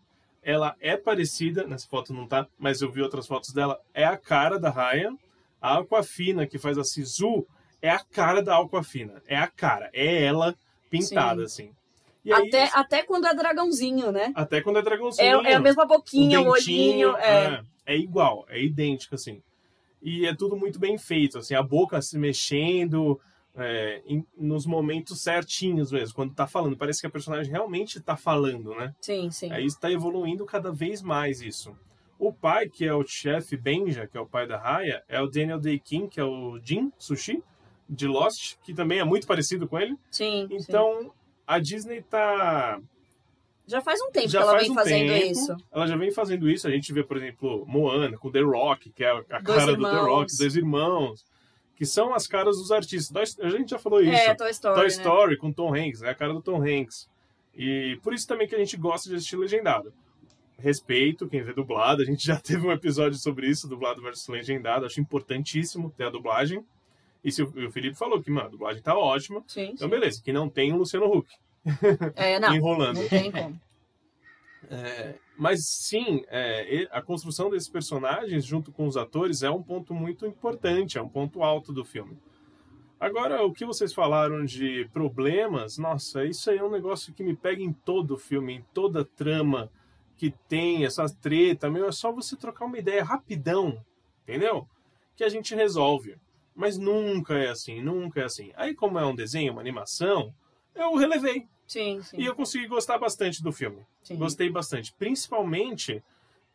ela é parecida, nessa foto não tá, mas eu vi outras fotos dela, é a cara da Raya. A Aquafina, que faz a Sisu, é a cara da Aquafina. É a cara, é ela pintada, Sim. assim. E até, aí, até quando é dragãozinho, né? Até quando é dragãozinho. É, é a mesma boquinha, o, olhinho. É. é. é igual, é idêntico, assim. E é tudo muito bem feito, assim, a boca se mexendo é, em, nos momentos certinhos mesmo, quando tá falando. Parece que a personagem realmente tá falando, né? Sim, sim. Aí está evoluindo cada vez mais isso. O pai, que é o chefe Benja, que é o pai da Raya, é o Daniel Day-Kim, que é o Jin Sushi, de Lost, que também é muito parecido com ele. Sim. Então, sim a Disney tá. Já faz um tempo já que ela vem um fazendo tempo, isso. Ela já vem fazendo isso. A gente vê, por exemplo, Moana com The Rock, que é a cara do The Rock, dois irmãos. Que são as caras dos artistas. A gente já falou isso. É, Toy Story. Toy né? Story com Tom Hanks, é a cara do Tom Hanks. E por isso também que a gente gosta de assistir legendado. Respeito quem vê dublado. A gente já teve um episódio sobre isso, dublado versus legendado. Acho importantíssimo ter a dublagem. E se o Felipe falou que, mano, a dublagem tá ótima. Sim, então, sim. beleza. Que não tem o Luciano Huck. É, não. Enrolando. Não tem como. É, mas sim, é, a construção desses personagens junto com os atores é um ponto muito importante, é um ponto alto do filme. Agora, o que vocês falaram de problemas, nossa, isso aí é um negócio que me pega em todo o filme, em toda trama que tem, essa treta, meu, é só você trocar uma ideia rapidão, entendeu? Que a gente resolve. Mas nunca é assim, nunca é assim. Aí, como é um desenho, uma animação, eu relevei. Sim, sim. E eu consegui gostar bastante do filme. sim. Gostei bastante. Principalmente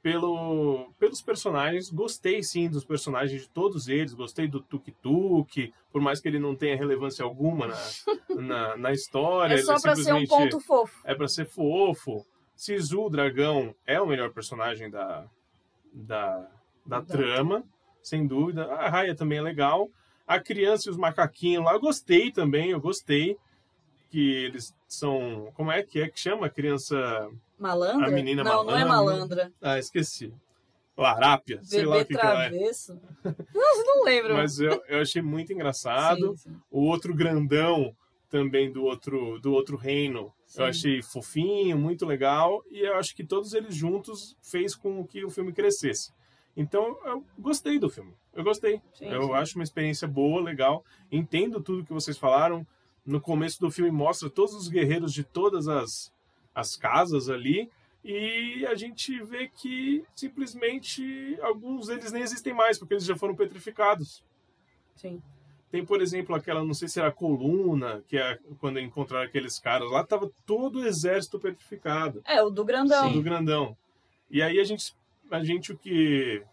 pelo, pelos personagens. Gostei sim dos personagens de todos eles. Gostei do Tuk Tuk. Por mais que ele não tenha relevância alguma na, na, na história. É só pra ser um ponto fofo. É pra ser fofo. Sisu, o dragão, é o melhor personagem da, da, da trama. Sem dúvida. A Raya também é legal. A criança e os macaquinhos lá, eu gostei também. Eu gostei. Que eles são. Como é que é que chama? A criança. Malandra? A menina não, não é malandra. malandra. Ah, esqueci. O Arápia, sei lá Bebê o que, que ela é. Nossa, não lembro. Mas eu, eu achei muito engraçado. Sim, sim. O outro grandão também do outro, do outro reino. Sim. Eu achei fofinho, muito legal. E eu acho que todos eles juntos fez com que o filme crescesse. Então, eu gostei do filme. Eu gostei. Eu acho uma experiência boa, legal. Entendo tudo que vocês falaram. No começo do filme mostra todos os guerreiros de todas as, as casas ali. E a gente vê que simplesmente alguns deles nem existem mais, porque eles já foram petrificados. Sim. Tem, por exemplo, aquela, não sei se era a coluna, que é quando encontraram aqueles caras lá, tava todo o exército petrificado, É, o do grandão. Sim. do grandão. E aí a gente, a gente o que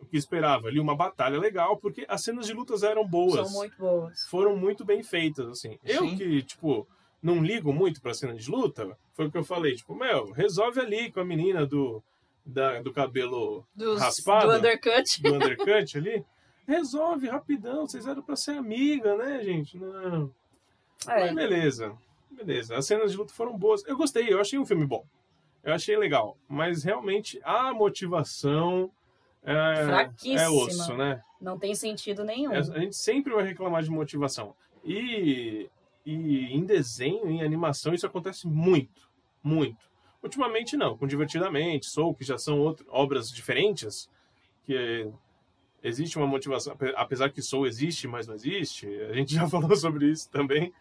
o que esperava ali uma batalha legal, porque as cenas de lutas eram boas, São muito boas. foram muito bem feitas, assim. Eu Sim. que, tipo, não ligo muito pra cena de luta, foi o que eu falei, tipo, meu, resolve ali com a menina do da, do cabelo Dos, Raspado? do undercut. do undercut ali. Resolve rapidão, vocês eram pra ser amiga, né, gente? Não. É, Mas beleza. Beleza. As cenas de luta foram boas. Eu gostei, eu achei um filme bom. Eu achei legal. Mas realmente a motivação é, Fraquíssima. é osso, né? não tem sentido nenhum. É, A gente sempre vai reclamar de motivação. E, e em desenho, em animação, isso acontece muito. Muito. Ultimamente não, com Divertidamente, Soul, que já são outro, obras diferentes, que existe uma motivação, ape- apesar que Soul existe, mas não existe, a gente já falou sobre isso também,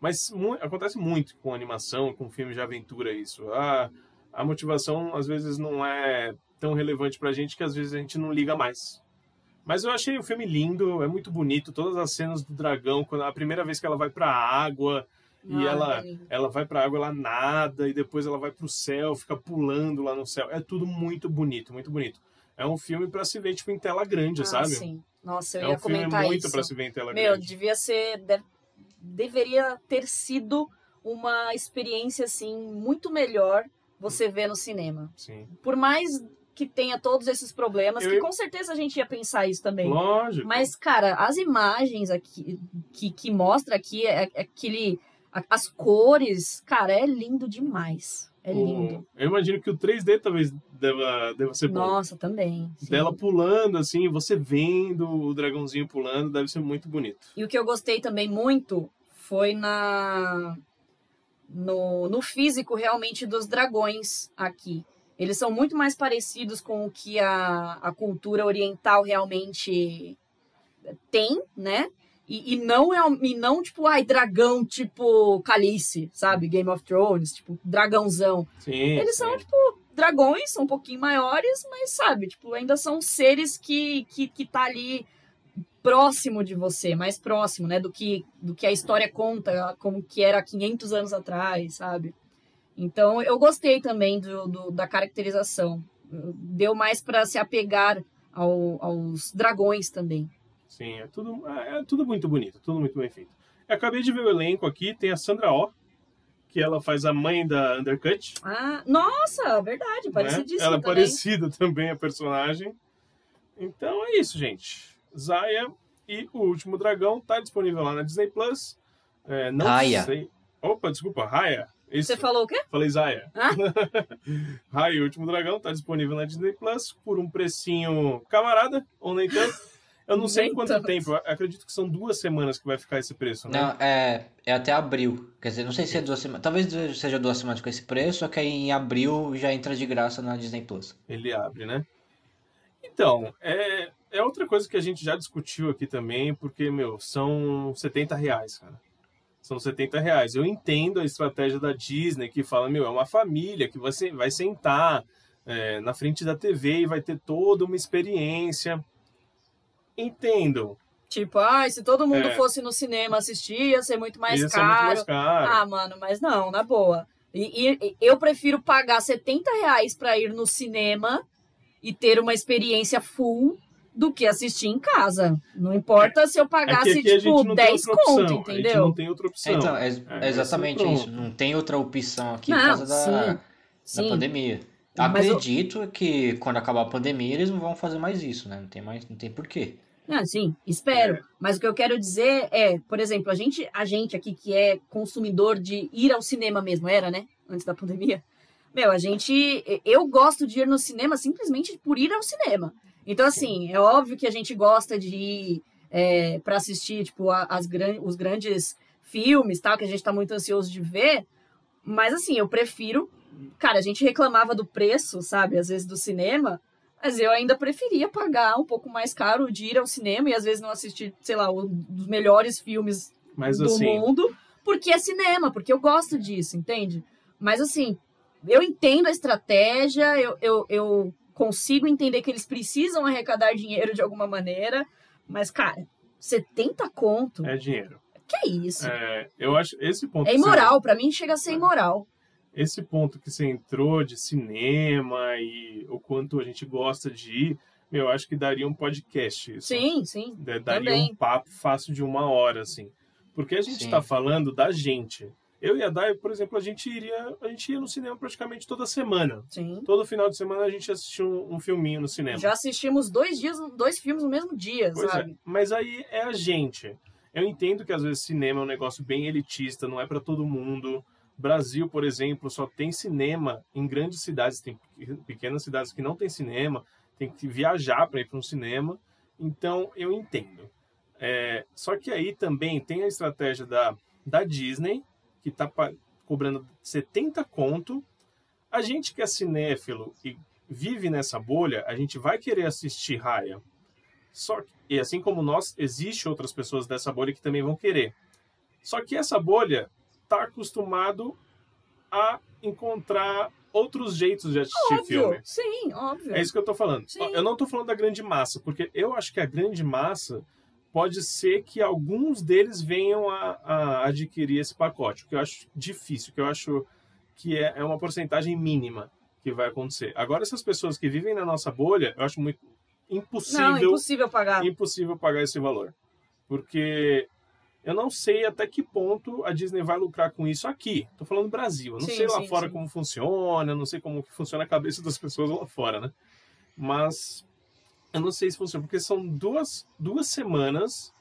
mas mu- acontece muito com animação, com filme de aventura isso. A, a motivação às vezes não é tão relevante pra gente que às vezes a gente não liga mais. Mas eu achei o filme lindo, é muito bonito, todas as cenas do dragão, quando a primeira vez que ela vai pra água, e Ah, ela, é ela vai pra água, ela nada, e depois ela vai pro céu, fica pulando lá no céu. É tudo muito bonito, muito bonito. É um filme pra se ver, tipo, em tela grande, Ah, sabe? sim. Nossa, eu é ia um filme comentar muito isso. pra se ver em tela Meu, grande. devia ser. de- deveria ter sido uma experiência, assim, muito melhor você ver no cinema. Sim. Por mais que tenha todos esses problemas, Eu- que com certeza a gente ia pensar isso também. Lógico. Mas, cara, as imagens aqui que, que mostra aqui é, é aquele. As cores, cara, é lindo demais. É O- lindo. Eu imagino que o 3D talvez deva, deva ser bom. Nossa, também. sim. Dela pulando, assim, você vendo o dragãozinho pulando, deve ser muito bonito. E o que eu gostei também muito foi na no, no físico realmente dos dragões aqui. Eles são muito mais parecidos com o que a, a cultura oriental realmente tem, né? E, e não é e não tipo, ai, dragão tipo Calice, sabe? Game of Thrones, tipo, dragãozão. Sim. Eles sim. são, tipo, dragões, são um pouquinho maiores, mas sabe, tipo, ainda são seres que, que, que tá ali próximo de você, mais próximo, né, do que, do que a história conta, como que era 500 anos atrás, sabe? Então, eu gostei também do, do- da caracterização. Deu mais para se apegar ao- aos dragões também. Sim, é tudo, é tudo muito bonito, tudo muito bem feito. Eu acabei de ver o elenco aqui, tem a Sandra Oh, que ela faz a mãe da Undercut. Ah, nossa, verdade, né? parecidíssimo Ela é também. parecida também a personagem. Então é isso, gente. Zaya e o Último Dragão tá disponível lá na Disney Plus. É, não Raya. sei. Opa, desculpa, Raya. Isso. Você falou o quê? Falei Zaya. Ah? Raya e o Último Dragão tá disponível na Disney Plus por um precinho camarada, ou nem tanto. Eu não sei Nem quanto tanto. tempo, eu acredito que são duas semanas que vai ficar esse preço, né? Não, é, é até abril. Quer dizer, não sei se é duas semanas. Talvez seja duas semanas com esse preço, só que aí em abril já entra de graça na Disney Plus. Ele abre, né? Então, é, é outra coisa que a gente já discutiu aqui também, porque, meu, são 70 reais, cara. São 70 reais. Eu entendo a estratégia da Disney que fala, meu, é uma família que você vai sentar é, na frente da TV e vai ter toda uma experiência. Entendo. Tipo, ah, se todo mundo É. fosse no cinema assistir, ia ser muito mais Ia ser caro. muito mais caro. Ah, mano, mas não, na boa. E, e- eu prefiro pagar 70 reais pra ir no cinema e ter uma experiência full do que assistir em casa. Não importa se eu É pagasse, gente tipo, não tem 10 outra opção. conto, A gente entendeu? não tem outra opção. Então, é, É, é exatamente é isso. Não tem outra opção aqui por Não, causa da, sim. da Sim. pandemia. Mas eu- Acredito que quando acabar a pandemia eles não vão fazer mais isso, né? Não tem mais, não tem porquê. Ah, sim, espero. É. Mas o que eu quero dizer é, por exemplo, a gente, a gente aqui que é consumidor de ir ao cinema mesmo, era, né? Antes da pandemia. Meu, a gente. Eu gosto de ir no cinema simplesmente por ir ao cinema. Então, assim, é óbvio que a gente gosta de ir é, para assistir, tipo, as gran, os grandes filmes, tal, que a gente tá muito ansioso de ver. Mas, assim, eu prefiro. Cara, a gente reclamava do preço, sabe, às vezes do cinema. Mas eu ainda preferia pagar um pouco mais caro de ir ao cinema e às vezes não assistir, sei lá, um dos melhores filmes Mas do assim, mundo, porque é cinema, porque eu gosto disso, entende? Mas assim, eu entendo a estratégia, eu, eu, eu consigo entender que eles precisam arrecadar dinheiro de alguma maneira, mas, cara, 70 conto? é dinheiro. Que é isso? É, É, eu acho esse ponto. você- imoral, pra mim chega a ser imoral. esse ponto que você entrou de cinema e o quanto a gente gosta de ir, eu acho que daria um podcast. Isso. Sim, sim. Da- Daria também. um papo fácil de uma hora, assim. Porque a gente está falando da gente. Eu e a Dai, por exemplo, a gente iria, a gente ia no cinema praticamente toda semana. Sim. Todo final de semana a gente assistia um, um filminho no cinema. Já assistimos dois dias, dois filmes no mesmo dia, Pois sabe? é, mas aí é a gente. Eu entendo que às vezes cinema é um negócio bem elitista, não é para todo mundo. Brasil, por exemplo, só tem cinema em grandes cidades, tem pequenas cidades que não tem cinema, tem que viajar para ir para um cinema. Então eu entendo. É, só que aí também tem a estratégia da, da Disney, que está cobrando 70 conto. A gente que é cinéfilo e vive nessa bolha, a gente vai querer assistir Raya. Só que, e assim como nós, existe outras pessoas dessa bolha que também vão querer. Só que essa bolha está acostumado a encontrar outros jeitos de assistir Óbvio. filme. Sim, óbvio. É isso que eu tô falando. Sim. Eu não tô falando da grande massa, porque eu acho que a grande massa pode ser que alguns deles venham a, a adquirir esse pacote, o que eu acho difícil, que eu acho que é, é uma porcentagem mínima que vai acontecer. Agora, essas pessoas que vivem na nossa bolha, eu acho muito impossível Não, impossível pagar. impossível pagar esse valor. Porque eu não sei até que ponto a Disney vai lucrar com isso aqui. Tô falando do Brasil. Eu não Sim, sei lá sim, fora sim. como funciona, eu não sei como funciona a cabeça das pessoas lá fora, né? Mas eu não sei se funciona, porque são duas, duas semanas.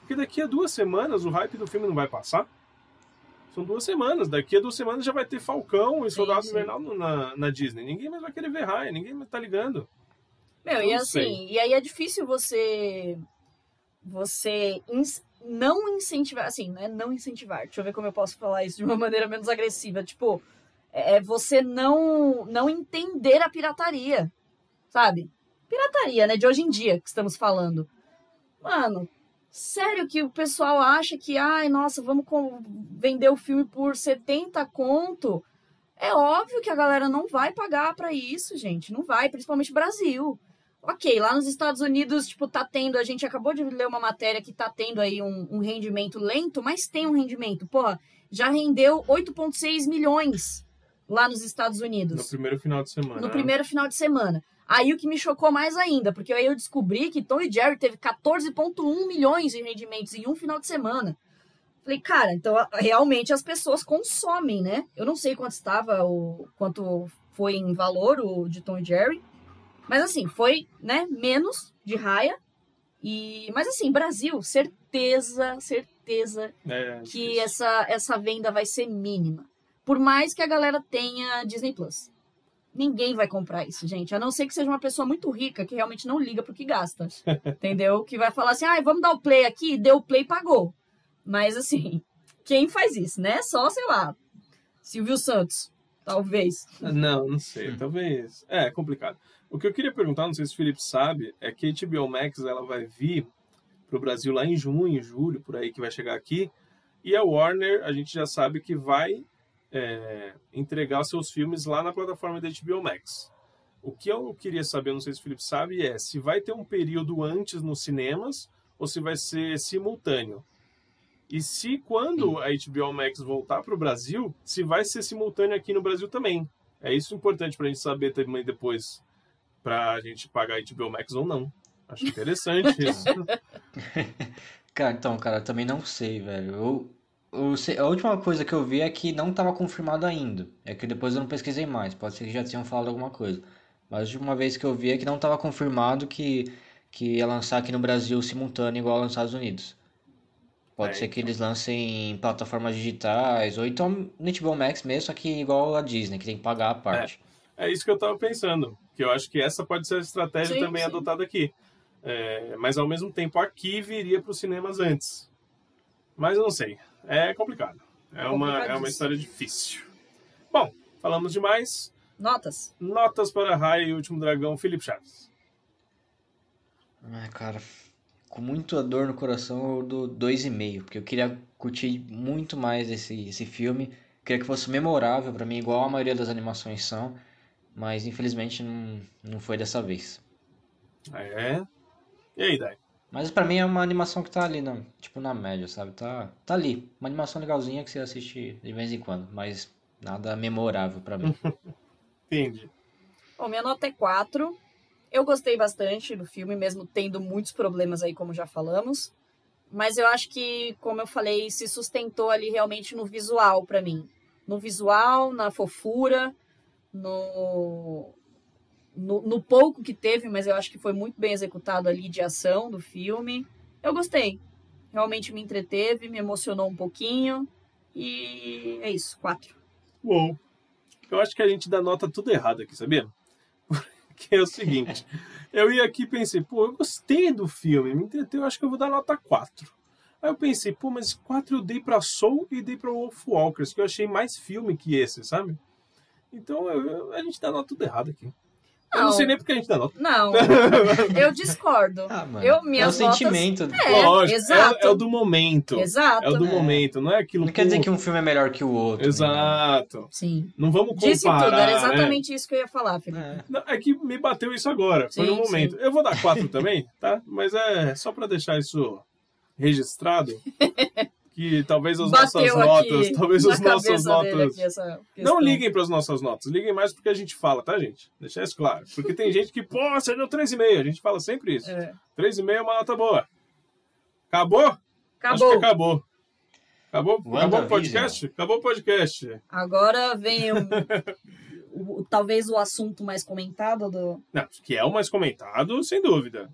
Porque daqui a duas semanas o hype do filme não vai passar. São duas semanas. Daqui a duas semanas já vai ter Falcão e Soldado. Invernal na, na Disney. Ninguém mais vai querer ver Raya, ninguém mais tá ligando. Meu, Eu e não assim, sei. e aí é difícil você você ins- não incentivar, assim, né? Não incentivar. Deixa eu ver como eu posso falar isso de uma maneira menos agressiva. Tipo, é você não não entender a pirataria, sabe? Pirataria, né? De hoje em dia que estamos falando. Mano, sério que o pessoal acha que, ai, nossa, vamos vender o filme por 70 conto? É óbvio que a galera não vai pagar pra isso, gente. Não vai, principalmente Brasil. Ok, lá nos Estados Unidos, tipo, tá tendo. A gente acabou de ler uma matéria que tá tendo aí um, um rendimento lento, mas tem um rendimento. Porra, já rendeu 8,6 milhões lá nos Estados No Unidos. primeiro final de semana. No primeiro final de semana. Aí o que me chocou mais ainda, porque aí eu descobri que Tom e Jerry teve 14,1 milhões de rendimentos em um final de semana. Falei, cara, então realmente as pessoas consomem, né? Eu não sei quanto estava, o quanto foi em valor o de Tom e Jerry. Mas assim, foi, né, menos de raia. E, mas assim, Brasil, certeza, certeza É, que essa, essa venda vai ser mínima. Por mais que a galera tenha Disney Plus. Ninguém vai comprar isso, gente. A não ser que seja uma pessoa muito rica que realmente não liga pro que gasta. entendeu? Que vai falar assim: ah, vamos dar o play aqui, deu o play e pagou. Mas assim, quem faz isso, né? Só, sei lá, Silvio Santos, talvez. Não, não sei. Talvez. É, é complicado. O que eu queria perguntar, não sei se o Felipe sabe, é que a HBO Max ela vai vir para o Brasil lá em junho, julho, por aí que vai chegar aqui. E a Warner, a gente já sabe que vai é, entregar seus filmes lá na plataforma da HBO Max. O que eu queria saber, não sei se o Felipe sabe, é se vai ter um período antes nos cinemas ou se vai ser simultâneo. E se quando a HBO Max voltar para o Brasil, se vai ser simultâneo aqui no Brasil também. É isso importante para a gente saber também depois, para a gente pagar a HBO Max ou não. Acho interessante isso. Cara, então, cara, também não sei, velho. Eu, sei- a última coisa que eu vi é que não estava confirmado ainda. É que depois eu não pesquisei mais. Pode ser que já tenham falado alguma coisa. Mas a última vez que eu vi é que não estava confirmado que, que ia lançar aqui no Brasil simultâneo igual nos Estados Unidos. Pode É, ser que então. eles lancem em plataformas digitais, ou então HBO Max mesmo, só que igual a Disney, que tem que pagar a parte. É isso que eu estava pensando. Que eu acho que essa pode ser a estratégia Sim, também sim. adotada aqui. É, mas ao mesmo tempo aqui viria para os cinemas antes. Mas eu não sei. É complicado. É uma, é uma história difícil. Bom, falamos demais. Notas? Notas para Rai e o Último Dragão, Felipe Chaves. Ah, cara, com muita dor no coração eu dou 2,5, porque eu queria curtir muito mais esse, esse filme. Queria que fosse memorável pra mim, igual a maioria das animações são, mas infelizmente não, não foi dessa vez. Ah, É. E aí, Dai? Mas pra mim é uma animação que tá ali, na, tipo na média, sabe? Tá, tá ali. Uma animação legalzinha que você assiste de vez em quando, mas nada memorável pra mim. Entendi. Bom, minha nota é 4. Eu gostei bastante do filme, mesmo tendo muitos problemas aí, como já falamos. Mas eu acho que, como eu falei, se sustentou ali realmente no visual pra mim. No visual, na fofura, no, no, no pouco que teve, mas eu acho que foi muito bem executado ali de ação do filme. Eu gostei. Realmente me entreteve, me emocionou um pouquinho. E é isso, 4. Uou. Eu acho que a gente dá nota tudo errado aqui, sabia? Porque é o seguinte, eu ia aqui e pensei, pô, eu gostei do filme, me entreteu, eu acho que eu vou dar nota 4. Aí eu pensei, pô, mas 4 eu dei pra Soul e dei pra Wolfwalkers, que eu achei mais filme que esse, sabe? Então eu- eu- a gente dá nota tudo errado aqui. Eu não sei nem porque a gente dá nota. Não, eu discordo. Ah, mano, Eu- é o minhas notas- sentimento. É, Lógico, exato. É, é o do momento. Exato. É o do É. momento, não é aquilo Não quer dizer que um filme é melhor que o outro. né? Exato. Sim. Não vamos comparar, Disse tudo, era né? exatamente isso que eu ia falar, Felipe. É. Não, é que me bateu isso agora, foi Sim, no momento. Eu vou dar quatro também, tá? Mas é só pra deixar isso registrado. Que talvez as nossas Bateu notas, aqui talvez as nossas notas. Não liguem para as nossas notas, liguem mais porque a gente fala, tá, gente? Deixar isso claro. Porque tem gente que, pô, você deu 3,5. A gente fala sempre isso. É. 3,5 é uma nota boa. Acabou? Acho que Acabou. acabou. Acabou, acabou o podcast? Acabou o podcast. Agora vem o, o- talvez o assunto mais comentado do. Não, que é o mais comentado, sem dúvida.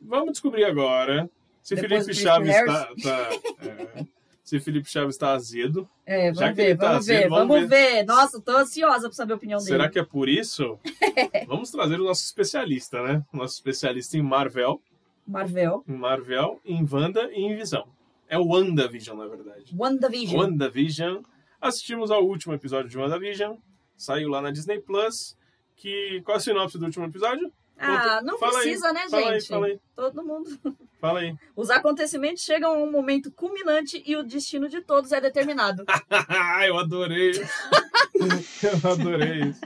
Vamos descobrir agora se Depois Felipe Chaves está. tá, é, se Felipe Chaves está azedo. É, Já vamos que ver, ele tá vamos ver, azedo, vamos vamos ver. Nossa, tô ansiosa pra saber a opinião Será dele. que é por isso? Vamos trazer o nosso especialista, né? O nosso especialista em Marvel, Marvel. em Marvel, em Wanda e em Visão. É o WandaVision, na verdade. WandaVision. WandaVision. Assistimos ao último episódio de WandaVision. Saiu lá na Disney Plus. Que... Qual é a sinopse do último episódio? Ah, não Fala aí, precisa, né, fala aí, gente? fala aí. Todo mundo. Fala aí. Os acontecimentos chegam a um momento culminante e o destino de todos é determinado. eu adorei. eu adorei isso.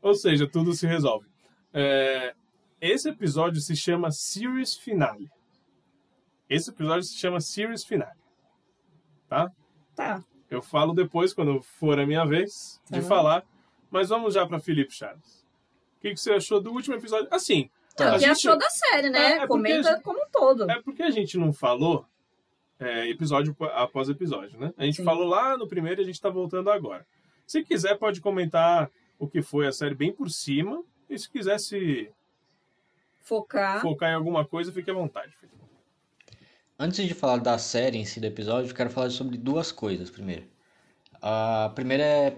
Ou seja, tudo se resolve. É, esse episódio se chama Series Finale. Esse episódio se chama Series Finale. Tá? Tá. Eu falo depois, quando for a minha vez de Tá. falar. Mas vamos já para Felipe Chaves. O que, que você achou do último episódio? Assim, Tá. A O que gente- achou da série, né? É, é porque Comenta a gente- como um todo. é porque a gente não falou é, episódio após episódio, né? A gente Sim. falou lá no primeiro e a gente tá voltando agora. Se quiser, pode comentar o que foi a série bem por cima. E se quiser se Focar. focar em alguma coisa, fique à vontade. Felipe. Antes de falar da série em si do episódio, eu quero falar sobre duas coisas primeiro. A primeira é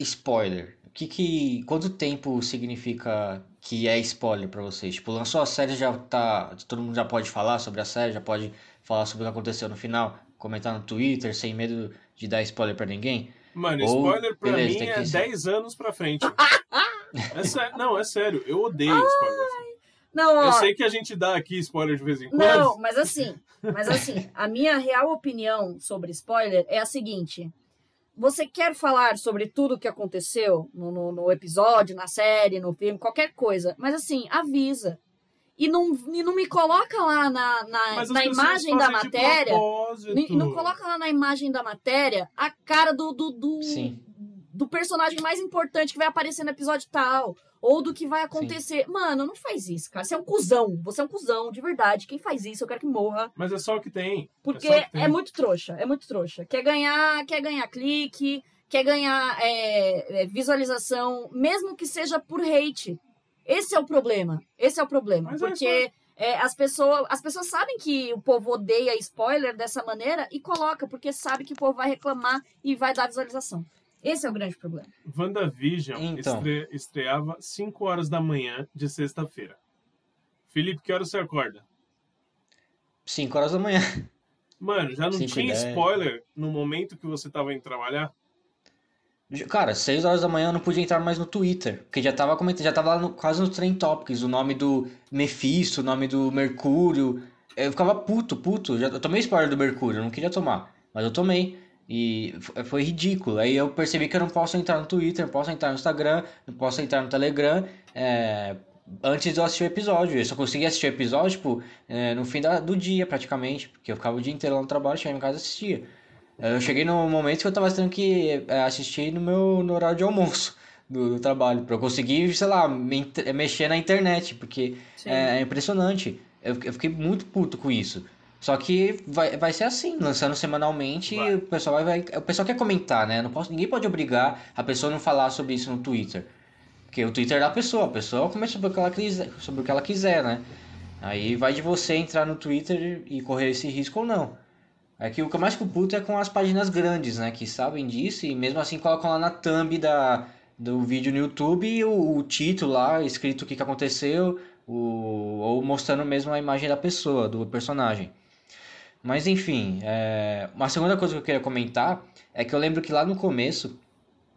spoiler. O que que, quanto tempo significa que é spoiler pra vocês? Tipo, lançou a série já tá, todo mundo já pode falar sobre a série, já pode falar sobre o que aconteceu no final, comentar no Twitter sem medo de dar spoiler pra ninguém? Mano, Ou- spoiler pra beleza, mim é que ser. 10 anos pra frente. É sé- Não, é sério, eu odeio spoiler. Não, ó, Eu sei que a gente dá aqui spoiler de vez em quando. Não, mas assim, mas assim, a minha real opinião sobre spoiler é a seguinte. Você quer falar sobre tudo o que aconteceu no, no, no episódio, na série, no filme, qualquer coisa, mas assim, avisa. E não, e não me coloca lá na, na, na imagem da de matéria. E não coloca lá na imagem da matéria a cara do, do, do, Sim. Do personagem mais importante que vai aparecer no episódio tal. Ou do que vai acontecer. Mano, não faz isso, cara. Você é um cuzão. Você é um cuzão, de verdade. Quem faz isso, eu quero que morra. Mas é só o que tem. Porque é, só o que tem. é muito trouxa. É muito trouxa. Quer ganhar, quer ganhar clique, quer ganhar é, é, visualização, mesmo que seja por hate. Esse é o problema. Esse é o problema. Mas é porque é, as, pessoas, as pessoas sabem que o povo odeia spoiler dessa maneira e coloca, porque sabe que o povo vai reclamar e vai dar visualização. Esse é o grande problema. WandaVision Então. estre- estreava 5 horas da manhã de sexta-feira. Felipe, que hora você acorda? 5 horas da manhã. Mano, já não Cinco tinha spoiler no momento que você tava indo trabalhar? Cara, 6 horas da manhã eu não podia entrar mais no Twitter, porque já tava comentando, já tava lá no- quase nos Trend Topics, o nome do Mephisto, o nome do Mercúrio. Eu ficava puto, puto. Já, eu tomei spoiler do Mercúrio, eu não queria tomar, mas eu tomei. E f- foi ridículo. Aí eu percebi que eu não posso entrar no Twitter, não posso entrar no Instagram, não posso entrar no Telegram é, antes de eu assistir o episódio. Eu só conseguia assistir o episódio, tipo, é, no fim da- do dia, praticamente, porque eu ficava o dia inteiro lá no trabalho, chegava em casa e assistia. Eu cheguei no momento que eu tava tendo que assistir no meu no horário de almoço do, do trabalho, pra eu conseguir, sei lá, me mexer na internet, porque é, é impressionante. Eu, eu fiquei muito puto com isso. Só que vai, vai ser assim, lançando semanalmente, Vai. o pessoal vai, vai- o pessoal quer comentar, né? Não posso, ninguém pode obrigar a pessoa a não falar sobre isso no Twitter. Porque o Twitter é da pessoa, a pessoa comenta sobre o que ela quiser, sobre o que ela quiser, né? Aí vai de você entrar no Twitter e correr esse risco ou não. É que o que eu mais puto é com as páginas grandes, né? Que sabem disso e mesmo assim colocam lá na thumb da, do vídeo no YouTube o, o título lá, escrito o que, que aconteceu, o, ou mostrando mesmo a imagem da pessoa, do personagem. Mas enfim, é, uma segunda coisa que eu queria comentar é que eu lembro que lá no começo,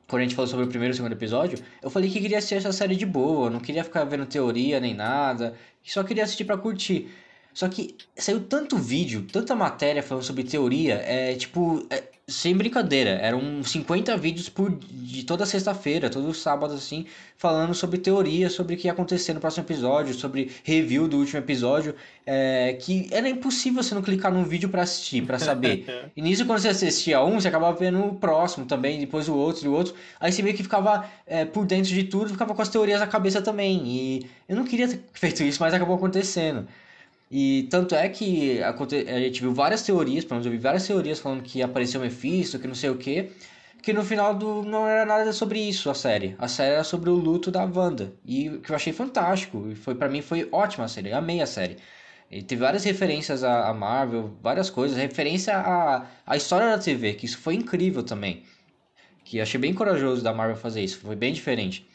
quando a gente falou sobre o primeiro e o segundo episódio, eu falei que queria assistir essa série de boa, não queria ficar vendo teoria nem nada, só queria assistir pra curtir. Só que saiu tanto vídeo, tanta matéria falando sobre teoria, é tipo, é, sem brincadeira, eram 50 vídeos por de toda sexta-feira, todo sábado assim, falando sobre teoria, sobre o que ia acontecer no próximo episódio, sobre review do último episódio, é, que era impossível você não clicar num vídeo pra assistir, pra saber. E nisso, quando você assistia um, você acabava vendo o próximo também, depois o outro e o outro. Aí você meio que ficava é, por dentro de tudo, ficava com as teorias na cabeça também. E eu não queria ter feito isso, mas acabou acontecendo. E tanto é que aconte- a gente viu várias teorias, pelo menos eu vi várias teorias falando que apareceu Mephisto, que não sei o quê. Que no final do, não era nada sobre isso a série. A série era sobre o luto da Wanda. E que eu achei fantástico. E foi, para mim foi ótima a série. Eu amei a série. E teve várias referências à Marvel, várias coisas. Referência à, à história da TV, que isso foi incrível também. Que achei bem corajoso da Marvel fazer isso. Foi bem diferente.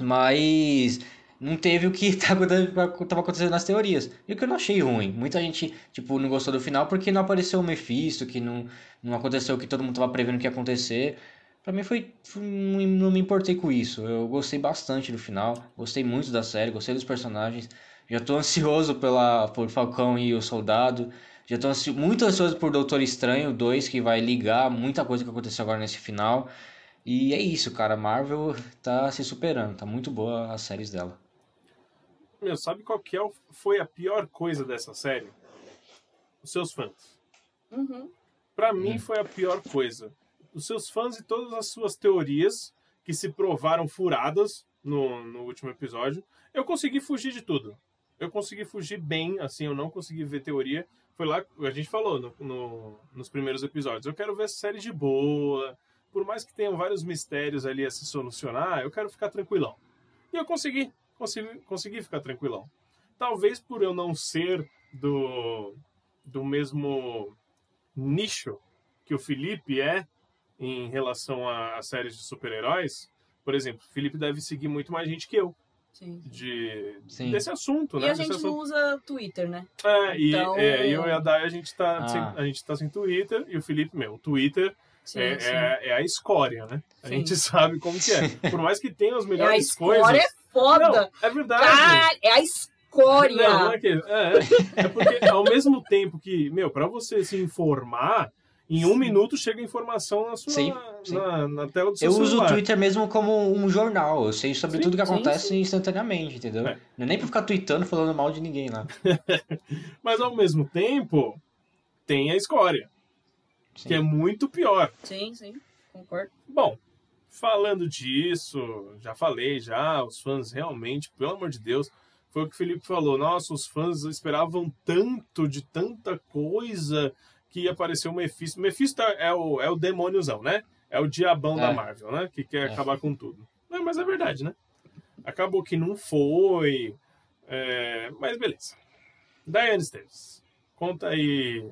Mas não teve o que estava acontecendo nas teorias. E o que eu não achei ruim. Muita gente, tipo, não gostou do final porque não apareceu o Mephisto, que não, não aconteceu o que todo mundo estava prevendo que ia acontecer. Pra mim foi, foi- não me importei com isso. Eu gostei bastante do final, gostei muito da série, gostei dos personagens. Já tô ansioso pela por Falcão e o Soldado. Já tô ansio- muito ansioso por Doutor Estranho 2, que vai ligar muita coisa que aconteceu agora nesse final. E é isso, cara. Marvel tá se superando, tá muito boa as séries dela. Meu, sabe qual que é o- foi a pior coisa dessa série? Os seus fãs. Uhum. Pra mim Hum. foi a pior coisa. Os seus fãs e todas as suas teorias que se provaram furadas no, no último episódio, eu consegui fugir de tudo. Eu consegui fugir bem, assim, eu não consegui ver teoria. Foi lá que a gente falou no, no- nos primeiros episódios. Eu quero ver essa série de boa. Por mais que tenham vários mistérios ali a se solucionar, eu quero ficar tranquilão. E eu consegui, consegui, consegui ficar tranquilão. Talvez por eu não ser do, do mesmo nicho que o Felipe é em relação a, a séries de super-heróis. Por exemplo, o Felipe deve seguir muito mais gente que eu Sim. de, Sim. desse assunto, E né? a Desse gente assunto. não usa Twitter, né? É, e Então- é, eu e a Day, a gente tá, Ah. sem, a gente tá sem Twitter, e o Felipe, meu, o Twitter Sim, é, sim. é- é a escória, né? A Sim. gente sabe como que é. Por mais que tenha as É a melhores escória coisas. é foda. Não, é verdade. Cara, é a escória. Não, não é, que, é, é porque ao mesmo tempo que, meu, pra você se informar, em um minuto chega a informação na sua Sim, sim. Na, na tela do seu Eu uso o celular. Twitter mesmo como um jornal. Eu sei sobre Sim, tudo que sim, acontece sim. instantaneamente, entendeu? É. Não é nem pra ficar tweetando falando mal de ninguém lá. Mas ao mesmo tempo, tem a escória, Sim. que é muito pior. Sim, sim, concordo. Bom, falando disso, já falei já, os fãs realmente, pelo amor de Deus, foi o que o Felipe falou. Nossa, os fãs esperavam tanto de tanta coisa que ia aparecer o Mephisto. Mephisto é o, é o demôniozão, né? É o diabão da É. Marvel, né? Que quer É. acabar com tudo. Não, mas é verdade, né? Acabou que não foi. é, Mas beleza. Diane Esteves, conta aí.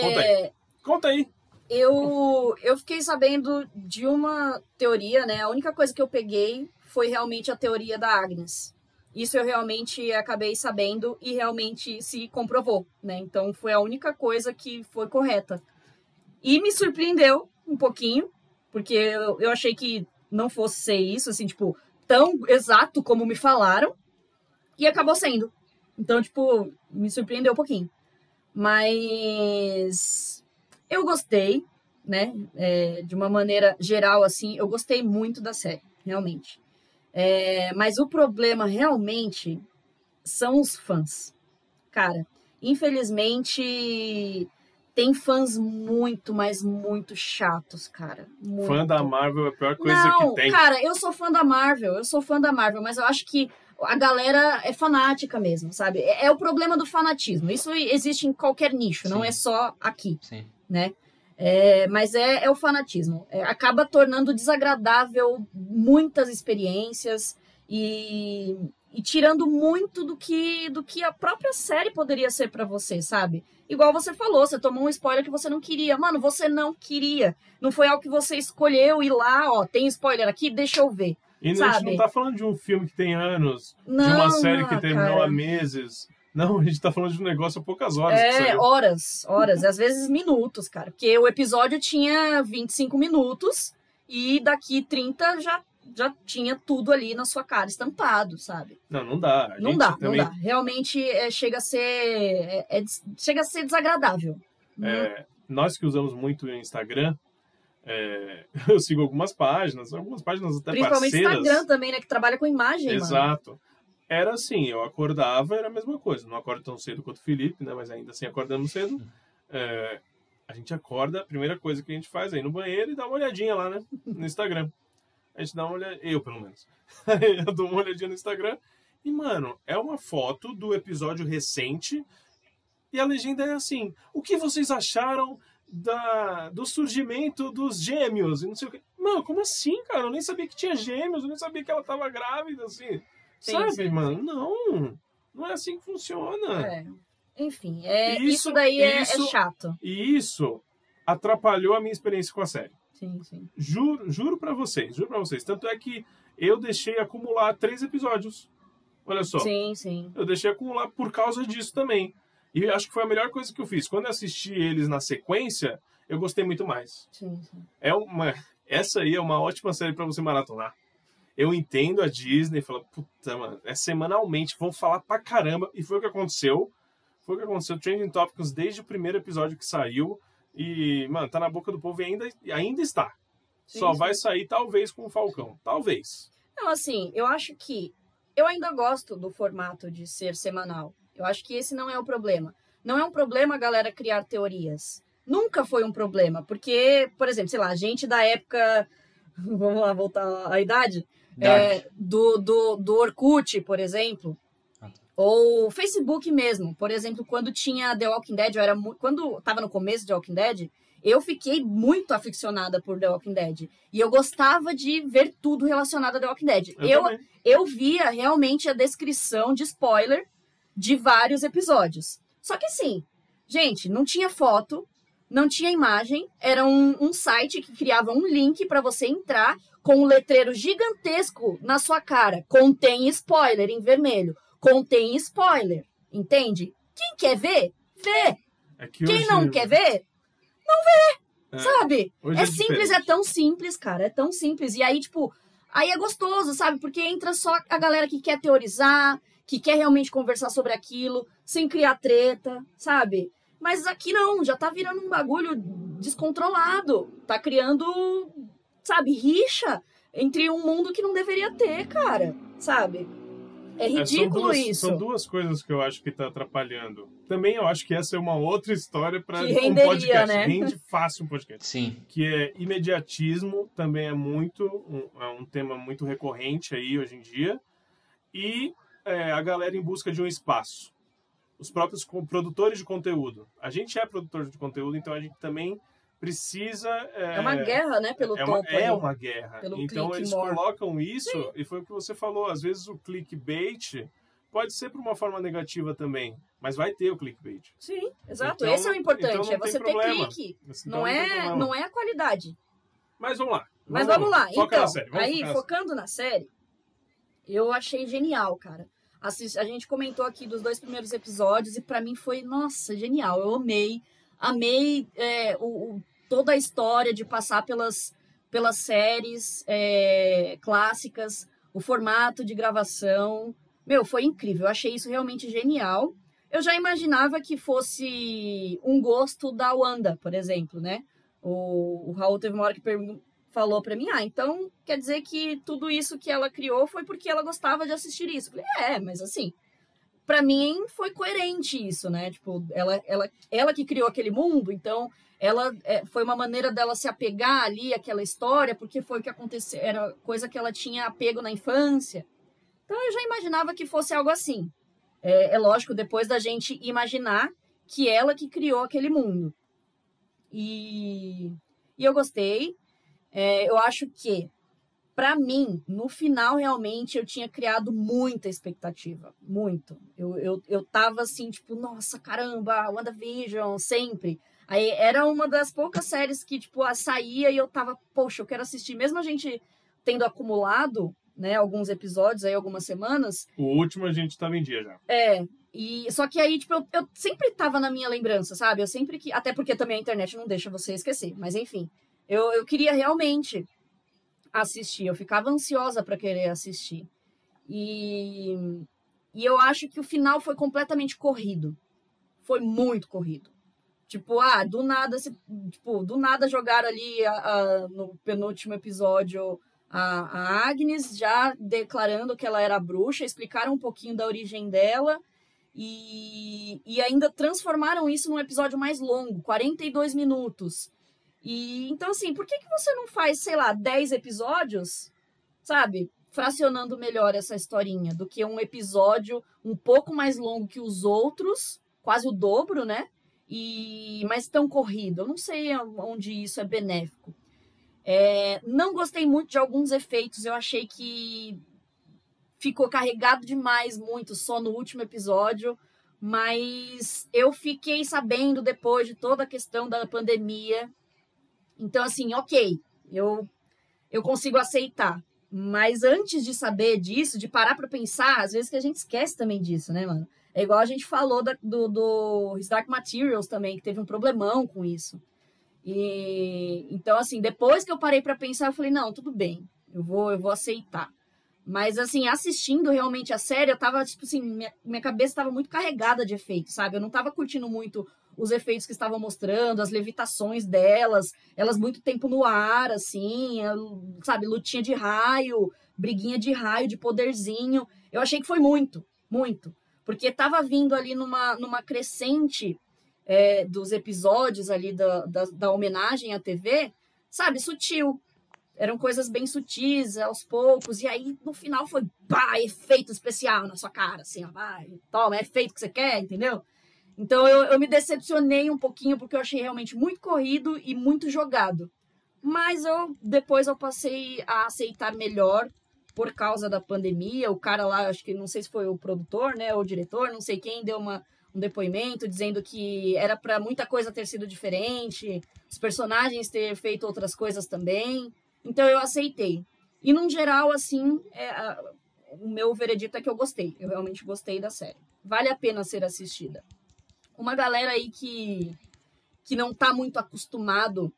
Conta É, Conta aí. eu, eu fiquei sabendo de uma teoria, né? A única coisa que eu peguei foi realmente a teoria da Agnes. Isso eu realmente acabei sabendo e realmente se comprovou, né? Então foi a única coisa que foi correta. E me surpreendeu um pouquinho, porque eu, eu achei que não fosse ser isso, assim, tipo, tão exato como me falaram. E acabou sendo. Então, tipo, me surpreendeu um pouquinho. Mas eu gostei, né? É, de uma maneira geral, assim, eu gostei muito da série, realmente. É, mas o problema realmente são os fãs. Cara, infelizmente tem fãs muito, mas muito chatos, cara. Muito. Fã da Marvel é a pior coisa Não, que tem. cara, eu sou fã da Marvel, eu sou fã da Marvel, mas eu acho que a galera é fanática mesmo, sabe? É, é o problema do fanatismo. Isso existe em qualquer nicho, não Sim. é só aqui, Sim. né? É, mas é, é o fanatismo. É, acaba tornando desagradável muitas experiências e, e tirando muito do que, do que a própria série poderia ser pra você, sabe? Igual você falou, você tomou um spoiler que você não queria. Mano, você não queria. Não foi algo que você escolheu ir lá, ó, tem spoiler aqui, deixa eu ver. E a gente sabe? não tá falando de um filme que tem anos, Não, de uma série não, que terminou cara. há meses. Não, a gente tá falando de um negócio há poucas horas. É, horas, horas, às vezes minutos, cara. Porque o episódio tinha 25 minutos e daqui 30 já, já tinha tudo ali na sua cara, estampado, sabe? Não, não dá. Não dá, também, não dá. Realmente é, chega a ser. é- é chega a ser desagradável. né? é, nós que usamos muito o Instagram, é, eu sigo algumas páginas, algumas páginas até Principalmente parceiras. Instagram também, né? Que trabalha com imagem, mano. Exato. Era assim, eu acordava, era a mesma coisa. Não acordo tão cedo quanto o Felipe, né? Mas ainda assim acordamos cedo. É, a gente acorda, a primeira coisa que a gente faz é ir no banheiro e dar uma olhadinha lá, né? No Instagram. A gente dá uma olhada, eu pelo menos. eu dou uma olhadinha no Instagram. E, mano, é uma foto do episódio recente. E a legenda é assim: o que vocês acharam da, do surgimento dos gêmeos? E não sei o que. Mano, como assim, cara? Eu nem sabia que tinha gêmeos, eu nem sabia que ela tava grávida, assim. Sim, Sabe, sim, mano? Não. Não é assim que funciona. É. Enfim, é, Isso- isso, daí é, é isso- chato. E isso atrapalhou a minha experiência com a série. Sim, sim. Juro, juro para vocês, juro para vocês. Tanto é que eu deixei acumular três episódios. Olha só. Sim, sim. Eu deixei acumular por causa disso também. E acho que foi a melhor coisa que eu fiz. Quando eu assisti eles na sequência, eu gostei muito mais. sim, sim. É uma, essa aí é uma ótima série para você maratonar. Eu entendo a Disney, fala, puta, mano, é semanalmente, vão falar pra caramba. E foi o que aconteceu. Foi o que aconteceu. Trending Topics desde o primeiro episódio que saiu. E, mano, tá na boca do povo e ainda, ainda está. Sim, Só vai sair talvez com o Falcão. Talvez. Não, assim, eu acho que eu ainda gosto do formato de ser semanal. Eu acho que esse não é o problema. Não é um problema a galera criar teorias. Nunca foi um problema, porque, por exemplo, sei lá, a gente da época, vamos lá voltar à idade, é, do, do, do Orkut, por exemplo, Ah, tá. ou Facebook mesmo. Por exemplo, quando tinha The Walking Dead, eu era quando tava no começo de The Walking Dead, eu fiquei muito aficionada por The Walking Dead. E eu gostava de ver tudo relacionado a The Walking Dead. Eu, Eu, eu via realmente a descrição de spoiler de vários episódios. Só que assim, gente, não tinha foto, não tinha imagem, era um, um site que criava um link para você entrar com um letreiro gigantesco na sua cara. Contém spoiler em vermelho. Contém spoiler. Entende? Quem quer ver, vê. É que Quem não quer ver, É. Sabe? Hoje É é simples, é tão simples, cara. É tão simples. E aí, tipo, aí é gostoso, sabe? Porque entra só a galera que quer teorizar, que quer realmente conversar sobre aquilo, sem criar treta, sabe? Mas aqui não, já tá virando um bagulho descontrolado. Tá criando, sabe, rixa entre um mundo que não deveria ter, cara. Sabe? É É, são, ridículo duas, isso. são duas coisas que eu acho que tá atrapalhando. Também eu acho que essa é uma outra história para um renderia, podcast. né? Rende fácil um podcast. Sim. Que é imediatismo, também é muito um, é um tema muito recorrente aí hoje em dia. E é, a galera em busca de um espaço. Os próprios produtores de conteúdo. A gente é produtor de conteúdo, então a gente também precisa. É uma guerra, né, pelo é uma, topo. é aí. uma guerra. Pelo então eles more. colocam isso, e foi o que você falou, às vezes o clickbait pode ser por uma forma negativa também, mas vai ter o clickbait. Sim, exato. Então- Esse é o importante, então é você ter clique. Então Não é, não é a qualidade. Mas vamos lá. Mas vamos lá. Foca então, série. Vamos aí, focando na série, eu achei genial, cara. A gente comentou aqui dos dois primeiros episódios e pra mim foi, nossa, genial. Eu amei. Amei é, o, o- toda a história de passar pelas, pelas séries é, clássicas, o formato de gravação. Meu, foi incrível. Eu achei isso realmente genial. Eu já imaginava que fosse um gosto da Wanda, por exemplo, né? O, o Raul teve uma hora que pergun- falou pra mim, ah, então quer dizer que tudo isso que ela criou foi porque ela gostava de assistir isso. Eu falei, é, mas assim, pra mim foi coerente isso, né? Tipo, ela, ela, ela que criou aquele mundo, então ela é, foi uma maneira dela se apegar ali àquela história, porque foi o que aconteceu, era coisa que ela tinha apego na infância. Então eu já imaginava que fosse algo assim. É, é lógico, depois da gente imaginar que ela que criou aquele mundo. E, e eu gostei. É, eu acho que, para mim, no final, realmente, eu tinha criado muita expectativa. Muito. Eu, eu, eu tava assim, tipo, nossa, caramba, WandaVision, sempre. Aí era uma das poucas séries que, tipo, saía e eu tava, poxa, eu quero assistir. Mesmo a gente tendo acumulado, né, alguns episódios aí, algumas semanas, O último a gente tava em dia já. é, e só que aí, tipo, eu, eu sempre tava na minha lembrança, sabe? Eu sempre que. Até porque também a internet não deixa você esquecer, mas enfim. Eu, eu queria realmente assistir, eu ficava ansiosa para querer assistir. E, e eu acho que o final foi completamente corrido. Foi muito corrido. Tipo, ah, do nada, se, tipo, do nada jogaram ali a- a- no penúltimo episódio a, a Agnes já declarando que ela era bruxa, explicaram um pouquinho da origem dela e, e ainda transformaram isso num episódio mais longo, 42 minutos. E então, assim, por que, que você não faz, sei lá, 10 episódios, sabe? Fracionando melhor essa historinha do que um episódio um pouco mais longo que os outros, quase o dobro, né? E mas tão corrido. Eu não sei onde isso é benéfico. É, não gostei muito de alguns efeitos. Eu achei que ficou carregado demais, muito, só no último episódio. Mas eu fiquei sabendo depois de toda a questão da pandemia. Então, assim, ok, eu, eu consigo aceitar. Mas antes de saber disso, de parar para pensar, às vezes que a gente esquece também disso, né, mano? É igual a gente falou da- do, do Dark Materials também, que teve um problemão com isso. E então, assim, depois que eu parei para pensar, eu falei, não, tudo bem, eu vou, eu vou aceitar. Mas, assim, assistindo realmente a série, eu tava, tipo assim, minha, minha cabeça tava muito carregada de efeitos, sabe? Eu não tava curtindo muito os efeitos que estavam mostrando, as levitações delas, elas muito tempo no ar, assim, sabe? Lutinha de raio, briguinha de raio, de poderzinho. Eu achei que foi muito, muito. Porque tava vindo ali numa, numa crescente é, dos episódios ali da, da, da homenagem à TV, sabe? Sutil eram coisas bem sutis aos poucos, e aí no final foi pá, efeito especial na sua cara, assim, ó, vai, toma, é efeito que você quer, entendeu? Então eu, eu me decepcionei um pouquinho porque eu achei realmente muito corrido e muito jogado. Mas eu depois eu passei a aceitar melhor por causa da pandemia. O cara lá, acho que não sei se foi o produtor, né, ou o diretor, não sei quem, deu uma, um depoimento dizendo que era para muita coisa ter sido diferente, os personagens ter feito outras coisas também. Então eu aceitei. E num geral, assim, é, a, o meu veredito é que eu gostei. Eu realmente gostei da série. Vale a pena ser assistida. Uma galera aí que, que não tá muito acostumado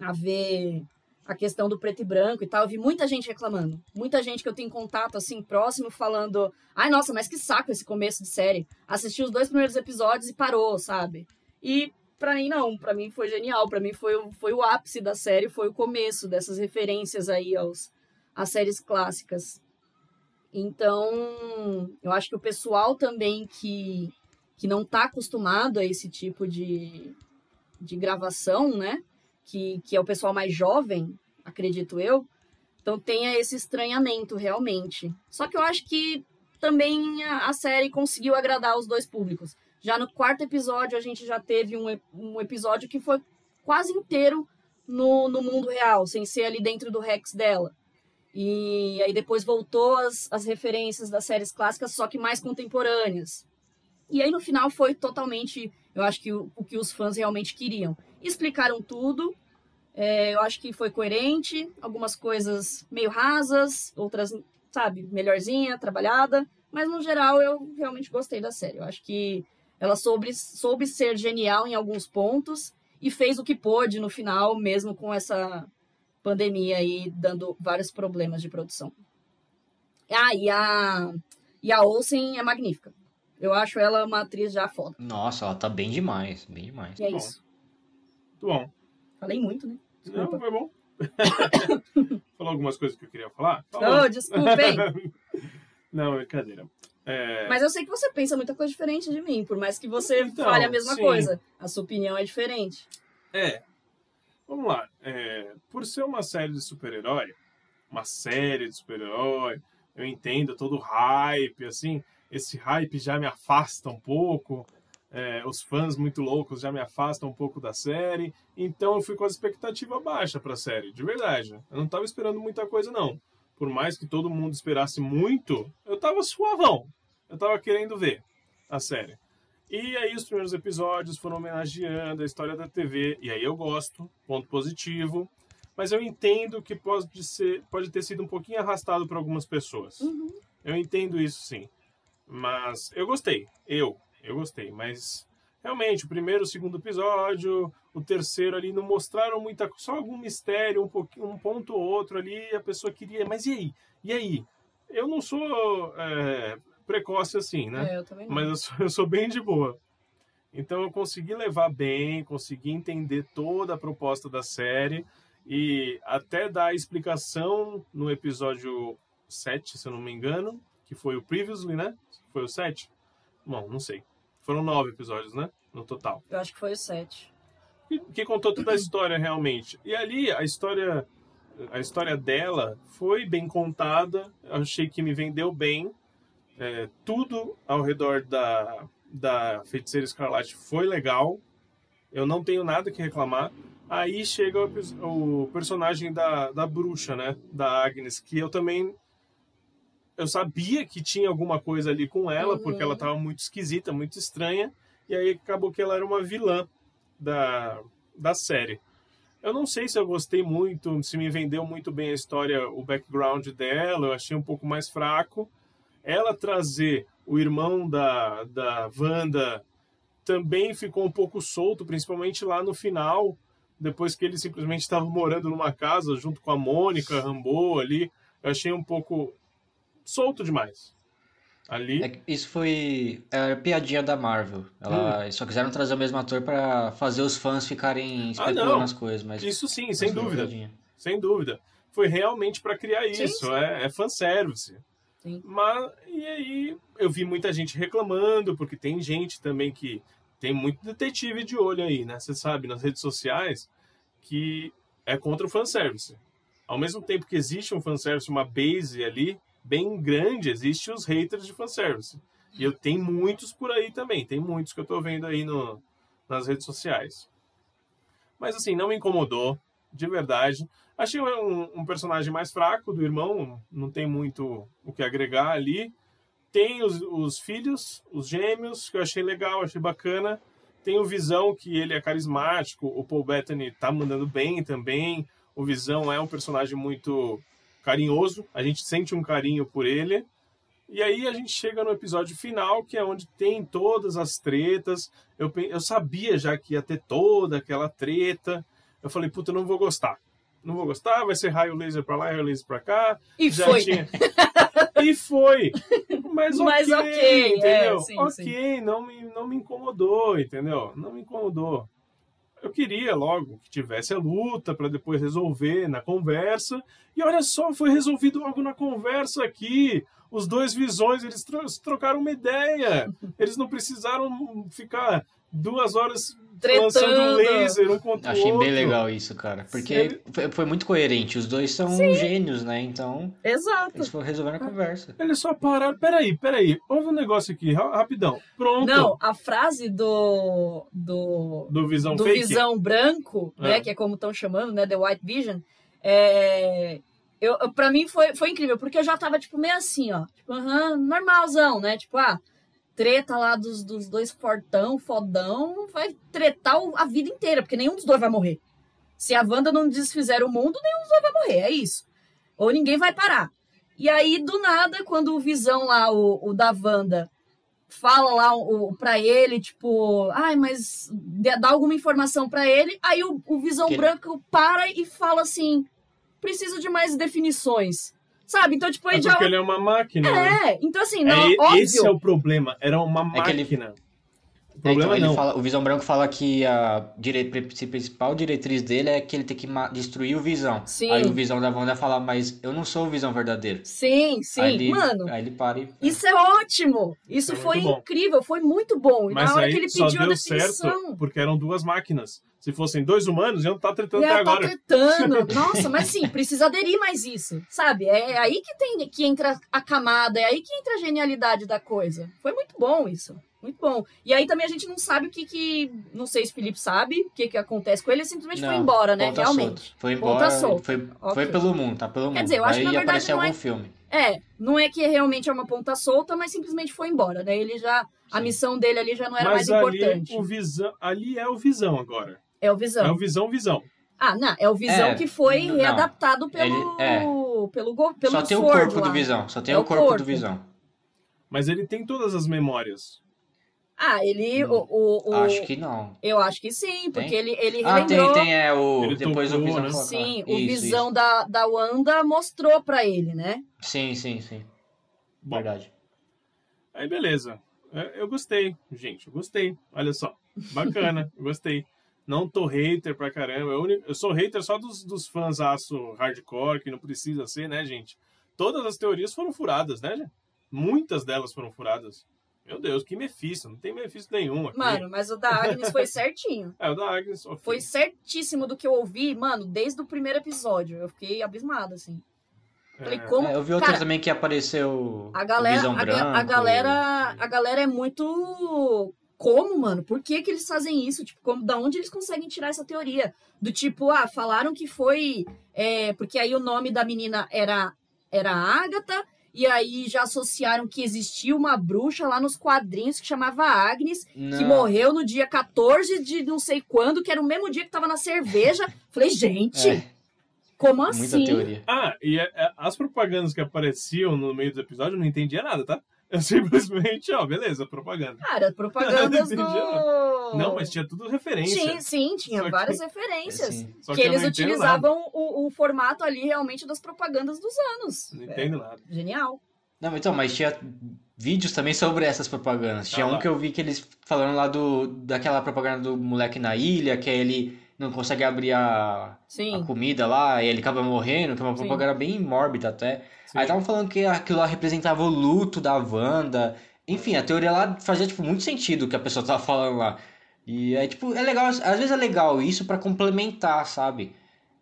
a ver a questão do preto e branco e tal, eu vi muita gente reclamando. Muita gente que eu tenho contato, assim, próximo, falando: ai, nossa, mas que saco esse começo de série. Assisti os dois primeiros episódios e parou, sabe? E para mim, não. para mim foi genial. para mim foi, foi o ápice da série, foi o começo dessas referências aí aos, às séries clássicas. Então, eu acho que o pessoal também que, que não tá acostumado a esse tipo de, de gravação, né? que, que é o pessoal mais jovem, acredito eu, então tenha esse estranhamento realmente. Só que eu acho que também a, a, série conseguiu agradar os dois públicos. Já no quarto episódio, a gente já teve um, um episódio que foi quase inteiro no, no mundo real, sem ser ali dentro do Rex dela. E aí depois voltou as, as referências das séries clássicas, só que mais contemporâneas. E aí no final foi totalmente, eu acho que o, o que os fãs realmente queriam explicaram tudo. É, eu acho que foi coerente, algumas coisas meio rasas, outras, sabe, melhorzinha, trabalhada. Mas no geral eu realmente gostei da série. Eu acho que ela soube, soube ser genial em alguns pontos e fez o que pôde no final, mesmo com essa pandemia aí dando vários problemas de produção. Ah, e a, e a Olsen é magnífica. Eu acho ela uma atriz já foda. Nossa, ela tá bem demais, bem demais. E é isso. Muito bom. Falei muito, né? Desculpa. Não, foi bom. Falou algumas coisas que eu queria falar? Falou. Oh, desculpem. Não, brincadeira. É... Mas eu sei que você pensa muita coisa diferente de mim, por mais que você então, fale a mesma sim. coisa. A sua opinião é diferente. É. Vamos lá. É, por ser uma série de super-herói, uma série de super-herói, eu entendo todo o hype, assim, esse hype já me afasta um pouco é, os fãs muito loucos já me afastam um pouco da série, então eu fui com a expectativa baixa para a série, de verdade. Eu não estava esperando muita coisa, não. Por mais que todo mundo esperasse muito, eu estava suavão. Eu estava querendo ver a série. E aí os primeiros episódios foram homenageando a história da TV, e aí eu gosto, ponto positivo. Mas eu entendo que pode, ser, pode ter sido um pouquinho arrastado para algumas pessoas. Uhum. Eu entendo isso sim. Mas eu gostei. Eu, eu gostei, mas realmente o primeiro, o segundo episódio, o terceiro ali não mostraram muita, só algum mistério, um pouquinho, um ponto ou outro ali, a pessoa queria, mas e aí? E aí? Eu não sou é, precoce assim, né? É, eu também não. Mas eu sou, eu sou bem de boa. Então eu consegui levar bem, consegui entender toda a proposta da série e até dar a explicação no episódio 7, se eu não me engano, que foi o Previously, né? Foi o 7? Bom, não sei. Foram nove episódios, né? No total. Eu acho que foi o sete. Que, que contou toda a história realmente. E ali a história a história dela foi bem contada. Eu achei que me vendeu bem. É, tudo ao redor da, da Feiticeira Escarlate foi legal. Eu não tenho nada que reclamar. Aí chega o, o personagem da, da bruxa, né? Da Agnes, que eu também eu sabia que tinha alguma coisa ali com ela, uhum. porque ela estava muito esquisita, muito estranha, e aí acabou que ela era uma vilã da, da série. Eu não sei se eu gostei muito, se me vendeu muito bem a história, o background dela, eu achei um pouco mais fraco. Ela trazer o irmão da, da Wanda também ficou um pouco solto, principalmente lá no final, depois que ele simplesmente estava morando numa casa junto com a Mônica Rambeau ali. Eu achei um pouco solto demais. Ali. É, isso foi é a piadinha da Marvel. Ela hum. só quiseram trazer o mesmo ator para fazer os fãs ficarem ah, especulando ah, as coisas, mas isso sim, sem dúvida, sem dúvida. Foi realmente para criar isso. Sim. É, é fanservice. Sim. Mas e aí eu vi muita gente reclamando porque tem gente também que tem muito detetive de olho aí, né? Você sabe nas redes sociais que é contra o fanservice. Ao mesmo tempo que existe um fanservice, uma base ali, bem grande, existe os haters de fanservice. E eu tenho muitos por aí também, tem muitos que eu tô vendo aí no, nas redes sociais. Mas assim, não me incomodou, de verdade. Achei um, um, personagem mais fraco do irmão, não tem muito o que agregar ali. Tem os, os filhos, os gêmeos, que eu achei legal, achei bacana. Tem o Visão, que ele é carismático, o Paul Bettany tá mandando bem também. O Visão é um personagem muito carinhoso, a gente sente um carinho por ele. E aí a gente chega no episódio final, que é onde tem todas as tretas. Eu, eu sabia já que ia ter toda aquela treta. Eu falei, puta, não vou gostar. Não vou gostar, vai ser raio laser pra lá, raio laser pra cá. E Já foi. tinha- e foi. Mas ok, Mas ok, entendeu? é, sim, ok, Não, me, não me incomodou, entendeu? Não me incomodou. Eu queria logo que tivesse a luta para depois resolver na conversa. E olha só, foi resolvido logo na conversa aqui. Os dois visões, eles tro- trocaram uma ideia. Eles não precisaram ficar duas horas lançando Tretando. laser um contra o Achei outro. bem legal isso, cara. Porque Ele- foi, muito coerente. Os dois são gênios, né? Então, Exato. eles foram resolvendo a conversa. Eles só pararam. Peraí, peraí. Houve um negócio aqui, ra- rapidão. Pronto. Não, a frase do. do. Do Visão do Fake. Visão Branco, É. né? Que é como estão chamando, né? The White Vision. É. Eu, pra mim foi, foi incrível, porque eu já tava, tipo, meio assim, ó. Tipo, aham, normalzão, né? Tipo, ah, treta lá dos, dos dois fortão, fodão, vai tretar a vida inteira, porque nenhum dos dois vai morrer. Se a Wanda não desfizer o mundo, nenhum dos dois vai morrer, é isso. Ou ninguém vai parar. E aí, do nada, quando o Visão lá, o, o da Wanda, fala lá o, pra ele, tipo, ai, mas dá alguma informação pra ele, aí o, o Visão Que- Branco para e fala assim, preciso de mais definições. Sabe? Então, tipo, É ele já... porque ele é uma máquina. né? É, então assim, não, É, e- óbvio. esse é o problema. Era uma É que ele- máquina. O É, problema então, ele não. fala- o Visão Branco fala que a dire- principal diretriz dele é que ele tem que ma- destruir o Visão. Sim. Aí o Visão da Wanda fala, mas eu não sou o Visão verdadeiro. Sim, sim. Aí ele, Mano, Aí ele para e... isso é ótimo. Isso Isso é foi incrível, foi muito bom. E Mas na hora aí que ele só pediu a definição... certo porque eram duas máquinas. Se fossem dois humanos, iam estar tretando E até tá agora. tretando. Nossa, mas sim, precisa aderir mais isso. Sabe? É aí que tem que entra a camada, é aí que entra a genialidade da coisa. Foi muito bom isso. Muito bom. E aí também a gente não sabe o que que. Não sei se o Felipe sabe o que que acontece com ele, ele simplesmente foi Não, embora, né? ponta Realmente. solta. Foi Ponta embora, solta. foi, Ok. foi pelo mundo, tá pelo mundo. dizer, eu acho Aí que, na verdade, não é- algum filme. É, não é que realmente é uma ponta solta, mas simplesmente foi embora, né? Ele já. A Sim. missão dele ali já não era Mas mais ali, importante. o visão, ali é o visão agora. É o Visão. É o visão, visão. Ah, não, é o Visão É, que foi não. readaptado pelo. Ele- é. Pelo, go- pelo Só tem o corpo lá. do Visão, só tem É o o corpo, corpo. do Visão. Mas ele tem todas as memórias. Ah, ele. Hum, o, o, o- Acho que não. Eu acho que sim, porque Tem? ele, ele Ah, tem, tem, é o... Ele Depois o tocou, Visão né? Sim, ah, o isso, visão Da, da Wanda mostrou pra ele, né? isso. Sim, sim, sim. Bom, Verdade. aí beleza. É, Eu gostei, gente. Eu gostei. Olha só. Bacana. gostei. Não tô hater pra caramba. Eu, eu sou hater só dos, dos fãs aço hardcore, que não precisa ser, né, gente? Todas as teorias foram furadas, né, gente? Muitas delas foram furadas. Meu Deus, que Mephisto. Não tem Mephisto nenhum aqui. Mano, mas o da Agnes foi certinho. É, o da Agnes. ok. Foi certíssimo do que eu ouvi, mano, desde o primeiro episódio. Eu fiquei abismada, assim. Falei, É, como. É, eu vi outras Cara, também que apareceu A o galera, Visão a, Branco. a galera, a galera é muito como, mano? Por que que eles fazem isso? Tipo, como, da onde eles conseguem tirar essa teoria? Do tipo, ah, falaram que foi é, porque aí o nome da menina era era Agatha e aí já associaram que existia uma bruxa lá nos quadrinhos que chamava Agnes, que Não. morreu no dia 14 de não sei quando, que era o mesmo dia que tava na cerveja. Falei, gente, É, como muita assim? teoria. Ah, e é- é- as propagandas que apareciam no meio do episódio eu não entendia nada, tá? Eu simplesmente, ó, beleza, propaganda. Cara, propagandas do. Não, mas tinha tudo referência. Sim, sim, tinha Só que- várias É, referências. sim. Só que, eu eles utilizavam o, o formato ali realmente das propagandas dos anos. Não entendo nada. É, genial. Não, então, mas tinha vídeos também sobre essas propagandas. Tinha Ah, um lá. que eu vi que eles falando lá do daquela propaganda do moleque na ilha, que ele não consegue abrir a, a comida lá e ele acaba morrendo, que é uma Sim. propaganda bem mórbida até. Sim. Aí estavam falando que aquilo lá representava o luto da Wanda. Enfim, a teoria lá fazia, tipo, muito sentido o que a pessoa tava falando lá. E aí, tipo, é legal, às vezes é legal isso pra complementar, sabe?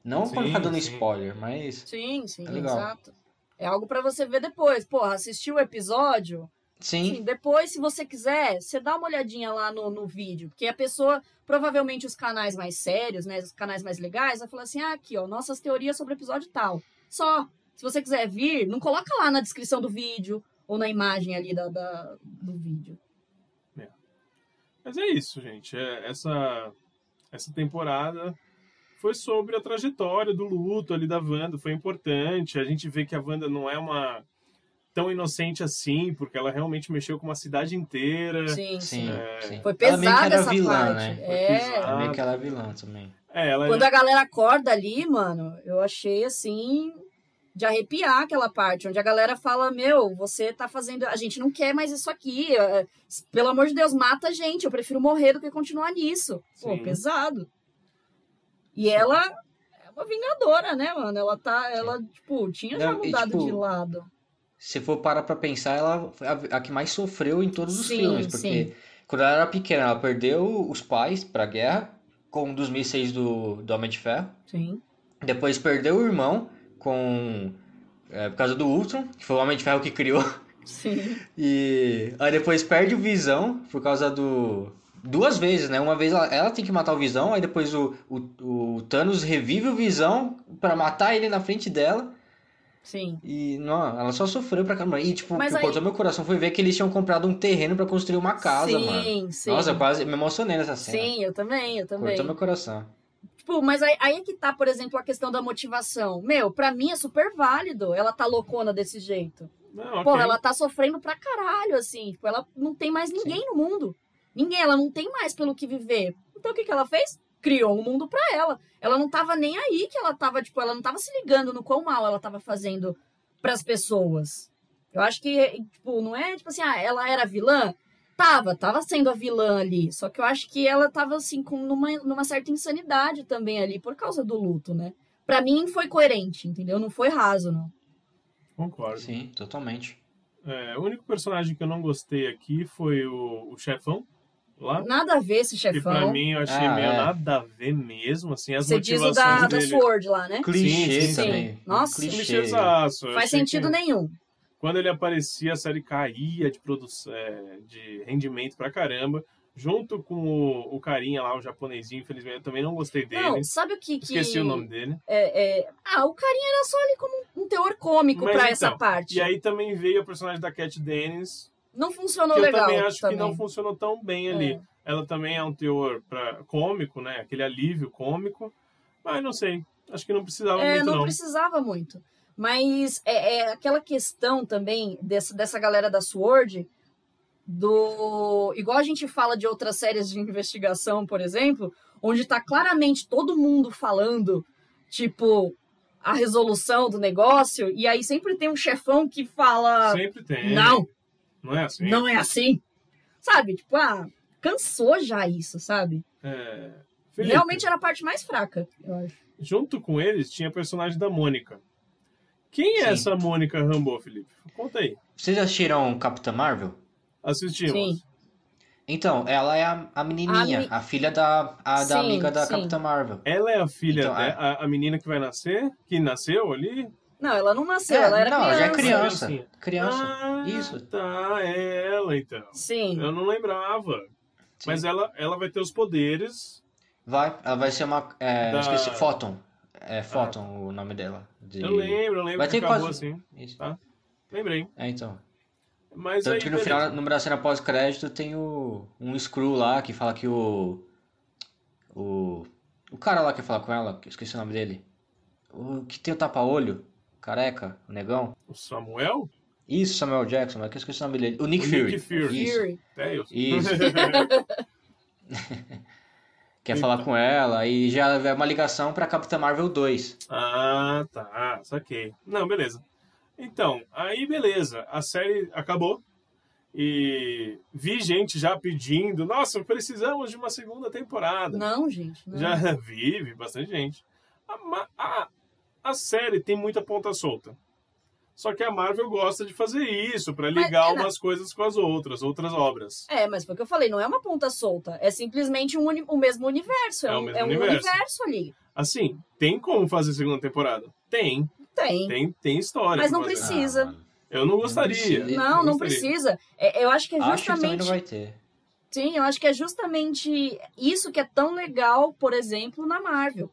Não pra Sim, ficar dando sim. spoiler, mas... Sim, sim, É legal. exato. É algo pra você ver depois. Porra, assistiu o episódio? Sim, Sim, depois, se você quiser, você dá uma olhadinha lá no, no vídeo. Porque a pessoa, provavelmente os canais mais sérios, né? Os canais mais legais, vai falar assim: ah, aqui, ó, nossas teorias sobre o episódio tal. Só. Se você quiser vir, não coloca lá na descrição do vídeo ou na imagem ali da, da- do vídeo. Mas é isso, gente. É, essa, essa temporada foi sobre a trajetória do luto ali da Wanda. Foi importante. A gente vê que a Wanda não é uma. Tão inocente assim, porque ela realmente mexeu com uma cidade inteira. Sim, sim. Sim, É. sim. Foi Ela meio que pesada era essa vilã, parte. né? É. pesada. Ela meio que ela é vilã também. É, ela Quando a galera acorda ali, mano, eu achei assim de arrepiar aquela parte, onde a galera fala: Meu, você tá fazendo. A gente não quer mais isso aqui. é, Pelo amor de Deus, mata a gente. Eu prefiro morrer do que continuar nisso. Pô, Sim. pesado. E ela é uma vingadora, né, mano? Ela tá. Ela, tipo, tinha já Não, e, mudado tipo, de lado. Se for parar pra pensar, ela foi a, a que mais sofreu em todos os Sim, filmes, porque sim. quando ela era pequena, ela perdeu os pais pra guerra com um dos mísseis do, do Homem de Ferro. Sim. Depois perdeu o irmão com é, por causa do Ultron, que foi o Homem de Ferro que criou. Sim. E aí depois perde o Visão por causa do duas vezes, né? Uma vez ela, ela tem que matar o Visão, aí depois o, o, o Thanos revive o Visão pra matar ele na frente dela. Sim. E não, ela só sofreu pra caramba. E tipo, o que aí- cortou meu coração foi ver que eles tinham comprado um terreno pra construir uma casa, sim, mano. sim. Nossa, eu quase me emocionei nessa cena. Sim, eu também, eu também. Cortou meu coração. Tipo, mas aí, aí é que tá, por exemplo, a questão da motivação. Meu, pra mim é super válido ela tá loucona desse jeito. Não, ok. Porra, ela tá sofrendo pra caralho, assim. Tipo, ela não tem mais ninguém no mundo. Ninguém, ela não tem mais pelo que viver. Então o que, que ela fez? Criou um mundo pra ela. Ela não tava nem aí que ela tava, tipo, ela não tava se ligando no quão mal ela tava fazendo pras pessoas. Eu acho que, tipo, não é tipo assim, ah, ela era vilã? Tava, tava sendo a vilã ali. Só que eu acho que ela tava, assim, com numa, numa certa insanidade também ali, por causa do luto, né? Pra mim foi coerente, entendeu? Não foi raso, não. Concordo. Sim, totalmente. É, o único personagem que eu não gostei aqui foi o, o chefão lá. Nada a ver esse Que chefão. pra mim eu achei Ah, meio é. nada a ver mesmo, assim, as Você diz o motivações da, da. Sword lá, né? Clichê sim, sim. também. Nossa. Clichêzaço. Eu Faz sentido que nenhum. Quando ele aparecia, a série caía de produção, é, de rendimento pra caramba. Junto com o, o carinha lá, o japonesinho, infelizmente, eu também não gostei dele. Não, sabe o que. que Esqueci o nome dele. É, é... Ah, o carinha era só ali como um teor cômico Mas pra então, essa parte. E aí também veio a personagem da Cat Dennis, Não funcionou que eu legal. também acho também. que não funcionou tão bem ali. É. Ela também é um teor pra, cômico, né? Aquele alívio cômico. Mas não sei. Acho que não precisava É, muito, não, não. precisava muito. Mas é, é aquela questão também dessa, dessa galera da Sword, do. Igual a gente fala de outras séries de investigação, por exemplo, onde tá claramente todo mundo falando, tipo, a resolução do negócio, e aí sempre tem um chefão que fala. Sempre tem. Não, Não é assim? não é assim. Sabe? Tipo, ah, cansou já isso, sabe? É... Felipe, Realmente era a parte mais fraca, eu acho. junto com eles tinha a personagem da Mônica. Quem é Sim. essa Mônica Rambo, Felipe? Conta aí. Vocês assistiram Capitã Marvel? Assistimos. Sim. Então, ela é a, a menininha, A mi- a filha da, a, Sim, da amiga da sim. Capitã Marvel. Ela é a filha, Então, de- é. a, a menina que vai nascer? Que nasceu ali? Não, ela não nasceu, É, ela era não, ela criança. já é criança. Criança. Ah, Isso. Tá, é ela então. Sim. Eu não lembrava. Sim. Mas ela, ela vai ter os poderes. Vai, ela vai ser uma. É, Da- Esqueci, Photon. É Photon o nome dela. De- Eu lembro, eu lembro Vai que ter acabou quase- assim. Isso. Tá. Lembrei. É, então. Mas Tanto aí, que no beleza. final, no da cena pós-crédito, tem o, um Screw lá que fala que o. O. O cara lá que fala com ela, que eu esqueci o nome dele. O que tem o tapa-olho, careca, o negão. O Samuel? Isso, Samuel Jackson, mas que eu esqueci o nome dele. O Nick O Fury. Nick Fury. Isso. Fury. É. Isso. Quer falar com ela e já é uma ligação pra Capitã Marvel 2. ah, tá. Saquei. Não, beleza. Então, aí beleza. A série acabou. E vi gente já pedindo, nossa, precisamos de uma segunda temporada. Não, gente. Não. Já vi, vi bastante gente. A, a, a série tem muita ponta solta. Só que a Marvel gosta de fazer isso, pra Mas, ligar é, umas coisas com as outras, outras obras. É, mas foi o que eu falei, não é uma ponta solta. É simplesmente um uni- o mesmo universo. É, É o um, mesmo é um universo. universo. ali. Assim, tem como fazer segunda temporada? Tem, Tem. tem, tem história. Mas não fazer. precisa. Ah. Eu não gostaria. precisa. Não, não gostaria. precisa. É, eu acho que é Acho que também justamente. não vai ter. Sim, eu acho que é justamente isso que é tão legal, por exemplo, na Marvel.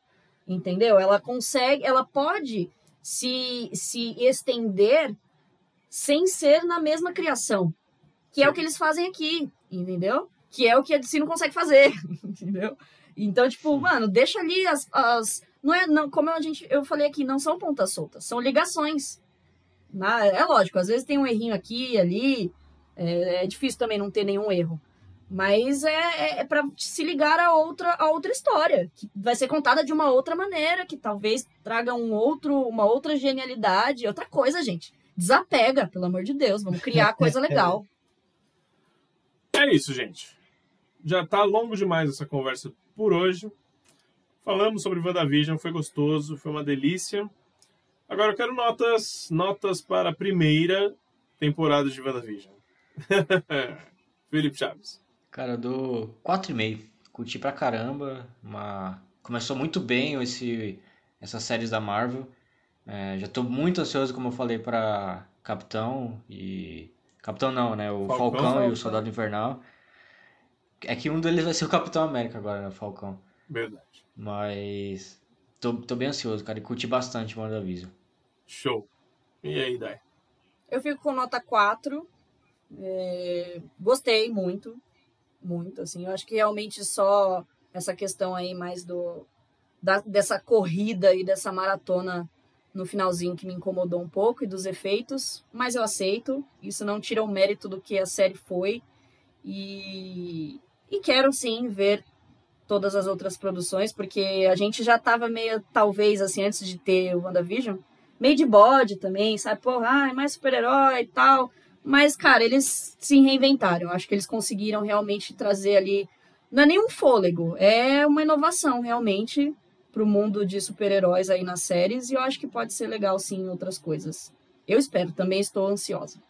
Entendeu? Ela consegue, ela pode se, se estender sem ser na mesma criação. Que é o que eles fazem aqui, entendeu? Que é o que a DC não consegue fazer, entendeu? Então, tipo, mano, deixa ali as. as não é, não, como a gente, eu falei aqui, não são pontas soltas, são ligações. Na- é lógico, às vezes tem um errinho aqui e ali. É, é difícil também não ter nenhum erro. Mas é, é, é para se ligar a outra, a outra história, que vai ser contada de uma outra maneira, que talvez traga um outro, uma outra genialidade, outra coisa, gente. Desapega, pelo amor de Deus, vamos criar coisa legal. É isso, gente. Já tá longo demais essa conversa por hoje. Falamos sobre WandaVision, foi gostoso, foi uma delícia. Agora eu quero notas, notas para a primeira temporada de WandaVision. Felipe Chaves. Cara, eu dou 4,5. Curti pra caramba. Uma... Começou muito bem esse... essas séries da Marvel. É, já tô muito ansioso, como eu falei, pra Capitão e. Capitão não, né? O Falcão. Falcão, e o Soldado Invernal. É que um deles vai ser o Capitão América agora, né? O Falcão. Verdade. Mas. Tô, tô bem ansioso, cara. E curti bastante o WandaVision. Show. E aí, Dai? Eu fico com nota 4. É, gostei muito. Muito, assim. Eu acho que realmente só essa questão aí mais do da- dessa corrida e dessa maratona no finalzinho que me incomodou um pouco e dos efeitos, mas eu aceito. Isso não tira o mérito do que a série foi. E, e quero sim ver todas as outras produções, porque a gente já tava meio, talvez, assim, antes de ter o WandaVision, meio de bode também, sabe? Pô, ai, mais super-herói e tal. Mas, cara, eles se reinventaram. Acho que eles conseguiram realmente trazer ali. Não é nenhum fôlego, é uma inovação realmente pro mundo de super-heróis aí nas séries. E eu acho que pode ser legal sim em outras coisas. Eu espero, também estou ansiosa.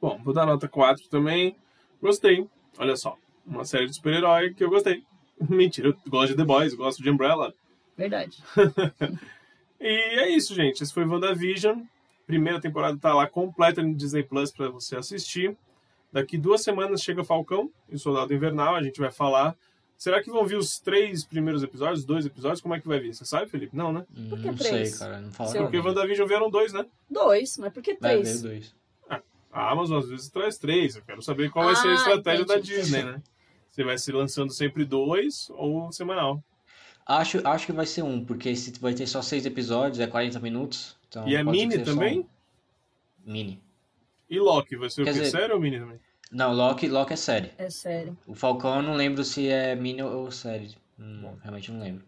Bom, vou dar nota 4 também. Gostei. Olha só. Uma série de super-herói que eu gostei. Mentira, eu gosto de The Boys, gosto de Umbrella. Verdade. E é isso, gente. Esse foi WandaVision. Primeira temporada tá lá completa no Disney Plus para você assistir. Daqui duas semanas chega Falcão e o Soldado Invernal. A gente vai falar. Será que vão vir os três primeiros episódios, dois episódios? Como é que vai vir? Você sabe, Felipe? Não, né? Hum, Por que não três? sei, cara. Não fala Porque. WandaVision vieram dois, né? Dois, mas por que Vai ver três? dois. A Amazon às vezes traz três. Eu quero saber qual vai ser a Ah, estratégia da entendi. Disney, né? Você vai se lançando sempre dois ou semanal. Acho, acho que vai ser um, porque se vai ter só seis episódios, é 40 minutos. Então e é mini que também? um. Mini. E Loki vai ser Quer o quê? dizer- Sério ou mini também? Não, Loki, Loki é série. É sério. O Falcão eu não lembro se é mini ou série. Hum, realmente não lembro.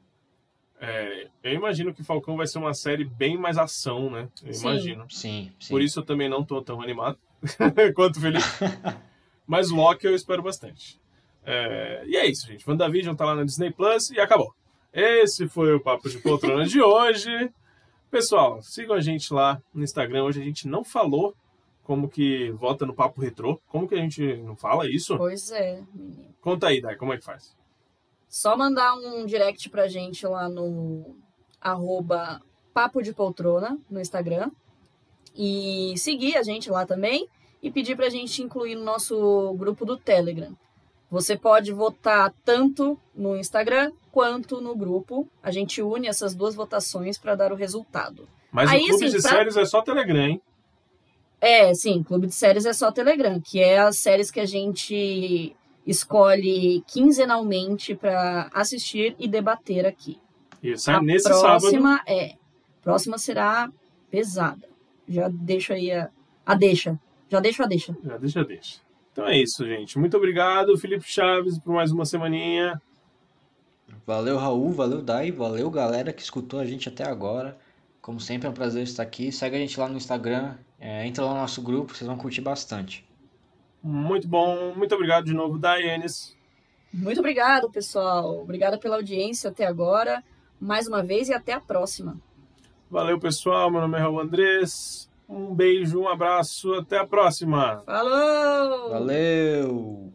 É, eu imagino que Falcão vai ser uma série bem mais ação, né? Eu Sim. imagino. Sim, sim. Por isso eu também não tô tão animado quanto o Felipe. Mas Loki eu espero bastante. É, e é isso, gente. WandaVision tá lá na Disney Plus e acabou. Esse foi o Papo de Poltrona de hoje. Pessoal, sigam a gente lá no Instagram. Hoje a gente não falou como que vota no Papo Retrô. Como que a gente não fala isso? Pois é, menino. Conta aí, Dai, como é que faz? Só mandar um direct pra gente lá no arroba Papo de Poltrona no Instagram. E seguir a gente lá também. E pedir pra gente incluir no nosso grupo do Telegram. Você pode votar tanto no Instagram quanto no grupo. A gente une essas duas votações para dar o resultado. Mas Aí, o Clube assim, de pra- Séries é só Telegram, hein? É, sim, Clube de Séries é só Telegram, que é as séries que a gente escolhe quinzenalmente para assistir e debater aqui. E sai a nesse sábado. próxima é. Próxima será pesada. Já deixo aí a, a deixa. Já deixo a deixa. Já deixa, deixa. Então é isso, gente. Muito obrigado, Felipe Chaves, por mais uma semaninha. Valeu, Raul, valeu, Dai, valeu, galera que escutou a gente até agora. Como sempre, é um prazer estar aqui. Segue a gente lá no Instagram, é, entra lá no nosso grupo, vocês vão curtir bastante. Muito bom. Muito obrigado de novo, Daenis. Muito obrigado, pessoal. Obrigada pela audiência até agora. Mais uma vez e até a próxima. Valeu, pessoal. Meu nome é Raul Andrés. Um beijo, um abraço. Até a próxima. Falou! Valeu!